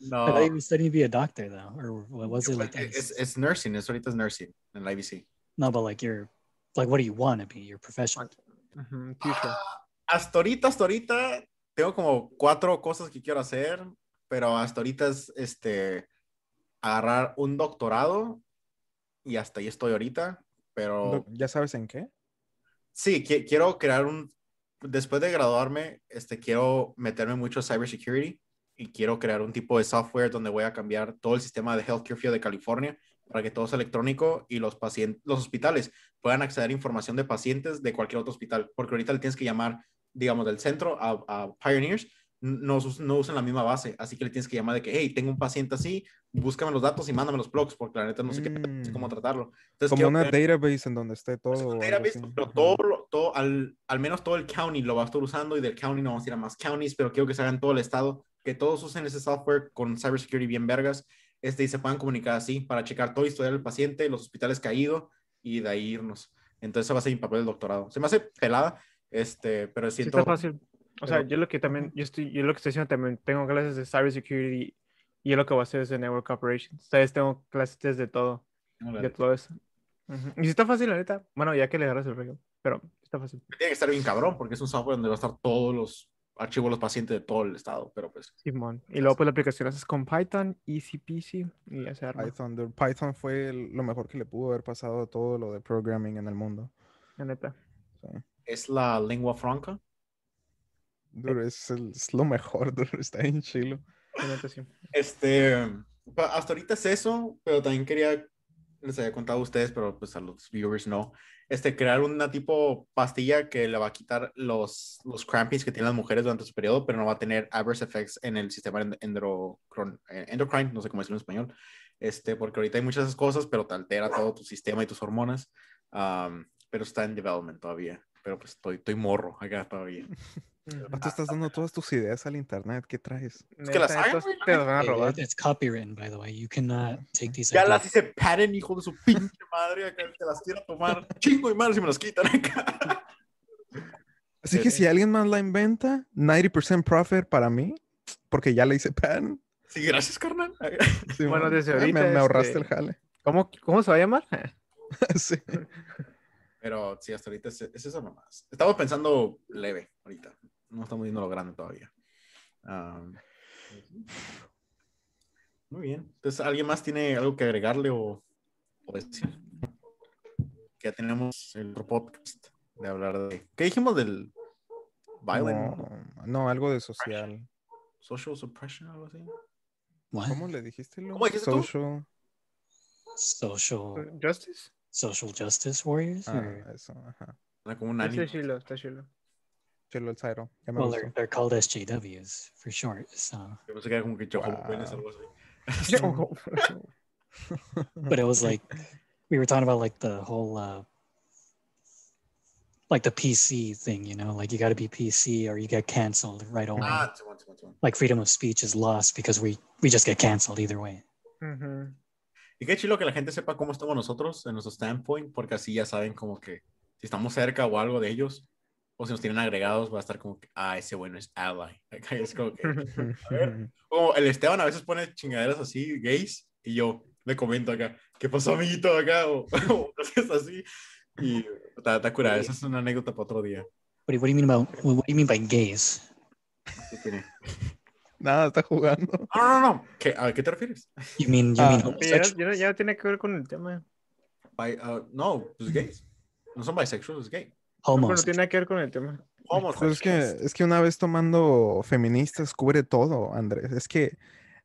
I thought No. you were studying to be a doctor, though, or what was it like? It's, Es, es nursing, eso ahorita es nursing en la IBC. No, but like you're, like, what do you want to be? Your profession. Ujú, future. Hasta ahorita, hasta ahorita, tengo como cuatro cosas que quiero hacer, pero hasta ahorita es este, agarrar un doctorado y hasta ahí estoy ahorita, pero ¿Ya sabes en qué? sí, qui- quiero crear un, después de graduarme, este, quiero meterme mucho en cybersecurity y quiero crear un tipo de software donde voy a cambiar todo el sistema de healthcare field de California para que todo sea electrónico y los pacientes, los hospitales puedan acceder a información de pacientes de cualquier otro hospital, porque ahorita le tienes que llamar, digamos, del centro a, a Pioneers, no, no usan la misma base, así que le tienes que llamar de que, hey, tengo un paciente así, búscame los datos y mándame los blogs, porque la neta no sé, qué, sé cómo Mm. tratarlo. Entonces, Como una crear- database en donde esté todo. o un database, pero todo, todo al, al menos todo el county lo va a estar usando y del county no vamos a ir a más counties, pero quiero que se haga en todo el estado, que todos usen ese software con cybersecurity bien vergas este, y se puedan comunicar así para checar todo el historial del paciente, los hospitales caídos y de ahí irnos. Entonces, ese va a ser mi papel del doctorado. Se me hace pelada, este, pero Sí, siento... está fácil. O sea, pero- yo lo que también, yo estoy, yo lo que estoy haciendo también, tengo clases de cybersecurity y yo lo que voy a hacer es de network operations. Ustedes tengo clases de todo, de todo eso. Ujú. Y sí está fácil, la neta. Bueno, ya que le agarras el rollo, pero está fácil. Tiene que estar bien cabrón porque es un software donde va a estar todos los archivos de los pacientes de todo el estado, pero pues... Simón. Y luego pues la aplicación haces con Python, easy peasy, y ya se arma. Python. Python fue el- lo mejor que le pudo haber pasado a todo lo de programming en el mundo. La neta. Sí. Es la lengua franca. Dude, es, el- es lo mejor, dude. Está bien chilo. Este, hasta ahorita es eso, pero también quería, les había contado a ustedes, pero pues a los viewers no, este, crear una tipo pastilla que le va a quitar los, los crampings que tienen las mujeres durante su periodo, pero no va a tener adverse effects en el sistema end- endocron- eh, endocrine, no sé cómo decirlo en español, este, porque ahorita hay muchas cosas, pero te altera todo tu sistema y tus hormonas, um, pero está en development todavía, pero pues estoy, estoy morro acá todavía. Tú estás dando todas tus ideas al internet. ¿Qué traes? Es que las hagan, te van a robar. it's copywritten, by the way. You cannot take these. Ya las hice patent, hijo de su pinche madre, acá te las quiero tomar. Chingo y madre si me las quitan acá. Así que si alguien más la inventa, 90% profit para mí, porque ya le hice pan. Sí, gracias, carnal. Sí, Bueno, desde Ah, me- ahorita, Me, ahorraste este, el jale. ¿Cómo, ¿Cómo se va a llamar? sí. Pero sí, hasta ahorita es, es eso nomás. Estamos pensando leve ahorita. No estamos viendo lo grande todavía. Muy bien. Entonces, ¿alguien más tiene algo que agregarle o, o decir? Que ya tenemos el otro podcast de hablar de... ¿Qué dijimos del violent No, no, algo de social. social suppression algo así? ¿Cómo le dijiste? Lu? ¿Cómo dijiste tú? Social. social Justice. Social justice warriors. Ah, or- eso, ajá. Era como un Está chilo, está chilo. Chilo el Zairo. Ya me well, they're, they're called SJWs for short. So, Yo pensé que era como que Wow. Penes, algo así. but it was like we were talking about like the whole uh, like the PC thing, you know, like you got to be PC or you get canceled right away. Ah, Simón, Simón, Simón. like freedom of speech is lost because we we just get canceled either way. Ujú. Y qué chido que la gente sepa cómo estamos nosotros en nuestro standpoint, porque así ya saben como que si estamos cerca o algo de ellos, o si nos tienen agregados, va a estar como que, ah, ese bueno es ally. Acá es como que, a ver. como el Esteban a veces pone chingaderas así, gays, y yo le comento acá, ¿qué pasó, amiguito? Acá, o, o cosas así. Y está, está curada, esa es una anécdota para otro día. What do, you- what do you mean about what do you mean by gays? Nada, está jugando. No, no, no, ¿Qué, ¿a qué te refieres? You mean you Ah. mean Ya, homosexual? ya- ya tiene que ver con el tema. Bi- ah, no, pues gays. No son bisexuals, es gay. Bueno, no Homos. tiene que ver con el tema. Pues es que, es que una vez tomando feministas cubre todo, Andrés. Es que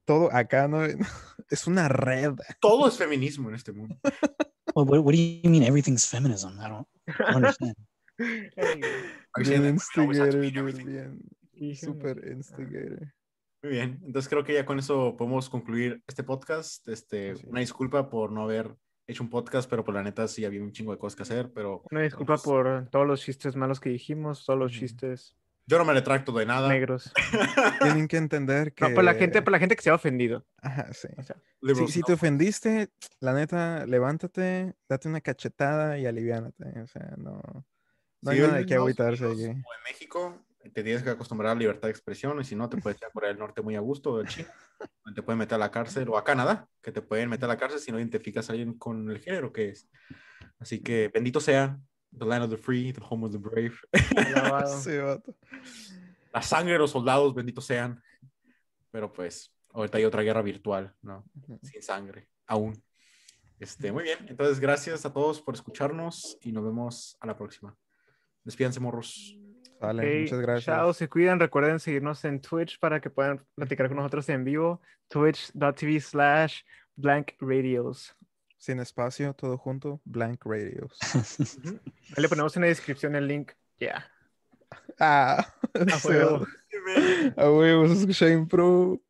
todo acá no es una red. Todo es feminismo en este mundo. What, what, what do you mean everything's feminism? I don't, I don't understand. Bien instigator, bien. Super instigator. Muy bien, entonces creo que ya con eso podemos concluir este podcast. Este, una disculpa por no haber hecho un podcast, pero por la neta sí había un chingo de cosas que hacer, pero Una disculpa Pues- por todos los chistes malos que dijimos, todos los chistes yo no me retracto de nada. negros. Tienen que entender que. No, por la gente, por la gente que se ha ofendido. Ajá, sí. O sea, Si, te ofendiste, la neta, levántate, date una cachetada y aliviánate. O sea, no, no hay nada de qué agüitarse aquí. En México, te tienes que acostumbrar a la libertad de expresión y si no, te puedes ir a Corea del Norte muy a gusto, o a China, te pueden meter a la cárcel, o a Canadá, que te pueden meter a la cárcel si no identificas a alguien con el género que es. Así que bendito sea the land of the free, the home of the brave. Sí, vato. La sangre de los soldados, benditos sean. Pero pues, ahorita hay otra guerra virtual, ¿no? Sin sangre, aún. Este, muy bien, entonces gracias a todos por escucharnos y nos vemos a la próxima. Despídense, morros. Vale, Ok, muchas gracias. Chao, se cuidan. Recuerden seguirnos en Twitch para que puedan platicar con nosotros en vivo. Twitch.tv slash blank radios. Sin espacio, todo junto, Blank Radios. Ahí le ponemos en la descripción el link. Ya. Ah, A sí, huevo. A huevo, se escucha impro.